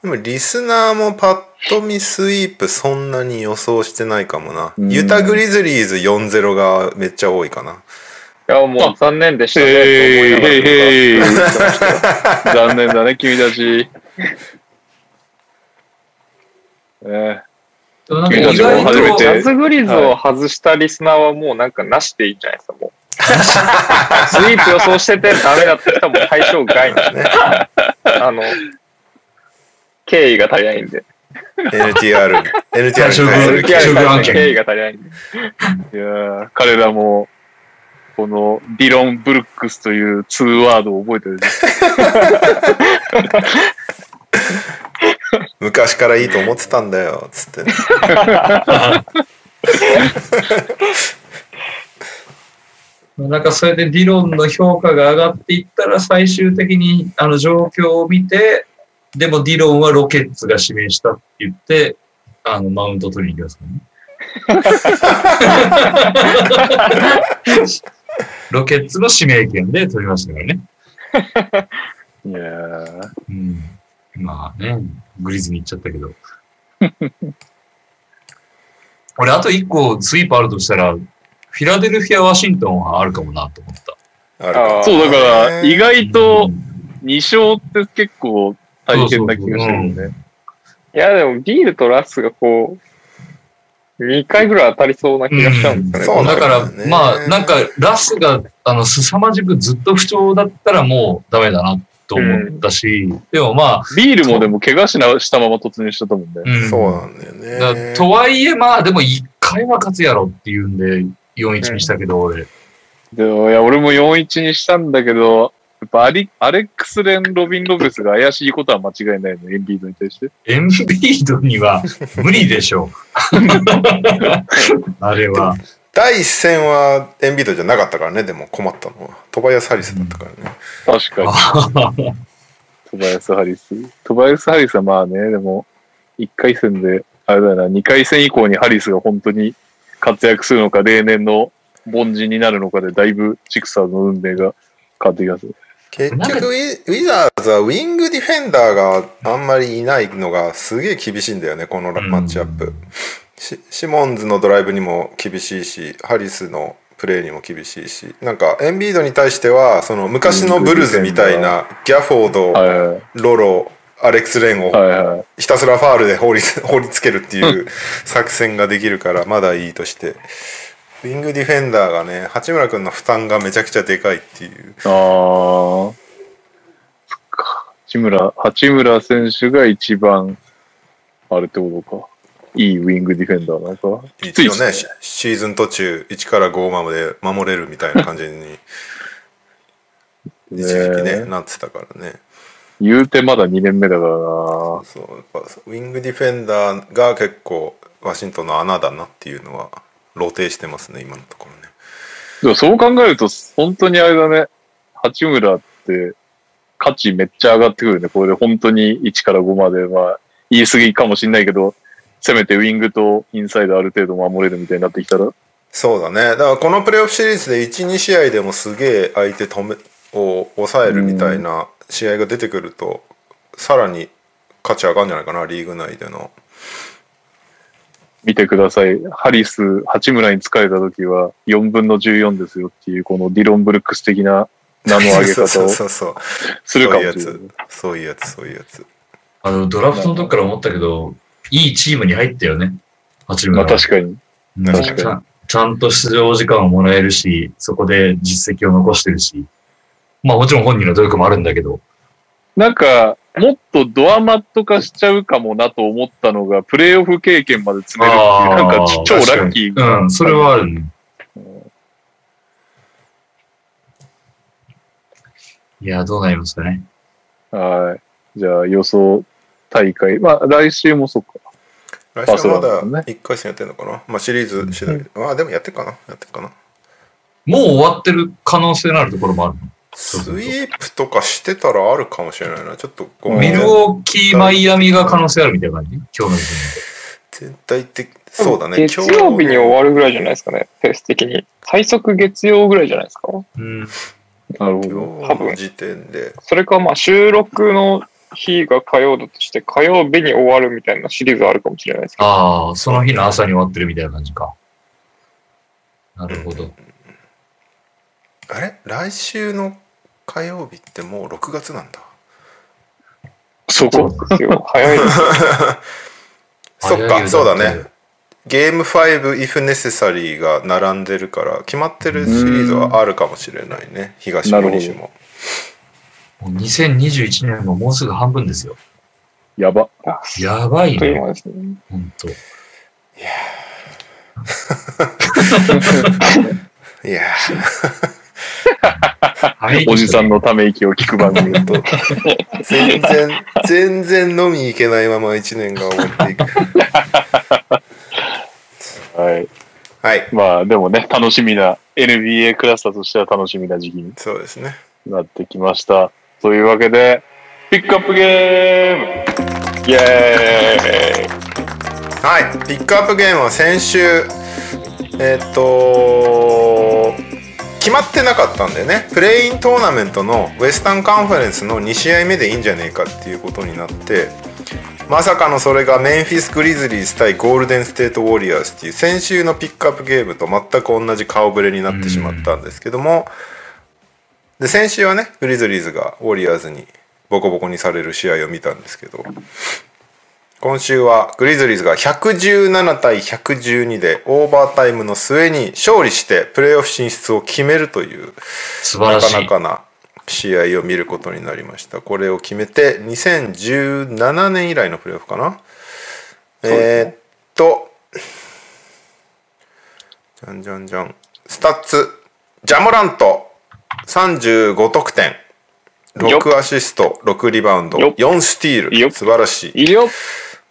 でもリスナーもパッと見スイープそんなに予想してないかもな。うん。ユタグリズリーズ4-0がめっちゃ多いかな。いや、もう残念でしたね。残念だね、君たち。ね。君たちも意外と初めてジャズグリズを外したリスナーはもうなんかなしでいいんじゃないですか、もう。スイープ予想しててダメだった人はもう対象外なんで、ね あの、敬意が足りないんで。NTR に NTR に対する対象外案件敬意が足りないんで。いやー彼らも、このディロン・ブルックスという2ワードを覚えてるね。昔からいいと思ってたんだよつってね なんかそれでディロンの評価が上がっていったら最終的にあの状況を見て、でもディロンはロケッツが指名したって言って、あの、マウント取りに行きますからね。ロケッツの指名権で取りましたからね。いやーうん。まあね、グリズに行っちゃったけど。俺、あと一個スイープあるとしたら、フィラデルフィア・ワシントンはあるかもなと思った。そう、だから、意外とうん2勝って結構大変な気がしてるもんね。いや、でもビールとラスがこう、2回ぐらい当たりそうな気がしちゃうんですよね。うんそうだから、ねまあ、なんか、ラスが、あの、凄まじくずっと不調だったらもうダメだなと思ったし、でもまあ、ビールもでも怪我しなしたまま突入しちゃったもんね。うんそうなんだよだね。とはいえ、まあ、でも一回は勝つやろっていうんで、4-1にしたけど、俺。でもいや、俺も4-1にしたんだけど、やっぱアリアレックス・レン・ロビン・ロベスが怪しいことは間違いないの、エンビードに対して。エンビードには無理でしょう。あれは。第一戦はエンビードじゃなかったからね、でも困ったのは。トバヤス・ハリスだったからね。確かに。トバヤス・ハリス。トバヤス・ハリスはまあね、でも、1回戦で、あれだよな、2回戦以降にハリスが本当に活躍するのか、例年の凡人になるのかで、だいぶチクサーズの運命が変わってきます。結局ウィ、ザーズはウィングディフェンダーがあんまりいないのがすげえ厳しいんだよね、このマッチアップ。シシモンズのドライブにも厳しいし、ハリスのプレーにも厳しいし、なんかエンビードに対しては、その昔のブルーズみたいなギャフォード、ロロ、アレックス・レンを。ひたすらファールで放り 放りつけるっていう作戦ができるからまだいいとしてウィングディフェンダーがね八村君の負担がめちゃくちゃでかいっていうああ。八村、八村選手が一番、あれってことか。いいウィングディフェンダーなのか。きつい一応ねね。シシーズン途中1から5まで守れるみたいな感じに 一時期ねねなってたからね言うてまだ2年目だからな。そうやっぱウィングディフェンダーが結構ワシントンの穴だなっていうのは露呈してますね今のところねでもそう考えると、本当にあれだね。八村って価値めっちゃ上がってくるね。これで本当に1から5まで、まあ、言い過ぎかもしんないけど、せめてウィングとインサイドある程度守れるみたいになってきたら。そうだね。だからこのプレーオフシリーズで1、2試合でもすげえ相手止めを抑えるみたいな試合が出てくると、さらに価値上がるんじゃないかな、リーグ内での。見てください。ハリス、八村に疲れた時は4分の14ですよっていう、このディロン・ブルックス的な名の上げ そうそう方をそうそう。するかもしれそうないいうや。つ。そういうやつ、そういうやつ。あの、ドラフトの時から思ったけど、いいチームに入ったよね。八村まあは。確かに。うん確かにちゃんと出場時間をもらえるし、そこで実績を残してるし。まあもちろん本人の努力もあるんだけど。なんか、もっとドアマット化しちゃうかもなと思ったのが、プレイオフ経験まで詰めるっていう、なんかー超ラッキーうん、それはあるね。いや、どうなりますかね。はい。じゃあ予想大会。まあ来週もそっか。来週はまだそうなんだね1回戦やってんのかな。まあシリーズ次第。まあでもやってるかな。やってるかな。もう終わってる可能性のあるところもあるスイープとかしてたらあるかもしれないな。ちょっと。ミルウォーキー、マイアミが可能性あるみたいな感じ？今日の時全体的、そうだね。月曜日に終わるぐらいじゃないですかね、ペース的に。最速月曜ぐらいじゃないですか？点で。うん。なるほど。今日の時点で。それかまあ収録の日が火曜だとして、火曜日に終わるみたいなシリーズはあるかもしれないですけど。ああ、その日の朝に終わってるみたいな感じか。なるほど。あれ？来週の火曜日ってもう6月なんだ。そ そうこ。ですよ。早いです。そっか、そうだね。ゲーム5 if necessary が並んでるから、決まってるシリーズはあるかもしれないね。東もなるほど西も。もう2021年ももうすぐ半分ですよ。やば。やばいね。間ですね。ほんと。いや おじさんのため息を聞く番組。ー、全然、全然飲み行けないまま1年が終わっていく。はい。はい、まあでもね、楽しみな、NBA クラスターとしては楽しみな時期にそうですね。なってきました。というわけで、ピックアップゲームイェーイはいピックアップゲームは先週えっ、と決まってなかったんだよね。プレイイントーナメントのウエスタンカンファレンスの2試合目でいいんじゃねえかっていうことになってまさかのそれがメンフィス・グリズリーズ対ゴールデン・ステート・ウォリアーズっていう先週のピックアップゲームと全く同じ顔ぶれになってしまったんですけどもで先週はねグリズリーズがウォリアーズにボコボコにされる試合を見たんですけど今週はグリズリーズが117対112でオーバータイムの末に勝利してプレーオフ進出を決めるという素晴らしい。なかなかな試合を見ることになりました。これを決めて2017年以来のプレーオフかな、えーっとじゃんじゃんじゃん。スタッツジャモラント。35得点。6アシスト6リバウンドよっ。4スティール。素晴らしい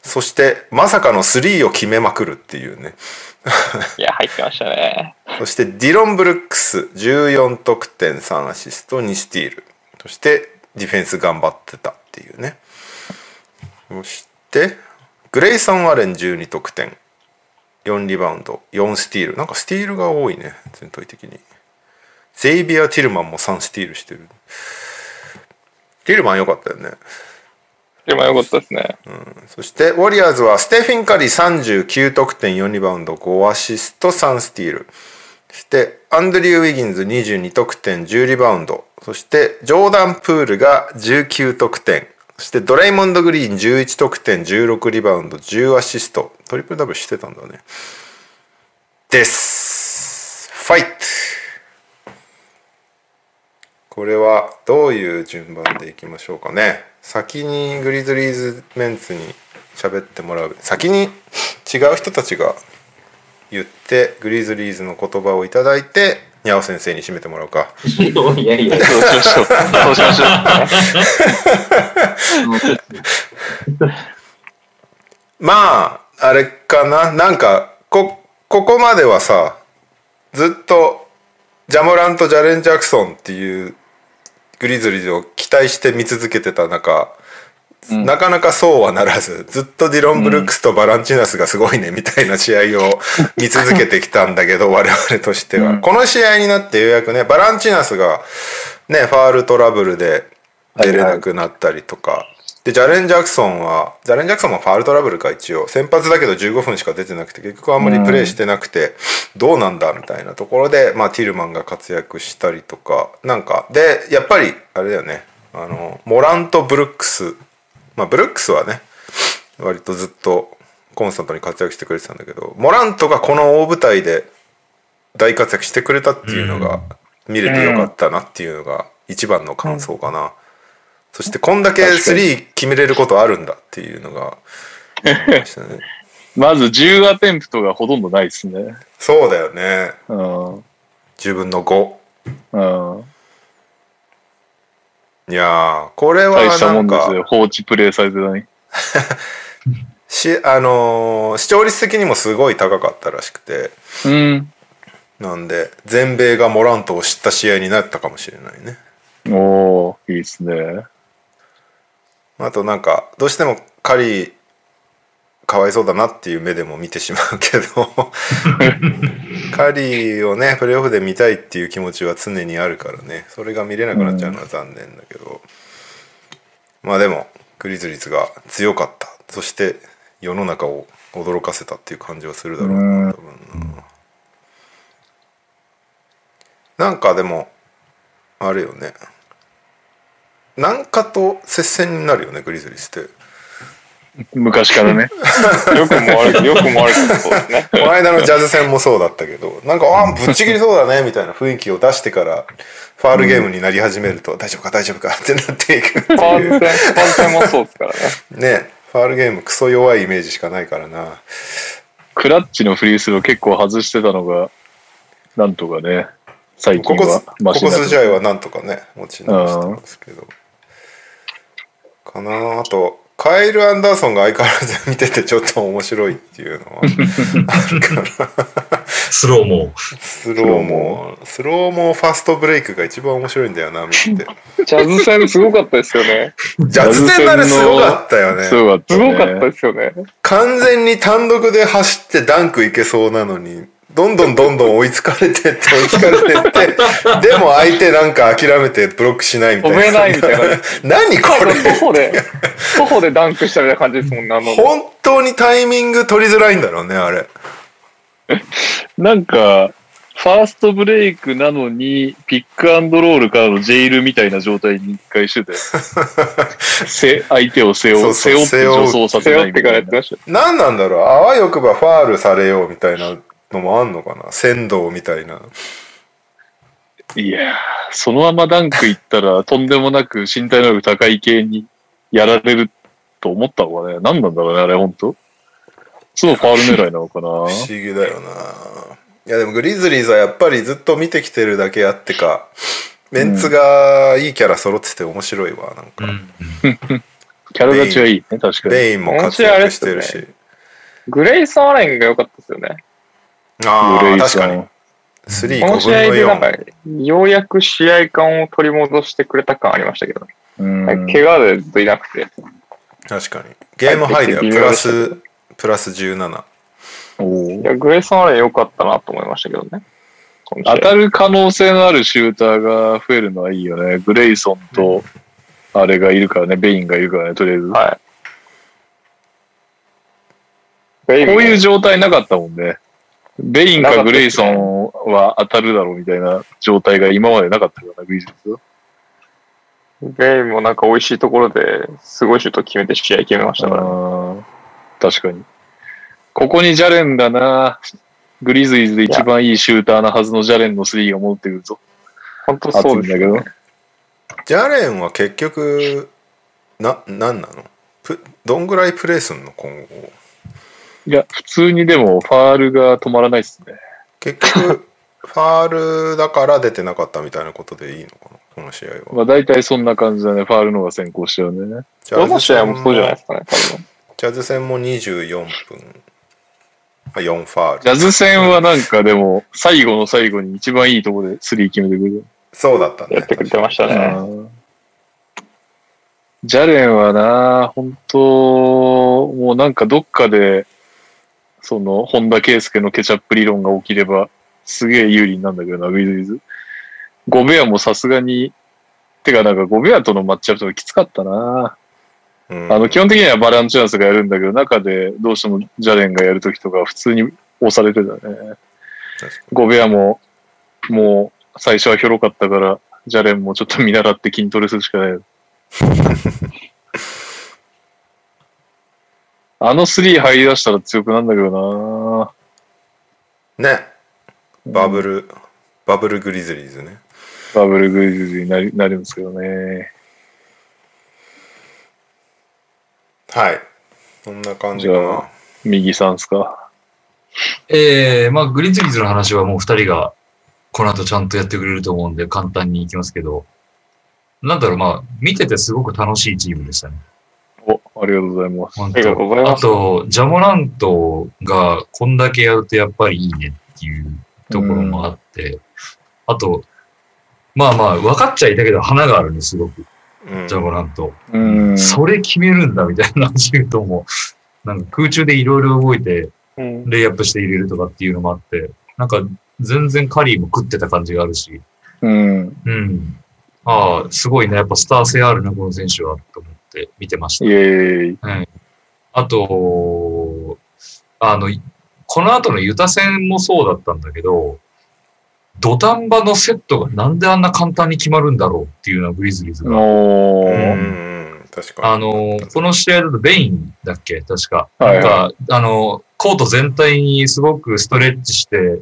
そしてまさかの3を決めまくるっていうね。いや、入ってましたね。そしてディロン・ブルックス14得点3アシスト2スティール。そしてディフェンス頑張ってたっていうね。そしてグレイソン・アレン12得点。4リバウンド4スティール。なんかスティールが多いね全体的に。ゼイビア・ティルマンも3スティールしてる。ティルマン良かったよねでもよかったですね。うん。そしてウォリアーズはステフィン・カリー39得点4リバウンド5アシスト3スティール。そしてアンドリュー・ウィギンズ22得点10リバウンド。そしてジョーダン・プールが19得点。そしてドレイモンド・グリーン11得点16リバウンド10アシスト。トリプルダブルしてたんだね。です。ファイト。これはどういう順番でいきましょうかね。先にグリズリーズメンツに喋ってもらう先に違う人たちが言ってグリズリーズの言葉をいただいてにゃお先生に締めてもらうかいやいや、そうしましょう。そうしましょう。まああれかな？なんかこここまではさずっとジャモランとジャレン・ジャクソンっていうグリズリーズを期待して見続けてた中、なかなかそうはならずずっとディロン・ブルックスとバランチナスがすごいねみたいな試合を見続けてきたんだけど 我々としては、この試合になってようやくねバランチナスがねファールトラブルで出れなくなったりとか、でジャレン・ジャクソンはジャレン・ジャクソンもファールトラブルか一応。先発だけど15分しか出てなくて結局あんまりプレーしてなくて、どうなんだみたいなところで、まあ、ティルマンが活躍したりとかなんか。でやっぱりあれだよね。あのモラント・ブルックス。まあブルックスはね割とずっとコンスタントに活躍してくれてたんだけどモラントがこの大舞台で大活躍してくれたっていうのが見れてよかったなっていうのが一番の感想かな、そしてこんだけ3決めれることあるんだっていうのがましたね まず10アテンプトがほとんどないですね。そうだよねうん。10分の5うん。いやーこれは大したもんですよ。放置プレイされてたのに。しあのー視聴率的にもすごい高かったらしくてうん。なんで全米がモラントを知った試合になったかもしれないねおー、いいっすね。あとなんかどうしてもカリーかわいそうだなっていう目でも見てしまうけど カリーをねプレーオフで見たいっていう気持ちは常にあるからね。それが見れなくなっちゃうのは残念だけど、まあでもグリズリーズが強かった。そして世の中を驚かせたっていう感じはするだろううん。な多分。ななんかでもあるよねなんかと接戦になるよねグリズリーズって昔からね。よくも悪く、よくも悪くもそうですね。この間のジャズ戦もそうだったけどなんかあぶっちぎりそうだねみたいな雰囲気を出してからファールゲームになり始めると、大丈夫か大丈夫かってなっていくっていうファール戦、ファール戦もそうですからね。ねファールゲームクソ弱いイメージしかないからなクラッチのフリースロー結構外してたのが、なんとかね、最ここ近はマここ数試合はなんとかね持ち直してますけどかなあとカエル・アンダーソンが相変わらず見ててちょっと面白いっていうのはあるからスローも。スローモー、スローモーファストブレイクが一番面白いんだよな、見てて。ジャズ戦すごかったですよね。ジャズ戦あれすごかったよね。すごかった、ね。すごかったですよね。完全に単独で走ってダンクいけそうなのに、どんどんどんどん追いつかれてって追いつかれてって、でも相手なんか諦めてブロックしないみたいな。止めないみたいな。何これ？徒歩で、徒歩でダンクしたみたいな感じですもんね、あの。本当にタイミング取りづらいんだろうね、あれ。なんか、ファーストブレイクなのに、ピックアンドロールからのジェイルみたいな状態に一回してて、せ相手を背負そう背負って助走させないみたいな。からやってました。何なんだろう？あわよくばファールされようみたいなのもあんのかな？仙道みたいな。いやー、そのままダンク行ったら、とんでもなく身体能力高い系にやられると思った方がね、何なんだろうね、あれ、本当そのファール狙いなのかな不思議だよな。いやでもグリズリーズはやっぱりずっと見てきてるだけあってか、メンツがいいキャラ揃ってて面白いわ、なんか。キャラ立ちはいいね、確かに。ベインも活躍してるし。グレイソン・アレンが良かったですよね。ああ、グレイソン確かに。3、5この試合でなんか4。、ようやく試合感を取り戻してくれた感ありましたけどね。うん怪我でずっといなくて。確かに。ゲームハイではプラス、プラス17。おーいや、グレイソン・アレン良かったなと思いましたけどね。当たる可能性のあるシューターが増えるのはいいよね。グレイソンと、あれがいるからね、ベインがいるからね、とりあえず。はい。こういう状状態なかったもんね。ベインかグレイソンは当たるだろうみたいな状態が今までなかったからな、グリズズはベインもなんか美味しいところですごいシュート決めて試合決めましたから、確かに。ここにジャレンだな。グリズリーズで一番いいシューターなはずのジャレンのスリーが戻ってくるぞ。本当そうですよ、熱いんだね。ジャレンは結局、な、なんなの？プどんぐらいプレイすんの？今後。いや、普通にでもファールが止まらないっすね。結局、ファールだから出てなかったみたいなことでいいのかな？この試合は。まあ大体そんな感じだね。ファールの方が先行しちゃうんでね。ジどの試合もそうじゃないですかね、多分。ジャズ戦も24分。あ、4ファール。ジャズ戦はなんかでも、最後の最後に一番いいところでスリー決めてくる。そうだったね。やってくれてましたね。うんジャレンはな、本当もうなんかどっかで、その、本田圭佑のケチャップ理論が起きれば、すげえ有利になるんだけどな、ウィズウィズ。ゴベアもさすがに、てかなんかゴベアとのマッチアップとかきつかったな。うんあの、基本的にはバランチャンスがやるんだけど、中でどうしてもジャレンがやるときとか普通に押されてたね。ゴベアも、もう最初はひょろかったから、ジャレンもちょっと見習って筋トレするしかない。あのスリー入り出したら強くなんだけどなね。バブル、バブルグリズリーズね。バブルグリズリーになりなるんですけどね。はい。そんな感じかじゃな。右さんすか？えー、まあ、グリズリーズの話はもう二人がこの後ちゃんとやってくれると思うんで簡単にいきますけど、なんだろう、まあ、見ててすごく楽しいチームでしたね。お、ありがとうございます。本ありがとうございますと、ジャモラントがこんだけやるとやっぱりいいねっていうところもあって、あと、まあまあ、分かっちゃいたけど花があるんです、すごく。うんジャモラント。うん。それ決めるんだみたいなシュートも、なんか空中でいろいろ動いて、うんレイアップして入れるとかっていうのもあって、なんか全然カリーも食ってた感じがあるし、うん。うん。ああ、すごいね。やっぱスター性あるな、この選手は、と思って見てました。はい。あと、あの、いこの後のユタ戦もそうだったんだけど、土壇場のセットがなんであんな簡単に決まるんだろうっていうのはグリズリーズが。うんおー。うん、確かに。あの、この試合だとベインだっけ？確か。はいなんか、あの、コート全体にすごくストレッチして、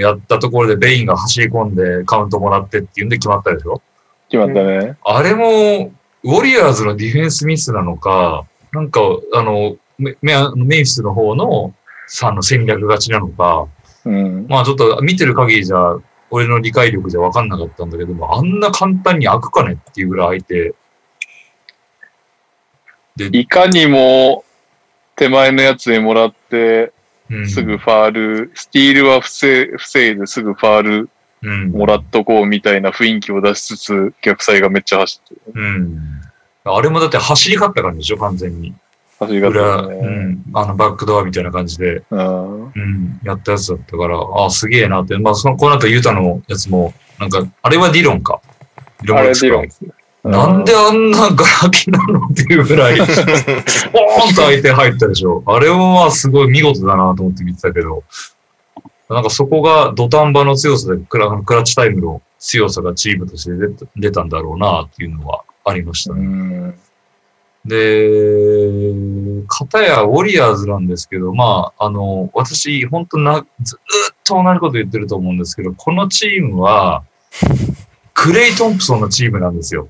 やったところでベインが走り込んでカウントもらってっていうんで決まったでしょ？決まったね。あれも、ウォリアーズのディフェンスミスなのか、なんか、あの、メメメンフィスの方の、さあの戦略勝ちなのか、うん。まあちょっと見てる限りじゃ、俺の理解力じゃ分かんなかったんだけども、あんな簡単に開くかねっていうぐらい開いて、で、いかにも手前のやつにもらって、うん。すぐファール、スティールは防い防いですぐファールうん。もらっとこうみたいな雰囲気を出しつつ、逆サイがめっちゃ走ってる。うん。あれもだって走り勝った感じでしょ、完全に。走りが裏、ったね。うん。あの、バックドアみたいな感じで、うん。うん、やったやつだったから、あすげえなって。まあ、その、この後ユタのやつも、なんか、あれはディロンか。ディあれマルクスかディロンですね。なんであんなガラ空きなのっていうぐらい、ポーンと相手入ったでしょ。あれもまあすごい見事だなと思って見てたけど、なんかそこが土壇場の強さでクラクラッチタイムの強さがチームとして出たんだろうなっていうのはありましたうね。ん。で、片やウォリアーズなんですけど、まあ、あの、私、本当な、ずーっと同じこと言ってると思うんですけど、このチームは、クレイ・トンプソンのチームなんですよ。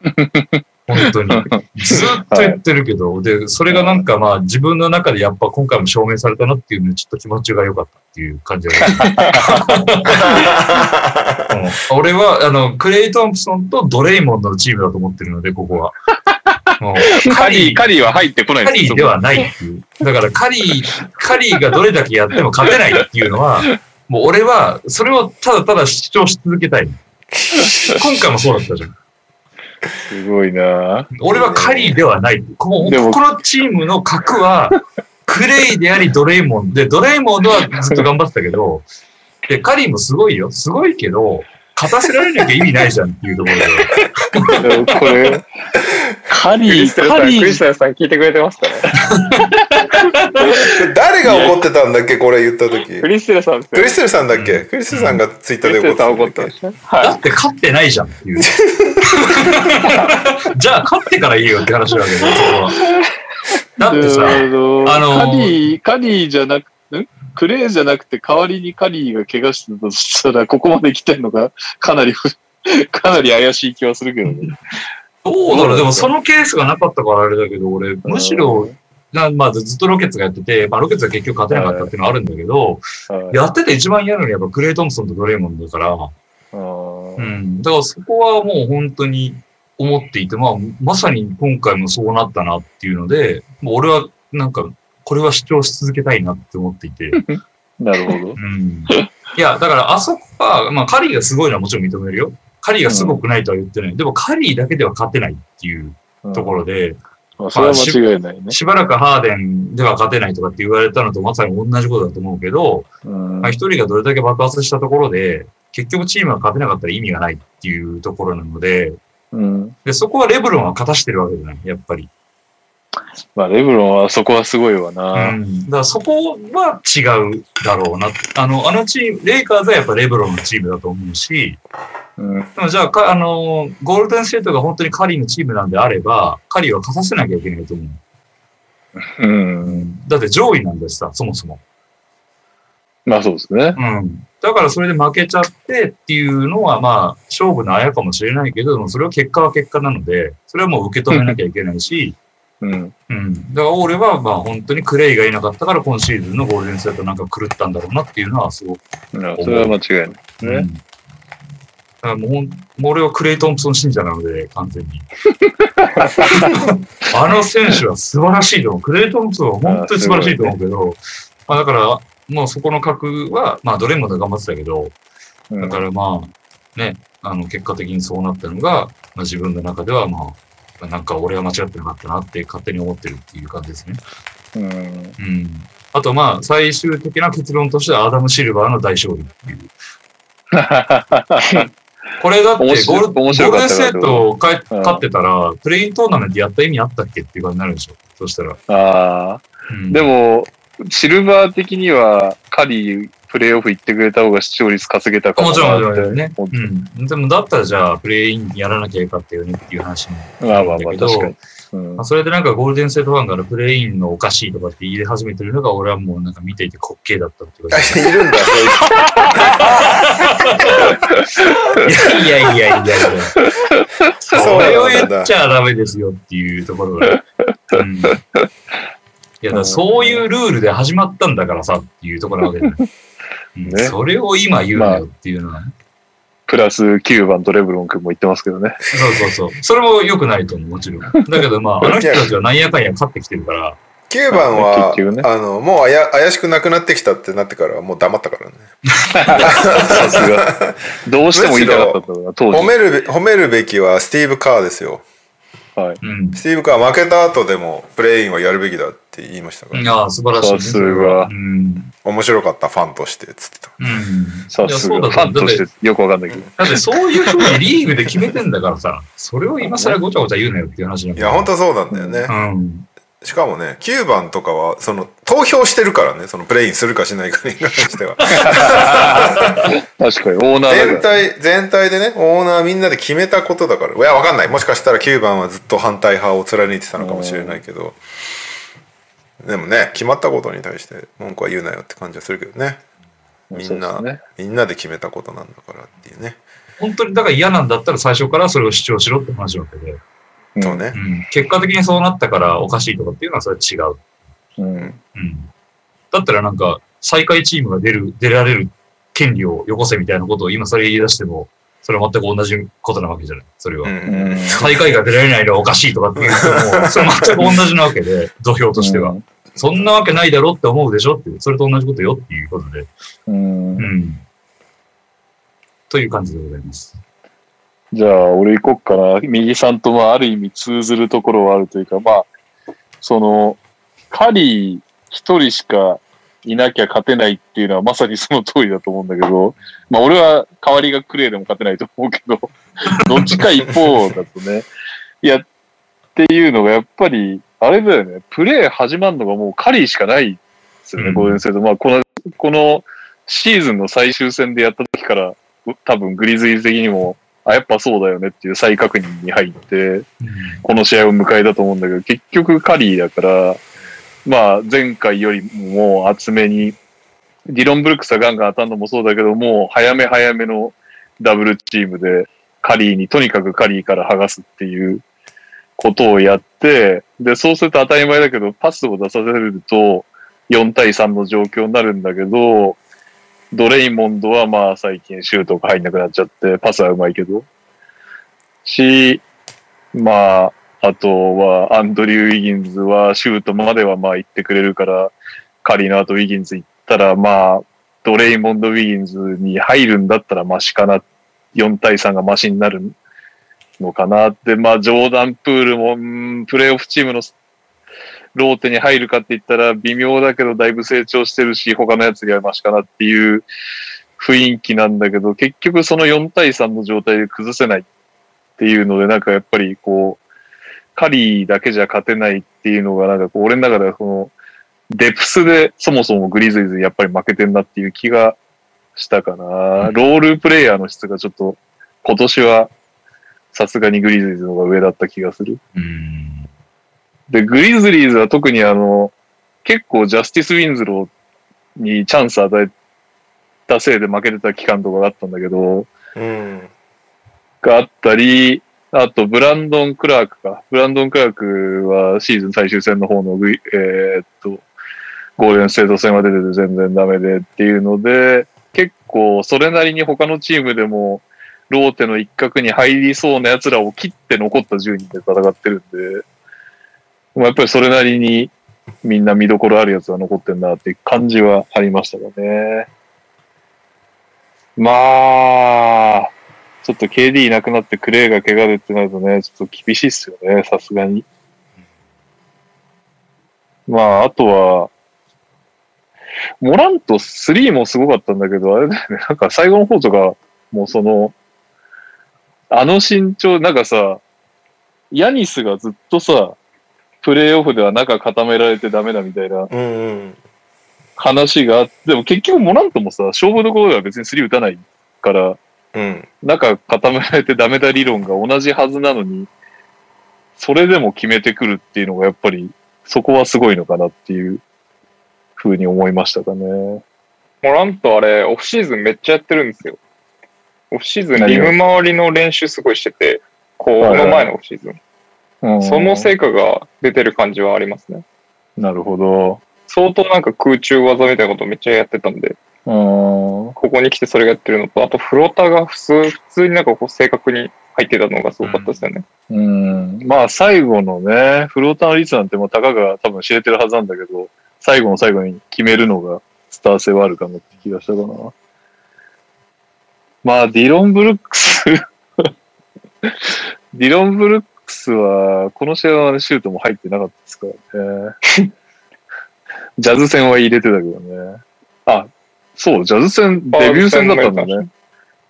本当に。ずーっと言ってるけど、で、それがなんかまあ自分の中でやっぱ今回も証明されたなっていうので、ちょっと気持ちが良かったっていう感じが、うん俺は、あの、クレイ・トンプソンとドレイモンドのチームだと思ってるので、ここは。カリー、カリーは入ってこないカリーではないっていう。だからカリー、カリーがどれだけやっても勝てないっていうのは、もう俺は、それをただただ主張し続けたい。今回もそうだったじゃん。すごいな俺はカリーではない。ここのチームの核は、クレイでありドレイモンで、ドレイモンドはずっと頑張ってたけど、で、カリーもすごいよ。すごいけど、勝たせられなきゃ意味ないじゃんっていうところで。これ、カクリリー、カリー、リステルさん聞いてくれてますかね？誰が怒ってたんだっけ？これ言った時クリステルさんですよ。クリステルさんだっけ？クリステルさんがツイッタクーで怒怒ってたんだって勝ってないじゃんっていう。じゃあ勝ってからいいよって話なわけだよ、そこは。だってさ、あのーカリー、カリーじゃなくん？クレイじゃなくて代わりにカリーが怪我してたとしたら、ここまで来てんのがかなりふ、かなり怪しい気はするけどね。どうだろうでもそのケースがなかったからあれだけど、俺、むしろ、なまあ、ずっとロケッツがやってて、まあ、ロケッツは結局勝てなかったっていうのはあるんだけど、はい。やってて一番嫌なのはやっぱクレイ・トンプソンとドレイモンドだから、うん。だからそこはもう本当に思っていて、まあ、まさに今回もそうなったなっていうので、もう俺はなんか、これは主張し続けたいなって思っていて、なるほど。うん。いや、だからあそこは、まあ、カリーがすごいのはもちろん認めるよ。カリーがすごくないとは言ってない。でも、カリーだけでは勝てないっていうところで、まあ、それは間違いないね。しばらくハーデンでは勝てないとかって言われたのとまさに同じことだと思うけど、うんまあ、一人がどれだけ爆発したところで、結局チームが勝てなかったら意味がないっていうところなので、うん。で、そこはレブロンは勝たしてるわけじゃない、やっぱり。まあ、レブロンはそこはすごいわうな。ん。だからそこは違うだろうな。あの、あのチーム、レイカーズはやっぱレブロンのチームだと思うし、うん。でもじゃあか、あの、ゴールデンステートが本当にカリーのチームなんであれば、カリーは勝たせなきゃいけないと思う。うん。だって上位なんですさ、そもそも。まあ、そうですね。うん。だからそれで負けちゃってっていうのは、まあ、勝負のあやかもしれないけど、それは結果は結果なので、それはもう受け止めなきゃいけないし、うん。うん。だから俺は、まあ本当にクレイがいなかったから今シーズンのゴールデンステートなんか狂ったんだろうなっていうのはすごく。それは間違いない。ね。うん。だからもうほん、もう俺はクレイ・トンプソン信者なので、完全に。あの選手は素晴らしいと思う。クレイ・トンプソンは本当に素晴らしいと思うけど、まあだから、もうそこの格は、まあドレモンド頑張ってたけど、うんだからまあ、ね、あの、結果的にそうなったのが、まあ、自分の中ではまあ、なんか俺は間違ってなかったなって勝手に思ってるっていう感じですね。うん。うん。あとまあ、最終的な結論としてはアダム・シルバーの大勝利っていう。これだってゴールゴールデンステートかいうん勝ってたら、プレイントーナメントやった意味あったっけっていう感じになるでしょ。そしたら。ああ。うんでも、シルバー的には、カリー、プレイオフ行ってくれた方が視聴率稼げたかももちろん、もちろんね。うん。でも、だったらじゃあ、プレイインやらなきゃよかったよねっていう話もまあまあまあ、だけど確かに。うんまあ、それでなんかゴールデンステートファンからプレイインのおかしいとかって言い始めてるのが、俺はもうなんか見ていて滑稽だったっていうか。いるんだ、いやいやいやいやいや。それをなんだ言っちゃダメですよっていうところが。うん。いや、だそういうルールで始まったんだからさっていうところなわけじゃない。うんねそれを今言うなよっていうのはね。プラス9番とレブロン君も言ってますけどね。そうそうそう。それも良くないと思う、もちろん。だけどまあ、あの人たちはなんやかんや勝ってきてるから、9番は、ねあのもうあや怪しくなくなってきたってなってからもう黙ったからね さすが。どうしても言いたかったんだな、当時。褒めるべ褒めるべきはスティーブ・カーですよはい。うん。スティーブ・カー負けた後でもプレインはやるべきだって言いましたから、いや、素晴らしい、ね。さすがうん。面白かったファンとしてっつってたうん。さすが。いやそうだファンとしてよくわかんないけど。だってそういうふうにリーグで決めてんだからさ、それを今更ごちゃごちゃ言うなよっていう話いや本当そうなんだよね、うん。しかもね9番とかはその投票してるからねそのプレインするかしないかに関 しては。確かに、オーナー全。体全体でねオーナーみんなで決めたことだから。いやわかんない。もしかしたら9番はずっと反対派を貫いてたのかもしれないけど。でもね決まったことに対して文句は言うなよって感じはするけどね。みんな、ね。みんなで決めたことなんだからっていうね。本当にだから嫌なんだったら最初からそれを主張しろって話なわけで、うんそうねうん、結果的にそうなったからおかしいとかっていうのはそれは違う。うん。うん。だったらなんか最下位チームが出る、出られる権利をよこせみたいなことを今それ言い出しても、それは全く同じことなわけじゃない。それは。うんうん最下位が出られないのはおかしいとかっていうのも、それ全く同じなわけで、土俵としては。そんなわけないだろって思うでしょっていう、それと同じことよっていうことで。うんう。ん。という感じでございます。じゃあ、俺行こっかな。右さんと、まあ、ある意味通ずるところはあるというか、まあ、その、カリー一人しかいなきゃ勝てないっていうのはまさにその通りだと思うんだけど、まあ、俺は代わりがクレイでも勝てないと思うけど、どっちか一方だとね、いや、っていうのがやっぱり、あれだよね、プレイ始まるのがもうカリーしかないですよね、うんゴールデンステート。まあ、この、このシーズンの最終戦でやった時から、多分グリズリーズ的にも、あ、やっぱそうだよねっていう再確認に入って、この試合を迎えたと思うんだけど、結局カリーだから、まあ前回よりももう厚めに、ディロン・ブルックスがガンガン当たるのもそうだけど、もう早め早めのダブルチームで、カリーにとにかくカリーから剥がすっていうことをやって、で、そうすると当たり前だけど、パスを出させると4対3の状況になるんだけど、ドレイモンドはまあ最近シュートが入んなくなっちゃって、パスはうまいけど。し、まあ、あとはアンドリュー・ウィギンズはシュートまではまあ行ってくれるから、カリーの後ウィギンズ行ったらまあ、ドレイモンド・ウィギンズに入るんだったらマシかな。4対3がマシになるのかなって、まあ、ジョーダン・プールも、プレーオフチームのローテに入るかって言ったら微妙だけどだいぶ成長してるし、他のやつよりはマシかなっていう雰囲気なんだけど、結局その4対3の状態で崩せないっていうので、なんかやっぱりこう、カリーだけじゃ勝てないっていうのが、なんかこう、俺の中ではその、デプスでそもそもグリズリーズにやっぱり負けてんなっていう気がしたかな。ロールプレイヤーの質がちょっと、今年はさすがにグリズリーズの方が上だった気がする。うん。で、グリズリーズは特にあの、結構ジャスティス・ウィンズローにチャンス与えたせいで負けてた期間とかがあったんだけど、うんがあったり、あと、ブランドン・クラークか。ブランドン・クラークはシーズン最終戦の方の、えーっと、ゴールデンステート戦は出てて全然ダメでっていうので、結構それなりに他のチームでも、ローテの一角に入りそうな奴らを切って残った10人で戦ってるんで、まあやっぱりそれなりにみんな見どころあるやつが残ってんなって感じはありましたかね。まあ、ちょっと KD いなくなってクレイが怪我でってなるとね、ちょっと厳しいっすよね、さすがに。まあ、あとは、モラント3もすごかったんだけど、あれだよね、なんか最後の方とか、もうその、あの身長、なんかさ、ヤニスがずっとさ、プレイオフでは中固められてダメだみたいな話があって、でも結局モラントもさ、勝負どころでは別に3打たないから、うん中固められてダメだ理論が同じはずなのに、それでも決めてくるっていうのがやっぱり、そこはすごいのかなっていうふうに思いましたかね。モラントあれ、オフシーズンめっちゃやってるんですよ。オフシーズン、リム周りの練習すごいしてて、この前のオフシーズン。うんその成果が出てる感じはありますね。なるほど。相当なんか空中技みたいなことめっちゃやってたんで、うん。ここに来てそれがやってるのと、あとフローターが普通、普通になんかこう正確に入ってたのがすごかったですよね。うん。まあ、最後のね、フローターの率なんてもうたかが多分知れてるはずなんだけど、最後の最後に決めるのがスター性はあるかなって気がしたかな。まあ、ディロン・ブルックスディロン・ブルックスは、この試合はシュートも入ってなかったですからね。ジャズ戦は入れてたけどね。あ、そう、ジャズ戦、デビュー戦だったんだね。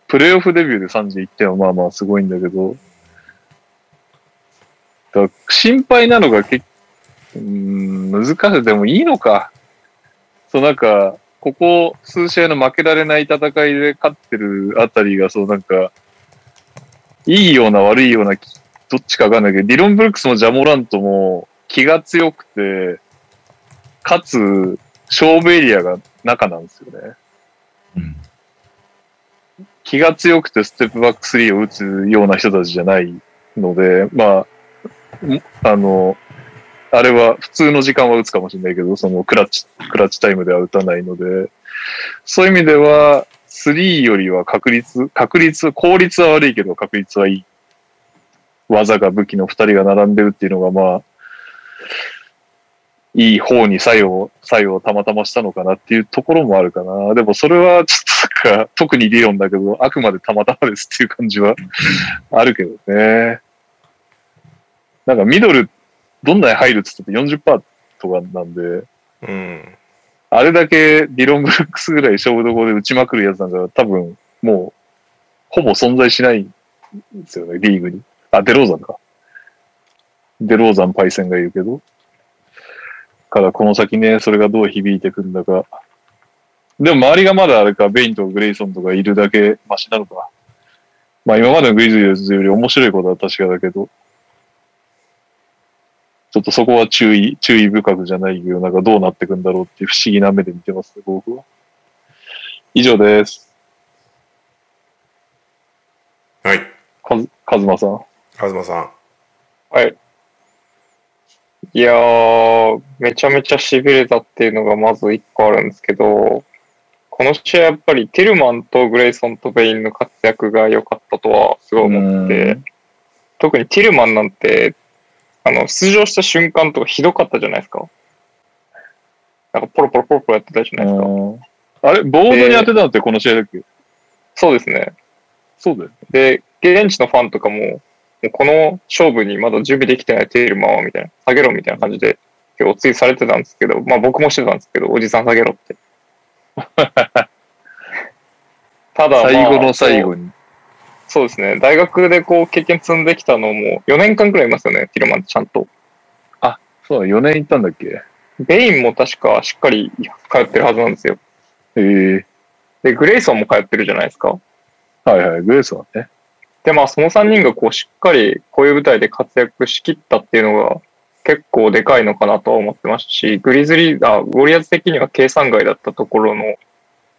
プレイオフデビューで31点はまあまあすごいんだけど、だ心配なのが結うーん、難しい。でもいいのか。そう、なんか、ここ数試合の負けられない戦いで勝ってるあたりが、そうなんか、いいような悪いような、どっちかわかんないけど、ディロン・ブルックスもジャモラントも気が強くて、かつ、勝負エリアが中なんですよね。うん。気が強くてステップバックスリーを打つような人たちじゃないので、まあ、んあの、あれは普通の時間は打つかもしれないけど、そのクラッチ、クラッチタイムでは打たないので、そういう意味では、スリーよりは確率、確率、効率は悪いけど確率はいい。技が武器の二人が並んでるっていうのが、まあ、いい方に作用、作用をたまたましたのかなっていうところもあるかな。でもそれはちょっとなんか、特に理論だけど、あくまでたまたまですっていう感じはあるけどね。なんかミドル、どんなに入るっつってて40%とかなんで、うん。あれだけディロン・ブルックスぐらい勝負どころで打ちまくるやつなんか多分もうほぼ存在しないんですよね、リーグに。あ、デローザンか。デローザンパイセンがいるけど。からこの先ね、それがどう響いてくるんだか。でも周りがまだあれか、ベインとグレイソンとかいるだけマシなのか。まあ今までのグリズリーズより面白いことは確かだけど、ちょっとそこは注意、注意深くじゃないけど、なんかどうなってくんだろうっていう不思議な目で見てますね、僕は。以上です。はい。かず、かずまさん。東さん。はい。いやー、めちゃめちゃ痺れたっていうのがまず一個あるんですけど、この試合やっぱりティルマンとグレイソンとベインの活躍が良かったとはすごい思ってて、特にティルマンなんて、あの、出場した瞬間とかひどかったじゃないですか。なんかポロポロポロポロやってたじゃないですか。うんあれ、ボードに当てたのってこの試合だっけ？そうですね。そうだよ。で、現地のファンとかも、この勝負にまだ準備できてないテールマンはみたいな、下げろみたいな感じで、結構お追いされてたんですけど、まあ僕もしてたんですけど、おじさん下げろって。ただ、まあ最後の最後に。そうですね。大学でこう経験積んできたのも4年間くらいいますよね、ティルマンちゃんと。そうだ、4年行ったんだっけ？ベインも確かしっかり通ってるはずなんですよ。ええで、グレイソンも通ってるじゃないですか。はいはい、グレースはね。で、まあ、その3人がこう、しっかりこういう舞台で活躍しきったっていうのが結構でかいのかなとは思ってましたし、グリズリー、あ、ウォリアーズ的には計算外だったところの、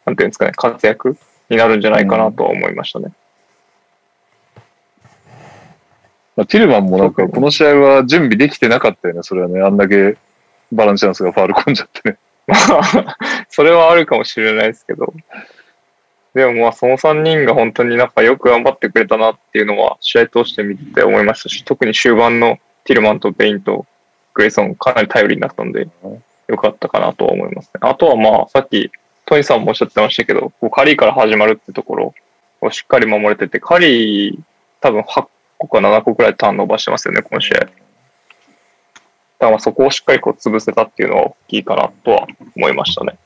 なんていうんですかね、活躍になるんじゃないかなとは思いましたね。まあ、ティルマンもなんかこの試合は準備できてなかったよね、それはね。あんだけバランスチャンスがファール込んじゃってね。まあ、それはあるかもしれないですけど。でもまあ、その3人が本当になんかよく頑張ってくれたなっていうのは、試合通して見て思いましたし、特に終盤のティルマンとベインとグレイソンかなり頼りになったんで、よかったかなとは思いますね。あとはまあ、さっきトニーさんもおっしゃってましたけど、こうカリーから始まるってところをしっかり守れてて、カリー多分8個か7個くらいターン伸ばしてますよね、この試合。だからまあそこをしっかりこう潰せたっていうのは大きいかなとは思いましたね。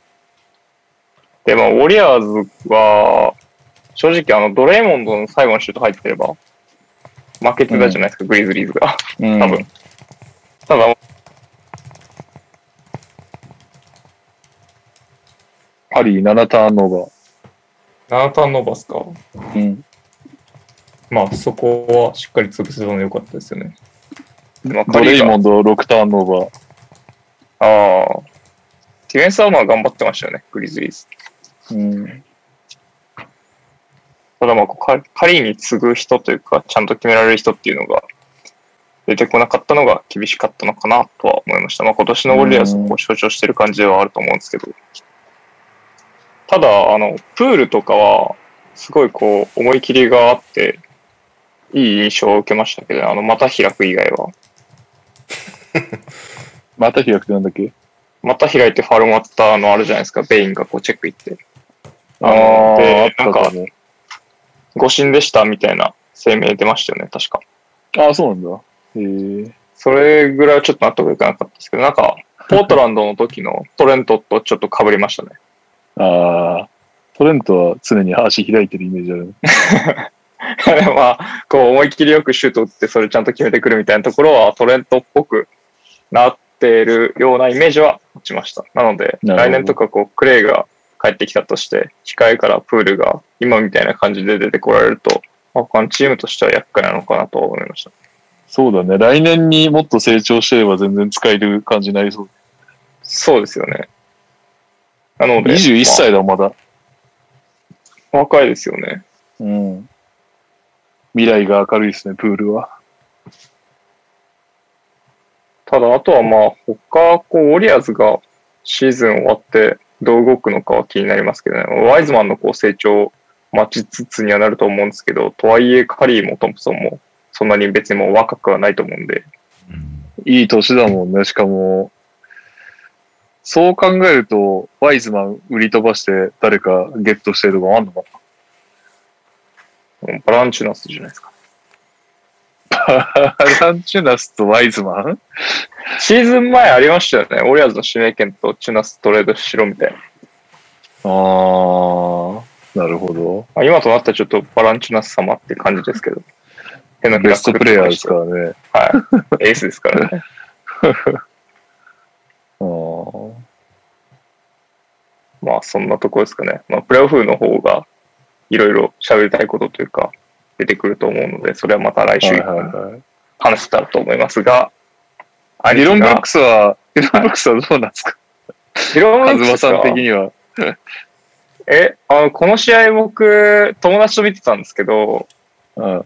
で、まあ、ウォリアーズは、正直あの、ドレーモンドの最後のシュート入ってれば、負けてたじゃないですか、グリズリーズが。うん多分。ただ、パリ7ターンオ7ターンノーバースか？ーバー。うん。まあ、そこはしっかり潰せたの良かったですよね。まあ、ドレイモンド6ターンオーバー。ああ。ディフェンスはまあ頑張ってましたよね、グリズリーズ。うん。ただまあ、こうカカリーに次ぐ人というか、ちゃんと決められる人っていうのが出てこなかったのが厳しかったのかなとは思いました。まあ、今年のウォリアーズを象徴してる感じではあると思うんですけど。ただ、あの、プールとかは、すごいこう、思い切りがあって、いい印象を受けましたけどね、あの、また開く以外は。また開くってなんだっけ？また開いてファールもあったのあるじゃないですか、ベインがこうチェック行って。ああ、あでったかも。誤審でしたみたいな声明出ましたよね、確か。ああ、そうなんだ。へえ。それぐらいはちょっと納得いかなかったですけど、なんか、ポートランドの時のトレントとちょっと被りましたね。ああ、トレントは常に足開いてるイメージあるね。まあ、こう思いっきりよくシュート打ってそれちゃんと決めてくるみたいなところはトレントっぽくなっているようなイメージは持ちました。なので、来年とかこう、クレイが帰ってきたとして、控えからプールが今みたいな感じで出てこられると、まあ他のチームとしては厄介なのかなと思いました。そうだね。来年にもっと成長してれば全然使える感じになりそう。そうですよね。なので、21歳だ、まだ。まあ若いですよね。うん。未来が明るいですね、プールは。ただ、あとはまあ、他、こう、ウォリアーズがシーズン終わってどう動くのかは気になりますけどね。ワイズマンのこう成長を待ちつつにはなると思うんですけど、とはいえカリーもトンプソンもそんなに別にもう若くはないと思うんで、うんいい年だもんね。しかも、そう考えると、ワイズマン売り飛ばして誰かゲットしてるとかあんのかもうバランチュナスじゃないですか。なランチュナスとワイズマン？シーズン前ありましたよね。ウォリアーズの指名権とチュナストレードしろみたいな。あー、なるほど。まあ、今となったらちょっとバランチュナス様って感じですけど。変なベストプレイヤーですからね。はい。エースですからね。あーまあそんなところですかね。まあプレーオフの方がいろいろ喋りたいことというか出てくると思うので、それはまた来週はいはいはい。話せたらと思いますが、ディロン・ブルッククスは、ディロン・ブルックスはどうなんですか？ス。ディロン・ブルカズマさックスかん的には。え、あの、この試合僕、友達と見てたんですけど、うん。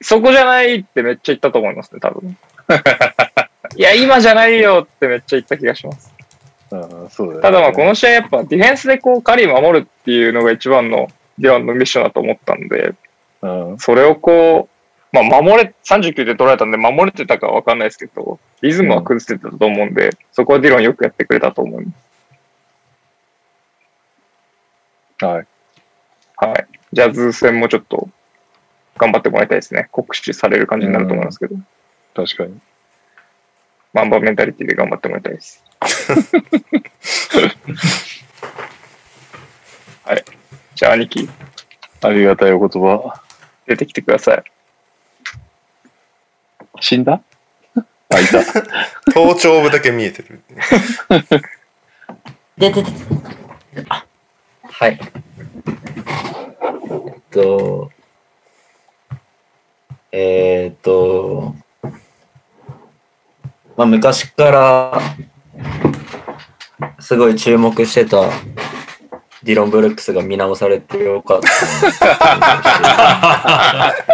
そこじゃないってめっちゃ言ったと思いますね、多分。いや、今じゃないよってめっちゃ言った気がします。うん、そうだよね。ただまあこの試合やっぱディフェンスでこうカリー守るっていうのが一番のディランのミッションだと思ったんで、うん。それをこう、まあ守れ、39で取られたんで守れてたかはわかんないですけど、リズムは崩してたと思うんで、そこはディロンよくやってくれたと思います。はい。はい。ジャズ戦もちょっと頑張ってもらいたいですね。酷使される感じになると思いますけど、確かに。マンバメンタリティで頑張ってもらいたいです。はい。じゃあ兄貴、ありがたいお言葉。出てきてください。死んだ？あ、いた。頭頂部だけ見えてる。で、で、で、あ、はい。えっと、えーっと、まあ、昔から、すごい注目してたディロン・ブルックスが見直されてよかったな。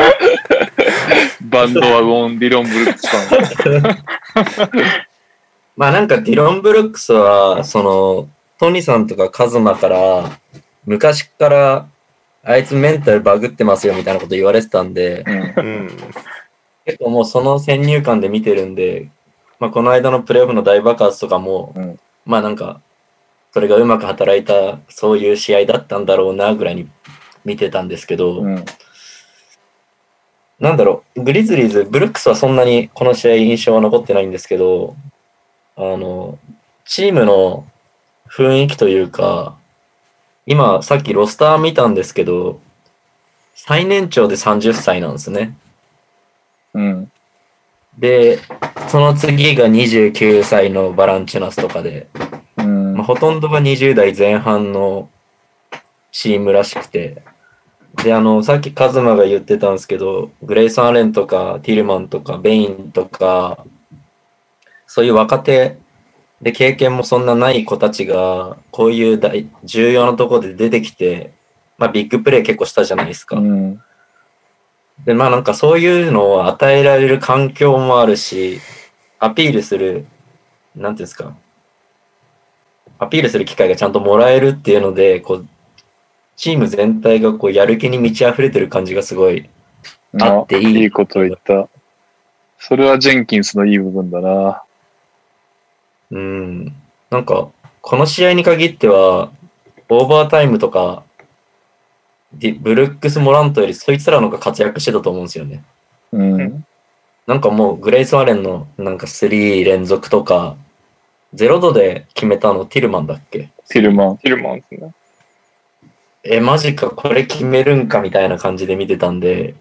バンドワゴン、ディロン・ブルックスさん。まあなんかディロン・ブルックスは、その、トニさんとかカズマから、昔から、あいつメンタルバグってますよみたいなこと言われてたんで、うん。結構もうその先入観で見てるんで、まあこの間のプレーオフの大爆発とかも、うんまあなんか、それがうまく働いた、そういう試合だったんだろうな、ぐらいに見てたんですけど、うん。なんだろう、グリズリーズ、ブルックスはそんなにこの試合印象は残ってないんですけど、あの、チームの雰囲気というか、今さっきロスター見たんですけど、最年長で30歳なんですね。うん。で、その次が29歳のバランチュナスとかで、ほとんどが20代前半のチームらしくて、で、あの、さっきカズマが言ってたんですけど、グレイソン・アレンとか、ティルマンとか、ベインとか、そういう若手で経験もそんなない子たちが、こういう大重要なところで出てきて、まあビッグプレー結構したじゃないですか。うん。で、まあなんかそういうのを与えられる環境もあるし、アピールする、なんていうんですか、アピールする機会がちゃんともらえるっていうので、こう、チーム全体がこうやる気に満ち溢れてる感じがすごいあっていいいいこと言った。それはジェンキンスのいい部分だな。うん。なんか、この試合に限っては、オーバータイムとか、ディブルックス・モラントよりそいつらの方が活躍してたと思うんですよね。うん。なんかもう、グレイソン・アレンのなんか3連続とか、0度で決めたのティルマンだっけ？ティルマン。ティルマンですね。え、マジか、これ決めるんかみたいな感じで見てたんで、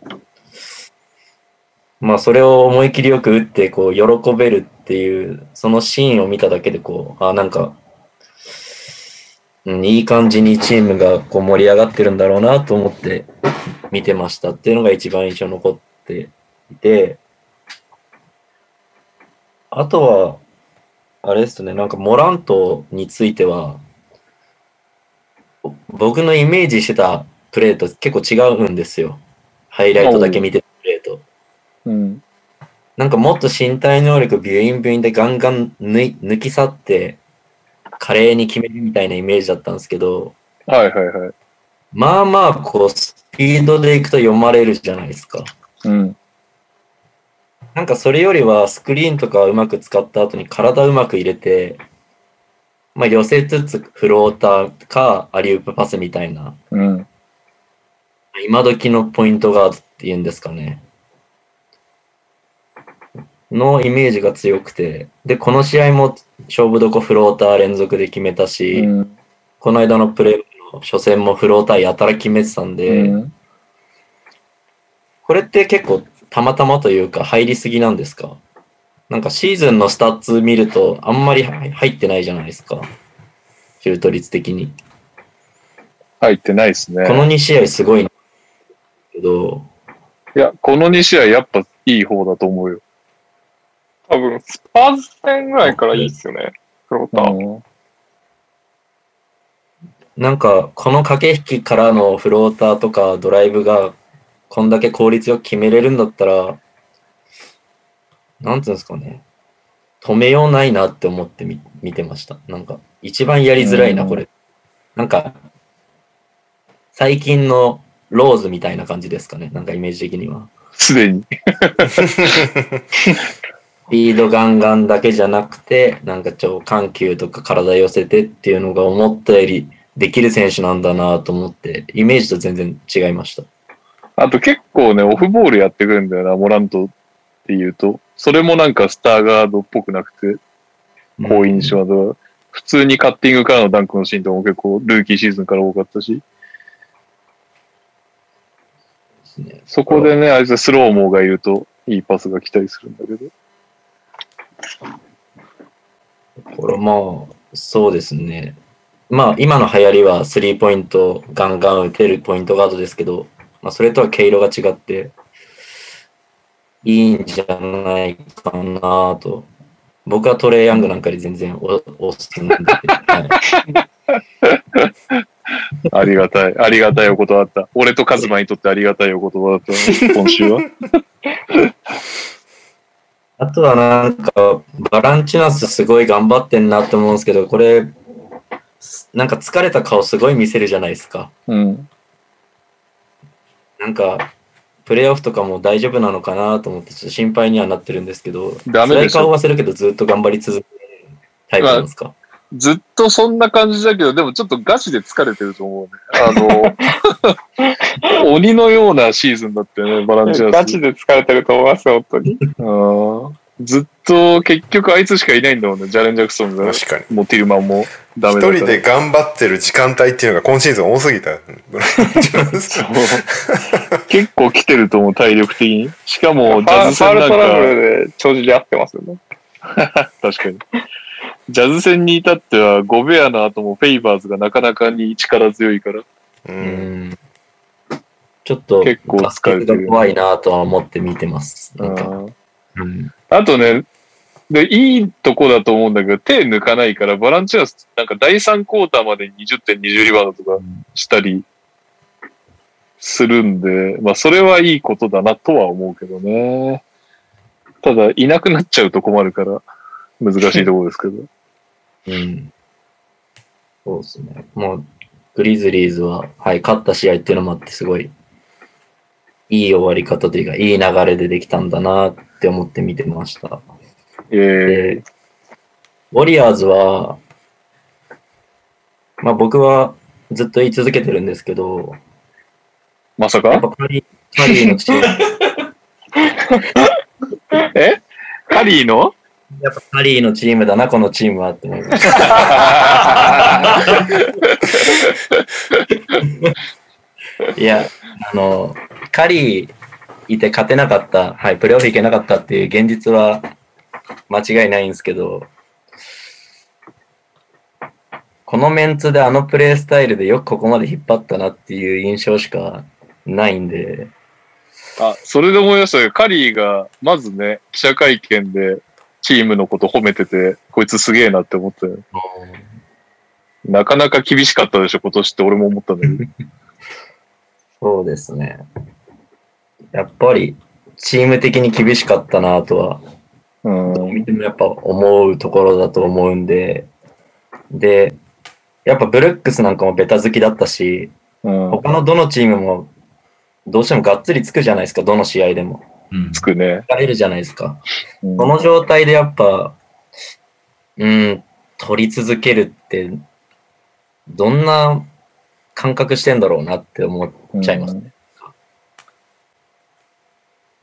まあ、それを思い切りよく打って、こう、喜べるっていう、そのシーンを見ただけで、こう、あ、なんか、うん、いい感じにチームがこう盛り上がってるんだろうなと思って見てましたっていうのが一番印象に残っていて、あとは、あれですね、なんかモラントについては、僕のイメージしてたプレーと結構違うんですよ。ハイライトだけ見てたプレーと。うん。なんかもっと身体能力ビュインビュインでガンガン抜い抜き去って、華麗に決めるみたいなイメージだったんですけど、はいはいはい。まあまあ、こう、スピードでいくと読まれるじゃないですか。うん。なんかそれよりはスクリーンとかうまく使った後に体うまく入れて、まあ寄せつつフローターかアリウープパスみたいな、うん。今時のポイントガードっていうんですかね。のイメージが強くて、で、この試合も勝負どこフローター連続で決めたし、うん。この間のプレーの初戦もフローターやたら決めてたんで、うんこれって結構たまたまというか入りすぎなんですか？なんかシーズンのスタッツ見るとあんまり入入ってないじゃないですか。シュート率的に。入ってないですね。この2試合すごいけど、いや、この2試合やっぱいい方だと思うよ。多分、スパーズ戦ぐらいからいいっすよね。フローター。うんなんかこの駆け引きからのフローターとかドライブがこんだけ効率よく決めれるんだったら、なんていうんですかね。止めようないなって思ってみ見てました。なんか一番やりづらいな、うんこれ。なんか、最近のローズみたいな感じですかね。なんかイメージ的には。すでに。スピードガンガンだけじゃなくて、なんか超緩急とか体寄せてっていうのが思ったよりできる選手なんだなと思って、イメージと全然違いました。あと結構ね、オフボールやってくるんだよな、モラントっていうと。それもなんかスターガードっぽくなくて、好印象だ。普通にカッティングからのダンクのシーンとかも結構ルーキーシーズンから多かったし。そこでね、あいつスローモーがいるといいパスが来たりするんだけど。これまあ、そうですね。まあ、今の流行りはスリーポイントガンガン打てるポイントガードですけど、まあ、それとは毛色が違って、いいんじゃないかなと。僕はトレイヤングなんかより全然おおすすめなんで、はいありがたい。ありがたいお言葉だった。俺とカズマにとってありがたいお言葉だったね、今週は。あとはなんか、バランチュナスすごい頑張ってんなって思うんですけど、これ、なんか疲れた顔すごい見せるじゃないですか。うん。なんか、プレーオフとかも大丈夫なのかなと思って、ちょっと心配にはなってるんですけど、ダメでし顔はするけど、ずっと頑張り続けるタイプなんですか？ずっとそんな感じだけど、でもちょっとガチで疲れてると思うね。あの、鬼のようなシーズンだったよね、バランチャーズ。ガチで疲れてると思いますよ、本当に。うんずっと結局あいつしかいないんだもんね、ジャレン・ジャクソンが。確かに。もうティルマンもダ一メだった人で頑張ってる時間帯っていうのが今シーズン多すぎた。そ う 結構来てると思う、体力的に。しかも、フジャズ戦なんか、トラブルで帳尻合ってますよね。確かに。ジャズ戦に至っては、ゴベアの後もフェイバーズがなかなかに力強いから。う。うんん。ちょっと、結構疲れてるが怖いなとは思って見てます。なんか、うんうん。あとね、で、いいとこだと思うんだけど、手抜かないから、バランチュアス、なんか第3クォーターまでに20点、20リバウンドとかしたりするんで、まあ、それはいいことだなとは思うけどね。ただ、いなくなっちゃうと困るから、難しいところですけど。うん。そうですね。もう、グリズリーズは、はい、勝った試合っていうのもあって、すごい、いい終わり方というか、いい流れでできたんだなって思って見てました。えで、ウォリアーズは、まあ僕はずっと言い続けてるんですけど、まさか？やっぱカリカリーのチーム、え？カリーの？やっぱカリーのチームだな、このチームはって思いました。いや、あの、カリーいて勝てなかった、はい、プレーオフいけなかったっていう現実は間違いないんですけど、このメンツであのプレースタイルでよくここまで引っ張ったなっていう印象しかないんで、あ、それで思い出したよ。カリーが、まずね、記者会見でチームのこと褒めてて、こいつすげえなって思ったよ。なかなか厳しかったでしょ、今年って俺も思ったんだけど。そうですね。やっぱりチーム的に厳しかったなとはうん。見てもやっぱ思うところだと思うんで、で、やっぱブルックスなんかもベタ好きだったし、うん。他のどのチームもどうしてもがっつりつくじゃないですか、どの試合でも。うんつくね。疲れるじゃないですか。うんこの状態でやっぱ、うん、取り続けるって、どんな感覚してんだろうなって思っちゃいますね。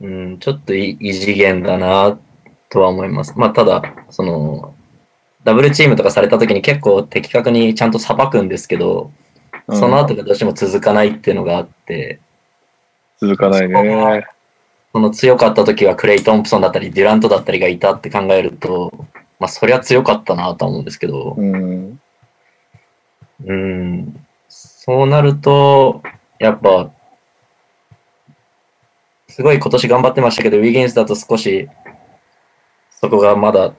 うん、ちょっとい異次元だなとは思います。まあ、ただ、その、ダブルチームとかされた時に結構的確にちゃんと裁くんですけど、うんその後がどうしても続かないっていうのがあって、続かないね。その強かった時はクレイ・トンプソンだったり、デュラントだったりがいたって考えると、まあ、そりゃ強かったなとは思うんですけど、うん。うん、そうなると、やっぱ、すごい今年頑張ってましたけど、ウィギンスだと少し、そこがまだ、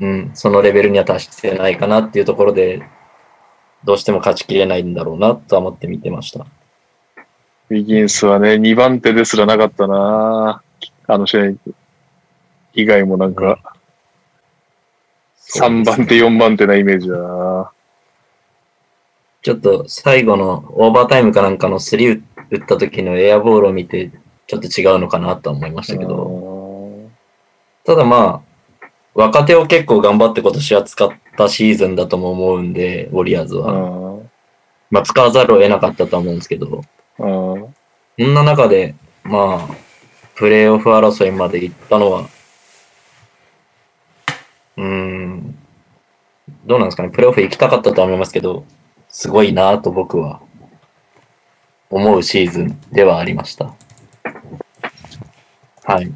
うん、そのレベルには達してないかなっていうところで、どうしても勝ちきれないんだろうなとは思って見てました。ウィギンスはね、2番手ですらなかったなあの試合以外もなんか、3番手、4番手なイメージだなちょっと最後のオーバータイムかなんかのスリー打った時のエアボールを見て、ちょっと違うのかなとは思いましたけど、ただまあ、若手を結構頑張って今年は使ったシーズンだとも思うんで、ウォリアーズうは。ん。まあ、使わざるを得なかったとは思うんですけど、うん。そんな中で、まあ、プレーオフ争いまで行ったのは、うーん、どうなんですかね、プレーオフ行きたかったとは思いますけど、すごいなと僕は思うシーズンではありました。はい。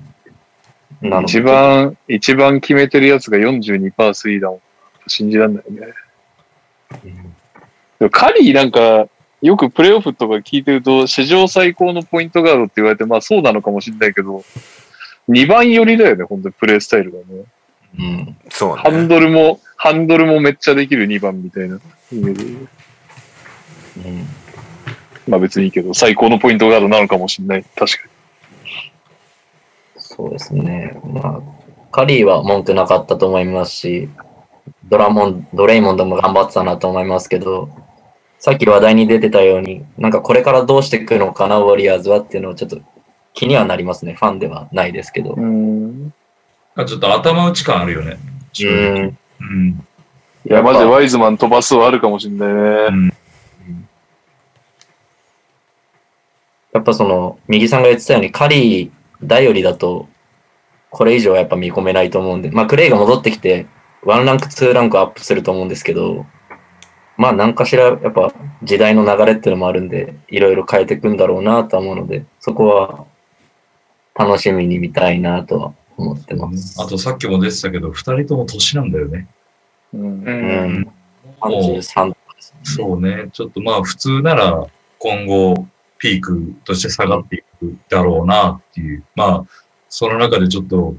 なので一番、一番決めてるやつが42%スリーだもん。信じらんないね。うんでもカリーなんか、よくプレイオフとか聞いてると、史上最高のポイントガードって言われて、まあそうなのかもしれないけど、2番寄りだよね、本当にプレイスタイルがね。うん。そうハンね。ドルも、ハンドルもめっちゃできる2番みたいな。うんまあ別にいいけど、最高のポイントガードなのかもしれない。確かそうですね。まあ、カリーは文句なかったと思いますし、ドラモン、ドレイモンドも頑張ってたなと思いますけど、さっき話題に出てたように、なんかこれからどうしていくのかな、ウォリアーズはっていうのをちょっと気にはなりますね。ファンではないですけど。に。うん。あちょっと頭打ち感あるよね。うんうん。いや、マジでワイズマン飛ばすはあるかもしれないね。やっぱその、右さんが言ってたように、カリー頼りだと、これ以上はやっぱ見込めないと思うんで、まあ、クレイが戻ってきて、ワンランク、ツーランクアップすると思うんですけど、まあ、何かしら、やっぱ時代の流れっていうのもあるんで、いろいろ変えていくんだろうなとは思うので、そこは楽しみに見たいなとは思ってます。あとさっきも出てたけど、二人とも年なんだよね。うんううん。ん。33とかですね。そうね。ちょっとまあ普通なら今後ピークとして下がっていくだろうなっていう。まあ、その中でちょっと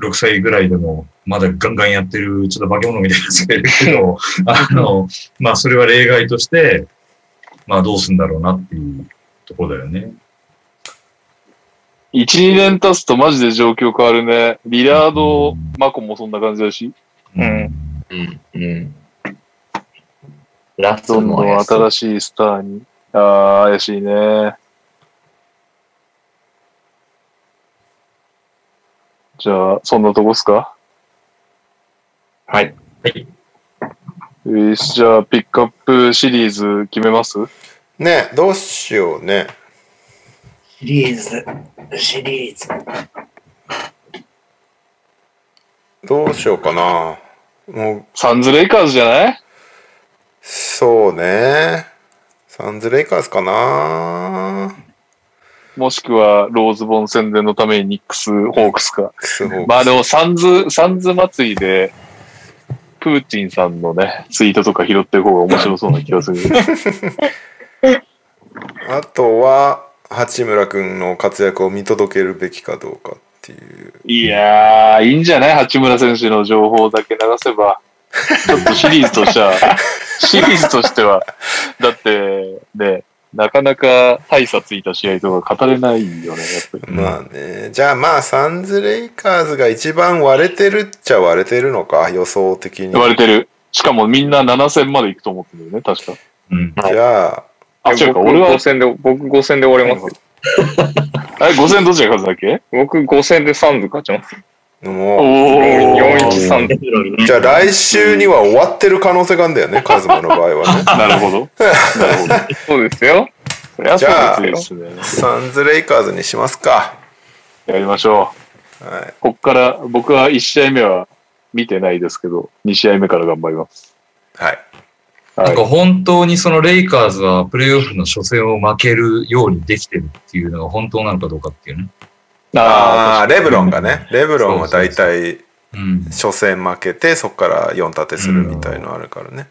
36歳ぐらいでもまだガンガンやってるちょっと化け物みたいなやつがいるけど、あの、まあそれは例外として、まあどうすんだろうなっていうところだよね。1、2年経つとマジで状況変わるね。リラードうん、マコもそんな感じだし、うん。うん。うん。ラスどんどんも怪しい新しいスターに。ああ、怪しいね。じゃあ、そんなとこっすか？はい。はい。よし、じゃあ、ピックアップシリーズ決めます？ねどうしようね。シリーズ、シリーズ。どうしようかな。もう、サンズレイカーズじゃない？そうね。サンズレイカーズかな。もしくは、ローズボン宣伝のためにニックス、ホークスか。まあでも、サンズ、サンズ祭りで、プーチンさんのね、ツイートとか拾ってる方が面白そうな気がする。あとは、八村君の活躍を見届けるべきかどうかっていう。いやー、いいんじゃない？八村選手の情報だけ流せば。ちょっとシリーズとしては、シリーズとしては、だって、ね、なかなか大差ついた試合とか語れないよね、やっぱり。まあね。じゃあまあ、サンズレイカーズが一番割れてるっちゃ割れてるのか、予想的に。言われてる。しかもみんな7戦まで行くと思ってるよね、確か。うん。じゃあ、あ、違うか、僕俺は5、戦で、僕5戦で終わりますよ。あれ、5戦どっちが勝つだっけ？僕5戦でサンズ勝ちます。もおー。4-1サンズ。う、じゃあ来週には終わってる可能性があるんだよね、カズマの場合はね。なるほど。そうですよ。じゃあ。サンズレイカーズにしますか。やりましょう。はい。こっから、僕は1試合目は見てないですけど、2試合目から頑張ります。はい。はいなんか。本当にそのレイカーズはプレイオフの初戦を負けるようにできてるっていうのが本当なのかどうかっていうね。ああ、レブロンがね、レブロンは大体うん。初戦負けて、そこから4立てするみたいのあるからね。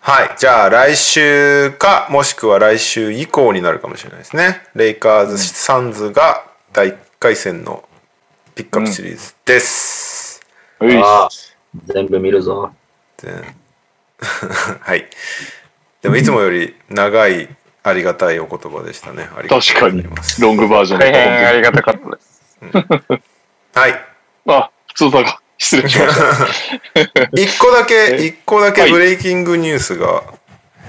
はい。じゃあ来週か、もしくは来週以降になるかもしれないですね。レイカーズ、サンズが第1回戦のピックアップシリーズです。ういああ全部見るぞ。で はい。でもいつもより長いありがたいお言葉でしたね。ありがとうご確かにざいます。ロングバージョン大で。変ありがたかったです。はい。あ、普通だが。失礼しました。一個だけ、え？一個だけはいブレイキングニュースが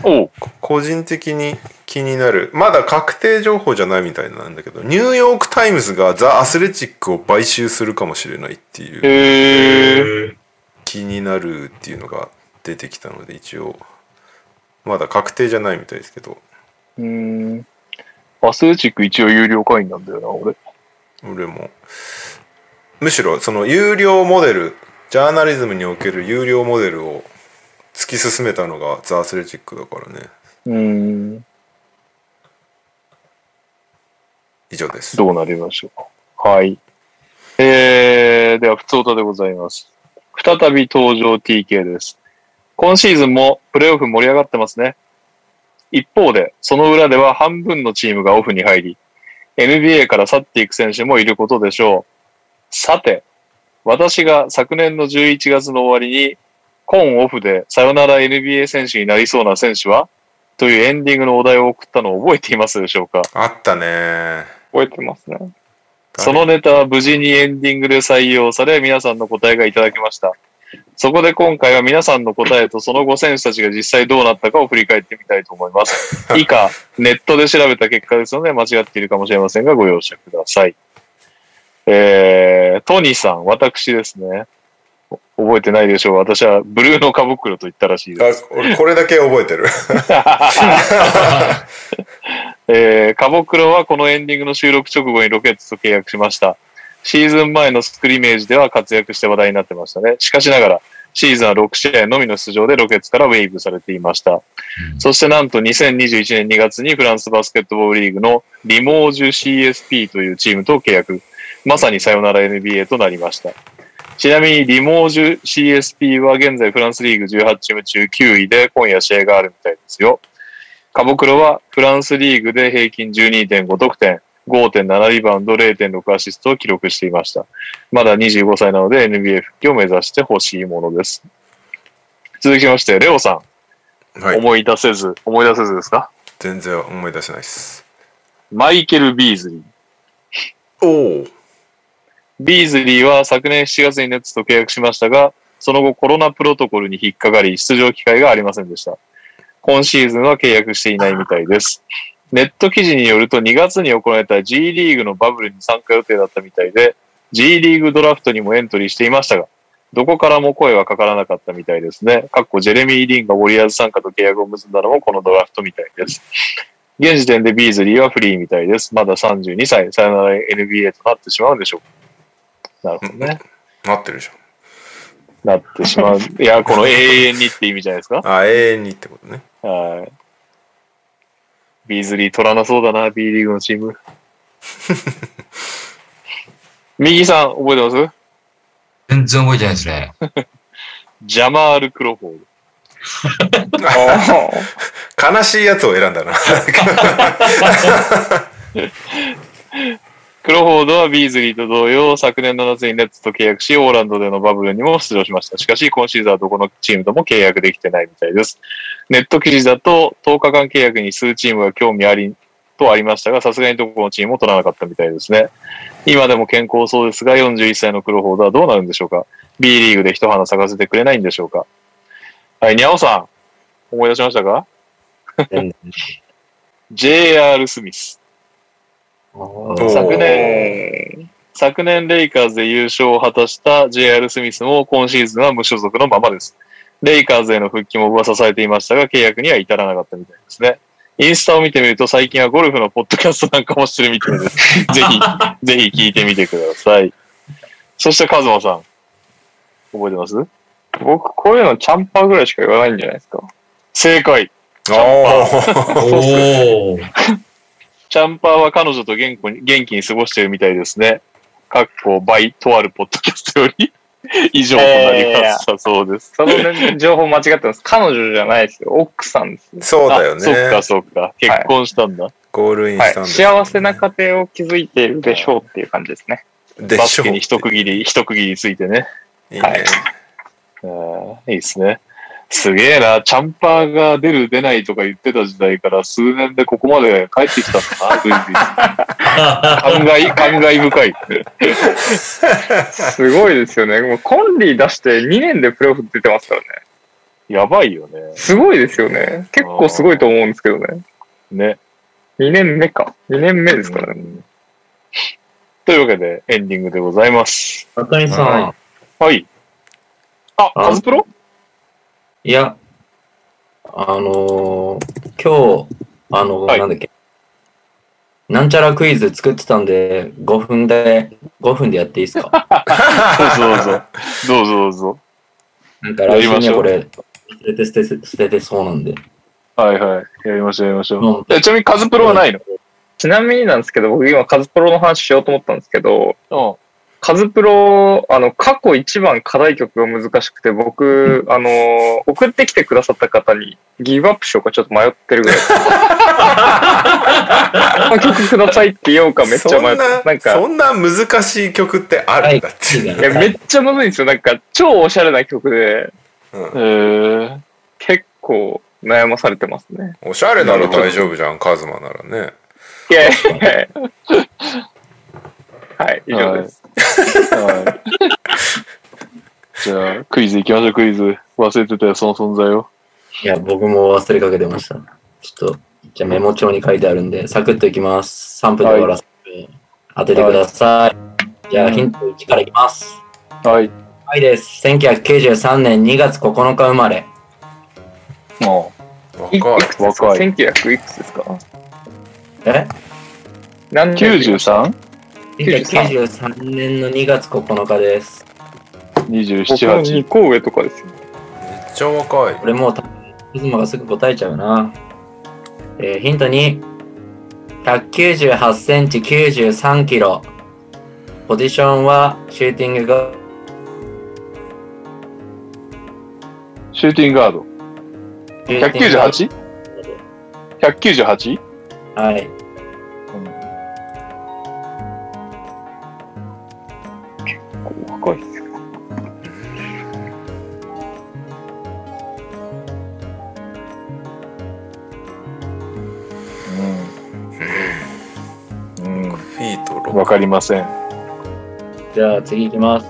おう個人的に気になる。まだ確定情報じゃないみたいなんだけど、ニューヨークタイムズがザ・アスレチックを買収するかもしれないっていうへえ。気になるっていうのが出てきたので一応まだ確定じゃないみたいですけどうーん。アスレチック一応有料会員なんだよな、俺。俺もむしろその有料モデルジャーナリズムにおける有料モデルを突き進めたのがザ・アスレチックだからねうーん。以上ですどうなりましょう。はい。えー、では、普通歌でございます。再び登場 TK です。今シーズンもプレーオフ盛り上がってますね。一方で、その裏では半分のチームがオフに入り、NBA から去っていく選手もいることでしょう。さて、私が昨年の11月の終わりに、今オフでさよなら NBA 選手になりそうな選手はというエンディングのお題を送ったのを覚えていますでしょうか？あったね覚えてますね。そのネタは無事にエンディングで採用され、皆さんの答えがいただきました。そこで今回は皆さんの答えとその後選手たちが実際どうなったかを振り返ってみたいと思います。以下、ネットで調べた結果ですので間違っているかもしれませんがご容赦ください。えー、トニーさん、私ですね。お覚えてないでしょう。私はブルーのカブクロと言ったらしいです。あ俺これだけ覚えてる えー、カボクロはこのエンディングの収録直後にロケッツと契約しました。シーズン前のスクリメージでは活躍して話題になってましたね。しかしながら、シーズンは6試合のみの出場でロケッツからウェイブされていました。そしてなんと2021年2月にフランスバスケットボールリーグのリモージュ CSP というチームと契約。まさにさよなら NBA となりました。ちなみにリモージュ CSP は現在フランスリーグ18チーム中9位で今夜試合があるみたいですよ。カボクロはフランスリーグで平均12.5得点、5.7リバウンド、0.6アシストを記録していました。まだ25歳なので NBA 復帰を目指してほしいものです。続きまして、レオさん、はい思い出せず、思い出せずですか？全然思い出せないですマイケル・ビーズリー。おおビーズリーは昨年7月にネッツと契約しましたが、その後コロナプロトコルに引っかかり出場機会がありませんでした。今シーズンは契約していないみたいです。ネット記事によると2月に行われた G リーグのバブルに参加予定だったみたいで、G リーグドラフトにもエントリーしていましたが、どこからも声はかからなかったみたいですね。かっこジェレミー・リンがウォリアーズ参加と契約を結んだのもこのドラフトみたいです。現時点でビーズリーはフリーみたいです。まだ32歳、さよなら NBA となってしまうんでしょうか。なるほどね。なってるじなってしまう。いや、この永遠にって意味じゃないですか。あ、永遠にってことね。はい。ビーズリー取らなそうだな、B リーグのチーム。右さん、覚えてます？全然覚えてないですね。ジャマール・クロフォード。悲しいやつを選んだな。クロフォードはビーズリーと同様、昨年の夏にネッツと契約し、オーランドでのバブルにも出場しました。しかし、今シーズンはどこのチームとも契約できてないみたいです。ネット記事だと、10日間契約に数チームが興味あり、とありましたが、さすがにどこのチームも取らなかったみたいですね。今でも健康そうですが、41歳のクロフォードはどうなるんでしょうか ?B リーグで一花咲かせてくれないんでしょうか？はい、にゃおさん、思い出しましたか ?JR スミス。昨年、昨年レイカーズで優勝を果たした JR スミスも今シーズンは無所属のままです。レイカーズへの復帰も噂されていましたが、契約には至らなかったみたいですね。インスタを見てみると最近はゴルフのポッドキャストなんかもしてるみたいです。ぜひ、ぜひ聞いてみてください。そしてカズマさん。覚えてます？僕、こういうのチャンパーぐらいしか言わないんじゃないですか。正解。おーおー。チャンパーは彼女と元気に元気に過ごしているみたいですね。かっこ、バイ、とあるポッドキャストより 以上となりましたそうです。その、ね、情報間違ってます。彼女じゃないですよ。奥さんです。そうだよね。あそっかそっか。結婚したんだ。ゴールインはいしたん。だ幸せな家庭を築いているでしょうっていう感じですね。でしょう。バスケに一区切り、一区切りついてね。いいね。はいうんいいですね。すげえな。チャンパーが出る出ないとか言ってた時代から数年でここまで帰ってきたんだな、グリ 感慨、感慨深い。すごいですよね。もうコンリー出して2年でプレーオフ出てますからね。やばいよね。すごいですよね。結構すごいと思うんですけどね。ね。2年目か。2年目ですからね。うんというわけで、エンディングでございます。中井さん、、はいあカズプロ？や、あのー今日、あの、はいなんだっけ、なんちゃらクイズ作ってたんで、5分で、5分でやっていいですか？どうぞどうぞ。どうぞどうぞ。なんか来週やりましょうにはこれ、捨てて捨てて捨ててそうなんで。はいはい。やりましょうやりましょう。もうえちなみにカズプロはないの？ちなみになんですけど、僕今カズプロの話しようと思ったんですけど、うん。カズプロ、あの、過去一番課題曲が難しくて、僕、あの、送ってきてくださった方にギブアップしようかちょっと迷ってるぐらい。この曲くださいって言おうかめっちゃ迷ってそんななんか、そんな難しい曲ってあるんだって。いいいや、めっちゃむずいんですよ。なんか、超おしゃれな曲で、うんえー、結構悩まされてますね。おしゃれなら大丈夫じゃん、カズマならね。いやいやいやはい、以上です。はい。じゃあ、クイズ行きましょう、クイズ。忘れてたよ、その存在を。いや、僕も忘れかけてました。ちょっと、じゃあメモ帳に書いてあるんで、サクッといきます。3分で終わらせて、当ててください。じゃあヒント1からいきます。はい。はいです。1993年2月9日生まれ。もいい若い。くつですか？若い ?1900 いくつですか？え？何う、年 93?27、?1993 年の2月9日です。僕の8。2個上とかですよ。めっちゃ若い。これもう多分、キズマがすぐ答えちゃうな。えーヒント2。198センチ93キロ。ポジションはシューティングがシューティングガード。シューティングが 198?198? はい。若いわかりません。じゃあ次いきます。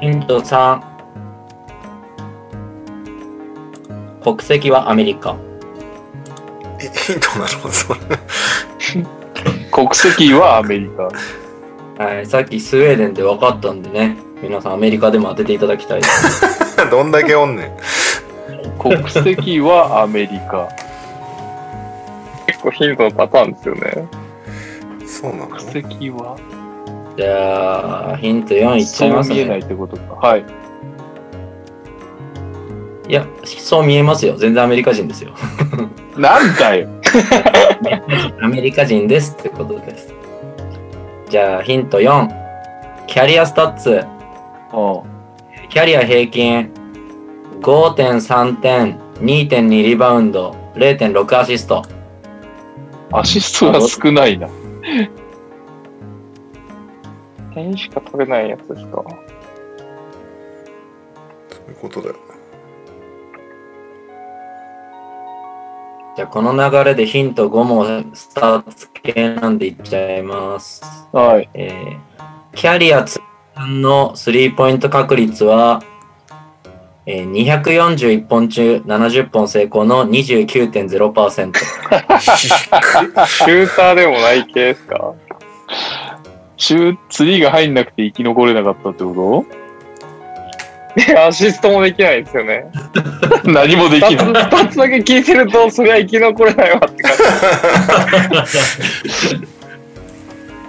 ヒント3。国籍はアメリカ。えヒントなの？それ。国籍はアメリカ。はい、さっきスウェーデンで分かったんでね、皆さんアメリカでも当てていただきたいです。どんだけおんねん。国籍はアメリカ。結構ヒントのパターンですよね。そうなの？国籍は？じゃあ、ヒント4いっちゃそいうますね。見えないってことか。はい。いや、そう見えますよ。全然アメリカ人ですよ。なんだよ。アメリカ人ですってことです。じゃあ、ヒント4。キャリアスタッツ。うキャリア平均5.3点、2.2リバウンド、0.6アシスト。ん。アシストが少ないな。点しか取れないやつですか？そういうことだよ。じゃあ、この流れでヒント5もスタッツ系なんでいっちゃいます。はい。えーキャリア通算のスリーポイント確率は、えー241本中70本成功の29.0%。シューターでもない系ですか？シュー、釣りが入んなくて生き残れなかったってこで、アシストもできないですよね。と 何もできない。二つだけ聞いてると、それは生き残れないわって感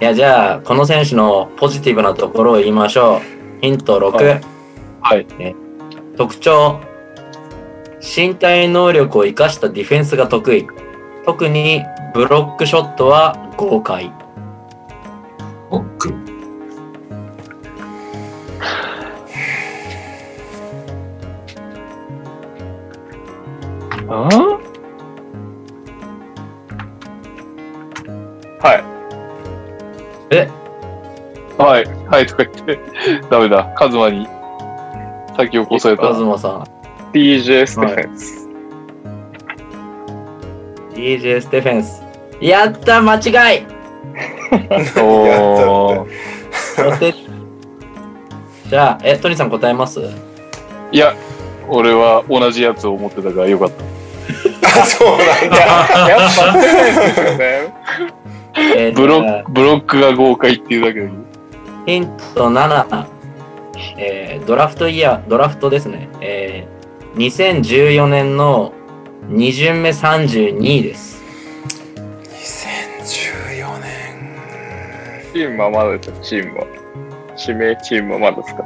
いや、じゃあ、この選手のポジティブなところを言いましょう。ヒント6。はいはいえ特徴。身体能力を生かしたディフェンスが得意。特にブロックショットは豪快。ロック。あはい。え、はい。はい、とか言って。ダメだ。カズマに先を越された。東さん。DJ ステフェンス。DJ ステフェンス。やった間違い おーじゃあ、え、トニーさん答えます？いや、俺は同じやつを持ってたからよかった。あ、そうなんだ。やっぱステフェンスですよね。えーブロブロックが豪快っていうだけだけど。ヒント7、えードラフトイヤー、ドラフトですね。えー2014年の2巡目32位です。2014年。チームはまだですよ、チームは。指名チームはまだですか？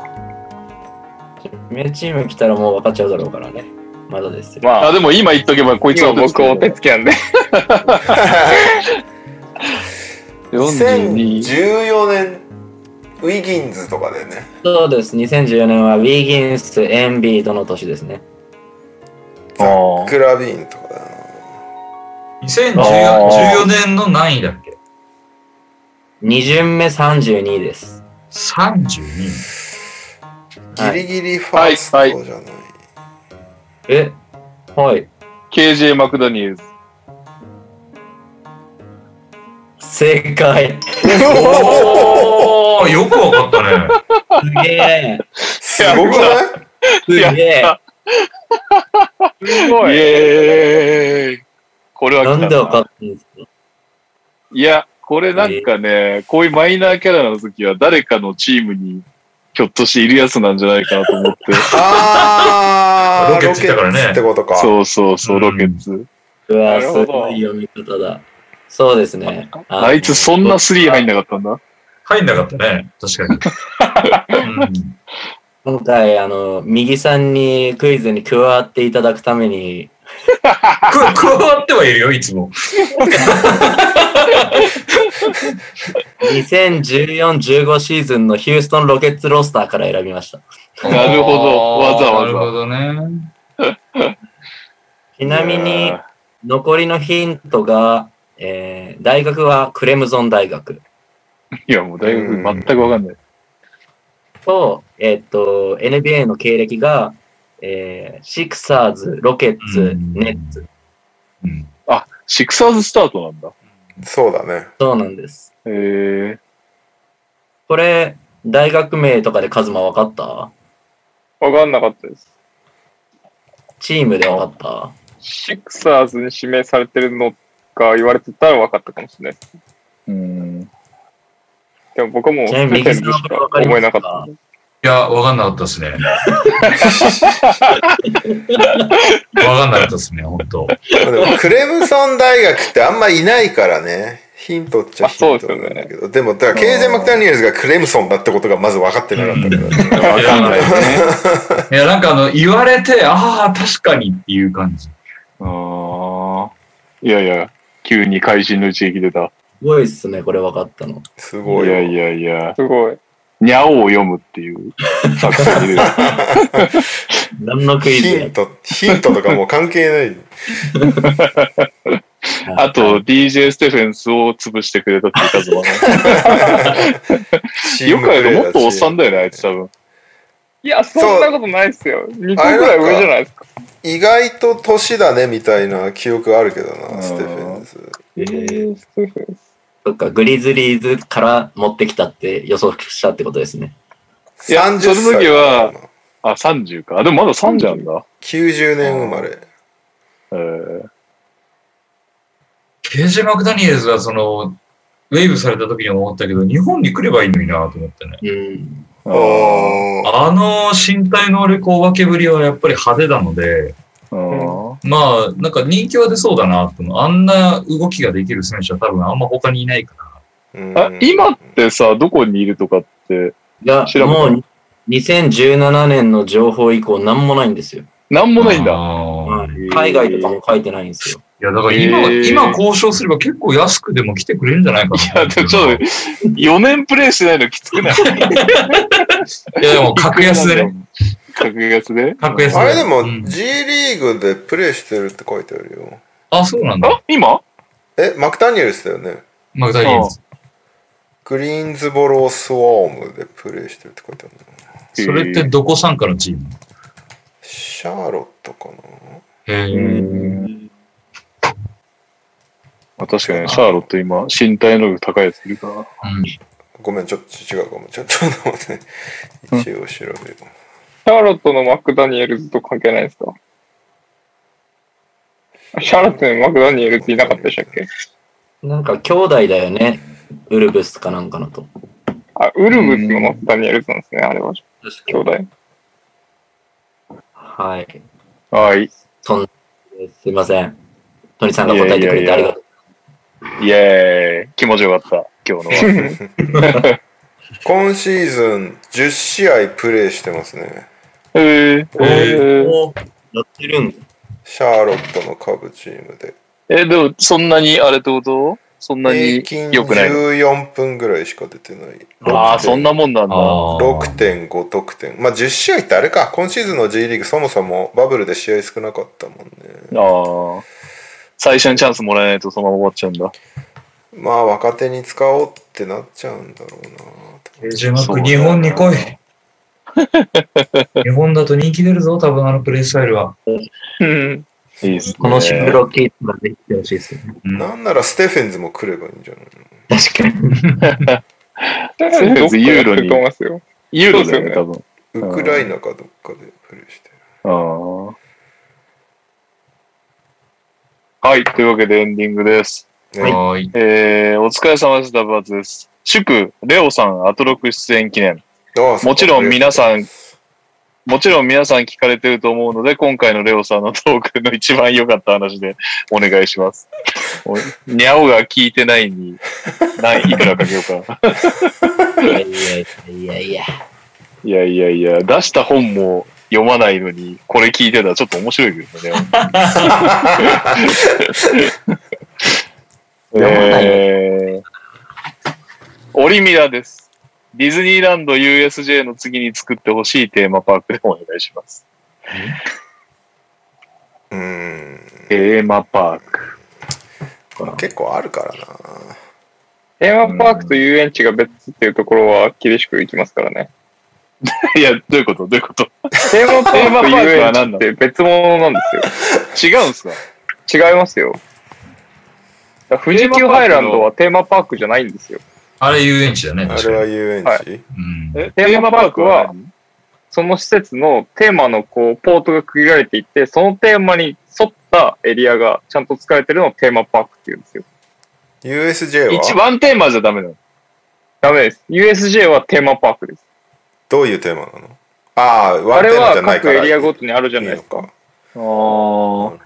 名チーム来たらもう分かっちゃうだろうからね。まだですよ。まあ、あ、でも今言っとけばこいつは今僕お手つきなんで。42。2014年、ウィギンズとかだよね。そうです。2014年はウィギンス、エンビードの年ですね。あークラビーンとかだな。2014年の何位だっけ？2巡目32位です。?32。ギリギリファーストじゃない。え？はい。KJ マクダニエルズ。正解。おー、よくわかったね。すげえ。すごくない？すげえ。すごい。イエーイこれはなんで分かったんですか？いや、これなんかね、こういうマイナーキャラの時は誰かのチームにひょっとしているやつなんじゃないかなと思って。あー、ロケッツってことか。そうそうそう、うんロケッツ。うわ、すなるほどごい読み方だ。そうですね。あいつそんなスリー入んなかったんだ。入んなかったね。確かに。う ん今回、あの、右さんにクイズに加わっていただくために、く 加わってはいるよ、いつも。2014-15シーズンのヒューストン・ロケッツロスターから選びました。なるほどわざわざなるほどね。ちなみいにや、残りのヒントが、えー大学はクレムゾン大学いや、もう大学全くわかんない。と、えっと、NBA の経歴が、えーシクサーズ、ロケッツう、んネッツ。うんあ、シクサーズスタートなんだ。そうだね。そうなんです。へえ。これ、大学名とかでカズマ分かった？わかんなかったです。チームで分かった？シクサーズに指名されてるのが言われてたら分かったかもしれないです。うん。でも僕はもか思えなかった。いや、わかんなかったですね。わかんなかったですね、本当。クレムソン大学ってあんまいないからね。ヒントっちゃヒントうですよねなんだけど。でも、だから、ケイジェ・マクダニエルズがクレムソンだってことがまず分かってなかったからね。わかんないね。いや、なんかあの、言われて、ああ、確かにっていう感じ。ああ。いやいや、急に会心の一撃出た。すごいっすね、これ分かったの。すごいよ。いやいやいや、すごい。にゃおを読むっていう 作戦に出る。何のクイヒント、ヒントとかもう関係ない。あと、DJ ステフェンスを潰してくれたっていう数もね。よくあるもっとおっさんだよね、あいつ多分。いや、そんなことないっすよ。2個ぐらい上じゃないですか。意外と年だねみたいな記憶あるけどな、うんステフェンズ。えーステフェンスそっか、グリズリーズから持ってきたって予想したってことですね。いや30その時はあ、30か。あ、でもまだ30なんだ。90年生まれ。えー、ケージ・マクダニエルズはその、ウェーブされた時に思ったけど、日本に来ればいいのになと思ってね。うん。あああの身体能力お化けぶりはやっぱり派手なので、ーまあ、なんか人気は出そうだなと思う。あんな動きができる選手は多分あんま他にいないから。ーあ今ってさ、どこにいるとかって、いや、調べた？もう2017年の情報以降何もないんですよ。なんもないんだ。海外とかも書いてないんですよ。いや、だから今、今交渉すれば結構安くでも来てくれるんじゃないかな。いや、でもちょっと、4年プレイしてないのきつくない？いや、でも格安でね。。格安で？格安で。あれでもうん G リーグでプレーしてるって書いてあるよ。あ、そうなんだ。あ、今？え、マクダニエルスだよね。マクダニエルズ。グリーンズボロースワームでプレーしてるって書いてあるの。それってどこ参加のチーム？シャーロットかな？へえ。あ確かに、シャーロット今、身体能力高いやついるから。うん。ごめん、ちょっと違うかも。ちょっと待って。一応調べよう。シャーロットのマクダニエルズと関係ないですか？シャーロットにマクダニエルズいなかったでしたっけ？なんか兄弟だよね。ウルブスかなんかのと。あ、ウルブスのマクダニエルズなんですね、あれは。兄弟。はい。はい。すいません。トニさんが答えてくれてありがとう。イェーイ。気持ちよかった、今日のは。今シーズン10試合プレーしてますね。えー、えーやってるんだ。シャーロットの下部チームで。え、でも、そんなに、あれってこと？そんなに良くないの？14分ぐらいしか出てない。ああ、そんなもんなんだ。あー6.5得点。まあ10試合ってあれか。今シーズンの G リーグそもそもバブルで試合少なかったもんね。ああ。最初にチャンスもらえないとそのまま終わっちゃうんだ。まあ若手に使おうってなっちゃうんだろうな。ジマク日本に来い。日本だと人気出るぞ、多分あのプレイスタイルは。うん。いいっすね。このシングルキープができてほしいですよね。うんなんならステフェンズも来ればいいんじゃないの？確かに。どっかやってると思いますよ。ユーロだよね、多分。ウクライナかどっかでプレーしてる。ああ。はい。というわけでエンディングです。ねはーい。えー、お疲れ様です、ダブアツです。祝、レオさん、アトロク出演記念。もちろん皆さんもちろん皆さん聞かれてると思うので、今回のレオさんのトークの一番良かった話でお願いします。おにゃおが聞いてないに、ない、いくらかけようか。いやいやいやいや。いやいやいや、出した本も読まないのに、これ聞いてたらちょっと面白いけどね。えー、オリミラです。ディズニーランド USJ の次に作ってほしいテーマパークでお願いします。うーん。テーマパーク。結構あるからな。テーマパークと遊園地が別っていうところは厳しくいきますからね。いや、どういうこと？どういうこと？テーマパテーマパーク遊は何なの園地って別物なんですよ。違うんすか？違いますよ。富士急ハイランドはテーマパークじゃないんですよ。あれ遊園地だね。あれは遊園地、はいうん。えテーマパークはその施設のテーマのこうポートが区切られていて、そのテーマに沿ったエリアがちゃんと使えてるのをテーマパークって言うんですよ。USJ 一は？ワンテーマじゃダメなの。ダメです。USJ はテーマパークです。どういうテーマなの？ああ、ワンテーマじはゃないから。各エリアごとにあるじゃないですか。いい。あなるほど。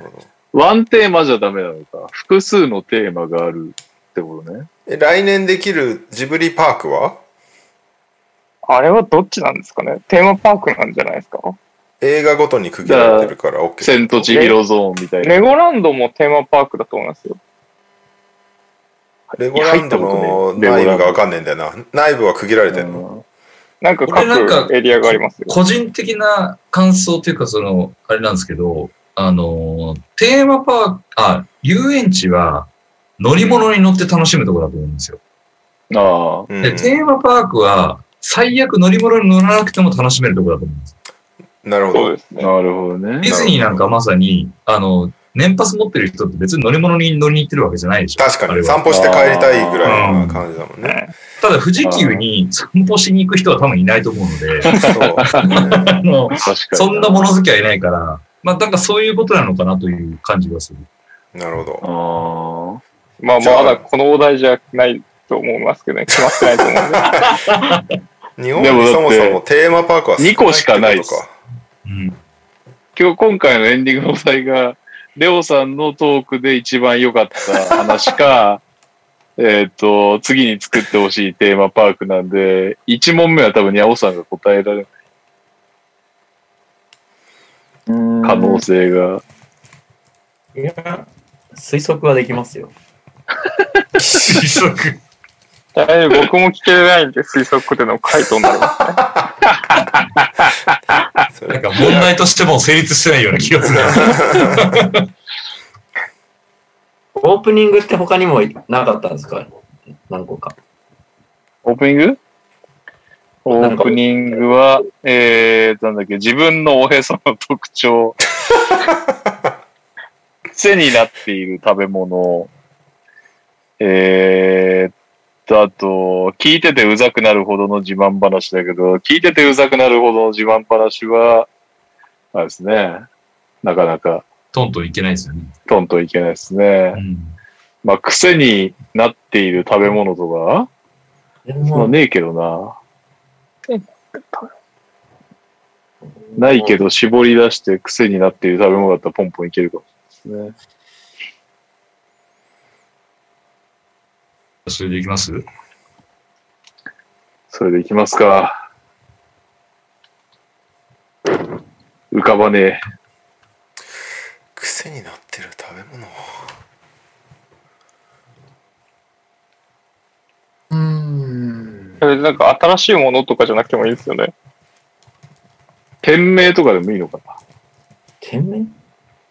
ワンテーマじゃダメなのか。複数のテーマがあるってことね。え来年できるジブリパークは？あれはどっちなんですかね？テーマパークなんじゃないですか？映画ごとに区切られてるから OK。千と千尋ゾーンみたいな。レゴランドもテーマパークだと思いますよ。レゴランドの内部がわかんねえんだよな。内部は区切られてんの。なんなんか各エリアがありますよ。個人的な感想というか、その、あれなんですけど、あの、テーマパーク、あ、遊園地は乗り物に乗って楽しむところだと思うんですよ。ああ。うんで、テーマパークは最悪乗り物に乗らなくても楽しめるところだと思うんです。なるほど。そうですね。なるほどねデ。ィズニーなんかまさに、あの、年パス持ってる人って別に乗り物に乗りに行ってるわけじゃないでしょ。確かに散歩して帰りたいぐらいな感じだもんね。ただ富士急に散歩しに行く人は多分いないと思うので、そ。そんな物好きはいないから、まあなんかそういうことなのかなという感じがする。なるほど。あまあまだこのお題じゃないと思いますけどね。決まってないと思うんで。日本にそもそもテーマパークは少ない二個しかないとかうん。あ。今日、今回のエンディングのお題が、レオさんのトークで一番良かった話か、えっと、次に作ってほしいテーマパークなんで、一問目は多分ニャオさんが答えられる可能性が。いや、推測はできますよ。推測。大丈夫僕も聞けないんで推測での回答になりますね。なんか問題としても成立してないような気がする。オープニングって他にもなかったんですか？何個か。オープニング？オープニングは、えー、なんだっけ、自分のおへその特徴。癖になっている食べ物。えーっと、あと、聞いててうざくなるほどの自慢話だけど、聞いててうざくなるほどの自慢話は、あれですね。なかなかトントンいけないですよね。トントンいけないですねう。ん。まあ、癖になっている食べ物とか、まあでも、ねえけどな。ないけど絞り出して癖になっている食べ物だったらポンポンいけるかもしれないですね。それでいきます？それでいきますか。浮かばねえ。癖になってる食べ物。うーん。それでなんか新しいものとかじゃなくてもいいですよね。店名とかでもいいのかな。店名？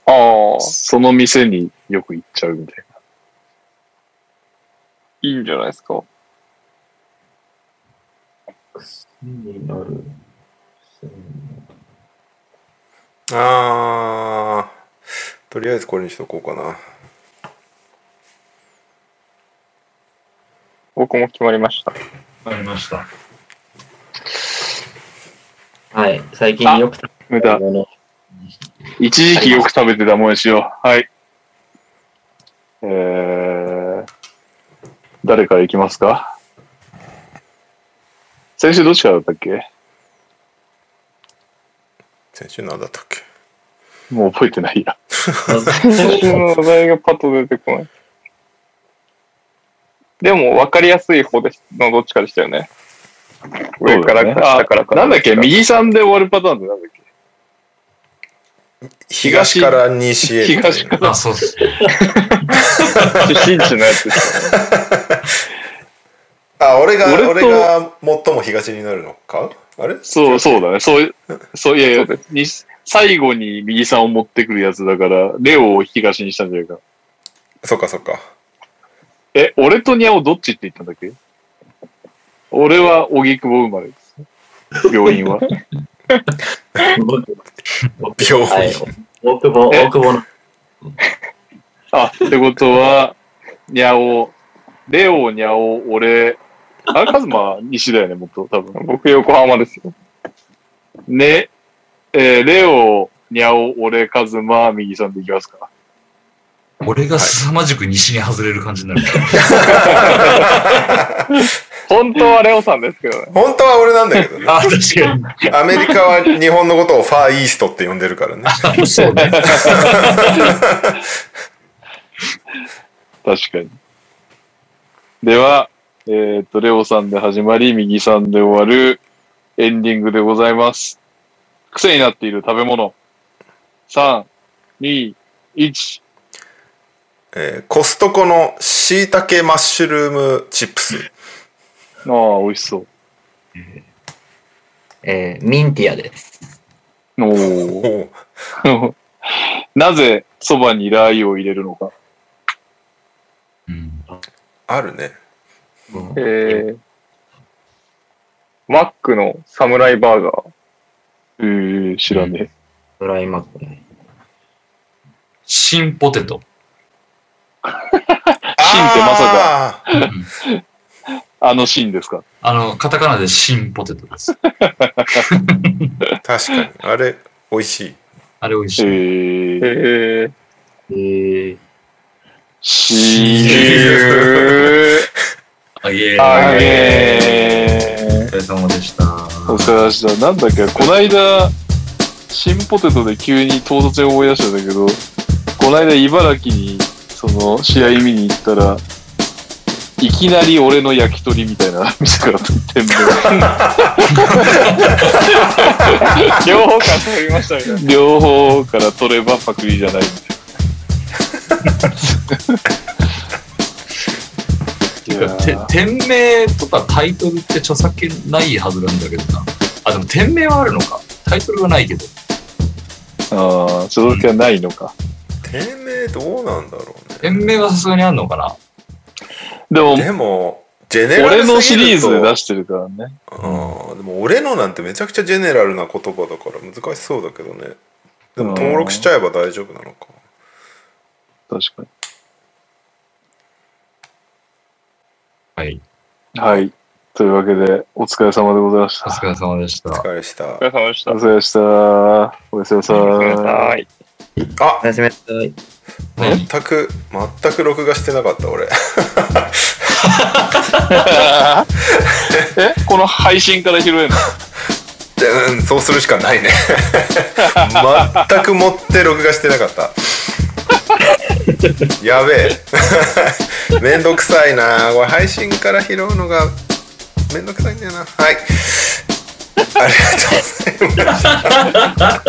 ああ、その店によく行っちゃうみたいいいんじゃないですか？になる。あー、とりあえずこれにしとこうかな。僕も決まりました。わかりました。はい。最近よく食べるもの。一時期よく食べてたもんにしよう。はい。えー、誰から行きますか？先週どっちからだったっけ？先週何だったっけ？もう覚えてないや。先週のお題がパッと出てこない。でも分かりやすい方ですのどっちかでしたよね。上からか下からか。なんだっけ？右3で終わるパターンってなんだっけ？東から西へ。東からあ、そうです。出身地のやつですよね。あ、俺が、俺が最も東になるのか？あれ？そう、そうだね。そう、そう、いやいや、に最後に右3を持ってくるやつだから、レオを東にしたんじゃないか。そっかそっか。え、俺とニャオどっちって言ったんだっけ？俺は荻窪生まれです。病院は。病院。はい。大久保、大久保の。あ、ってことは、にゃお、レオ、にゃお、俺、あれ、カズマ西だよね、もっと、多分。僕横浜ですよ。ね、えーレオ、にゃお、俺、カズマ、右さんでいきますか。俺が凄まじく西に外れる感じになる。本当はレオさんですけどね。本当は俺なんだけどね。あ、確かに。アメリカは日本のことをファーイーストって呼んでるからね。そうね。確かに。では、えっ、と、レオさんで始まり、右さんで終わるエンディングでございます。癖になっている食べ物。3、2、1。えーコストコの椎茸マッシュルームチップス。ああ、美味しそう。えーミンティアです。おおなぜそばにラー油を入れるのか。うんあるね。えー、マックのサムライバーガー。えー、知らねドライマックね。新ポテト。シンってまさか。え。あのシーンですか？あの、カタカナで新ポテトです。確かに。あれ、美味しい。えあれ美味しい。ー、えー、えー、シーあげー。あげお疲れ様でした。ー。お疲れ様でした。なんだっけ、こないだ、新ポテトで急に唐突に思い出したんだけど、こないだ茨城に、その、試合見に行ったら、いきなり俺の焼き鳥みたいな店から店名。両方から取りましたみたいな。両方から取ればパクリじゃないみた いな。てー店名とかタイトルって著作権ないはずなんだけどな。あ、でも店名はあるのか。タイトルがないけど。ああ、著作権はないのか。店名どうなんだろうね。店名はさすがにあるのかな？でも、でも、ジェネラル俺のシリーズで出ししてるからね。うんでも俺のなんてめちゃくちゃジェネラルな言葉だから難しそうだけどね。でも登録しちゃえば大丈夫なのか。確かはい。に。はい。というわけで、お疲れ様でございました。お疲れ様でしたお。疲れした。お疲れ様でした。お疲れ様でした。おやすみなさおやすみなさい。い。あおやすみなさい。何全く、全く録画してなかった俺。え？この配信から拾えるの？でうん、そうするしかないね。全く持って録画してなかった。やべえ。めんどくさいな。これ配信から拾うのがめんどくさいんだよな。はい。ありがとうございました。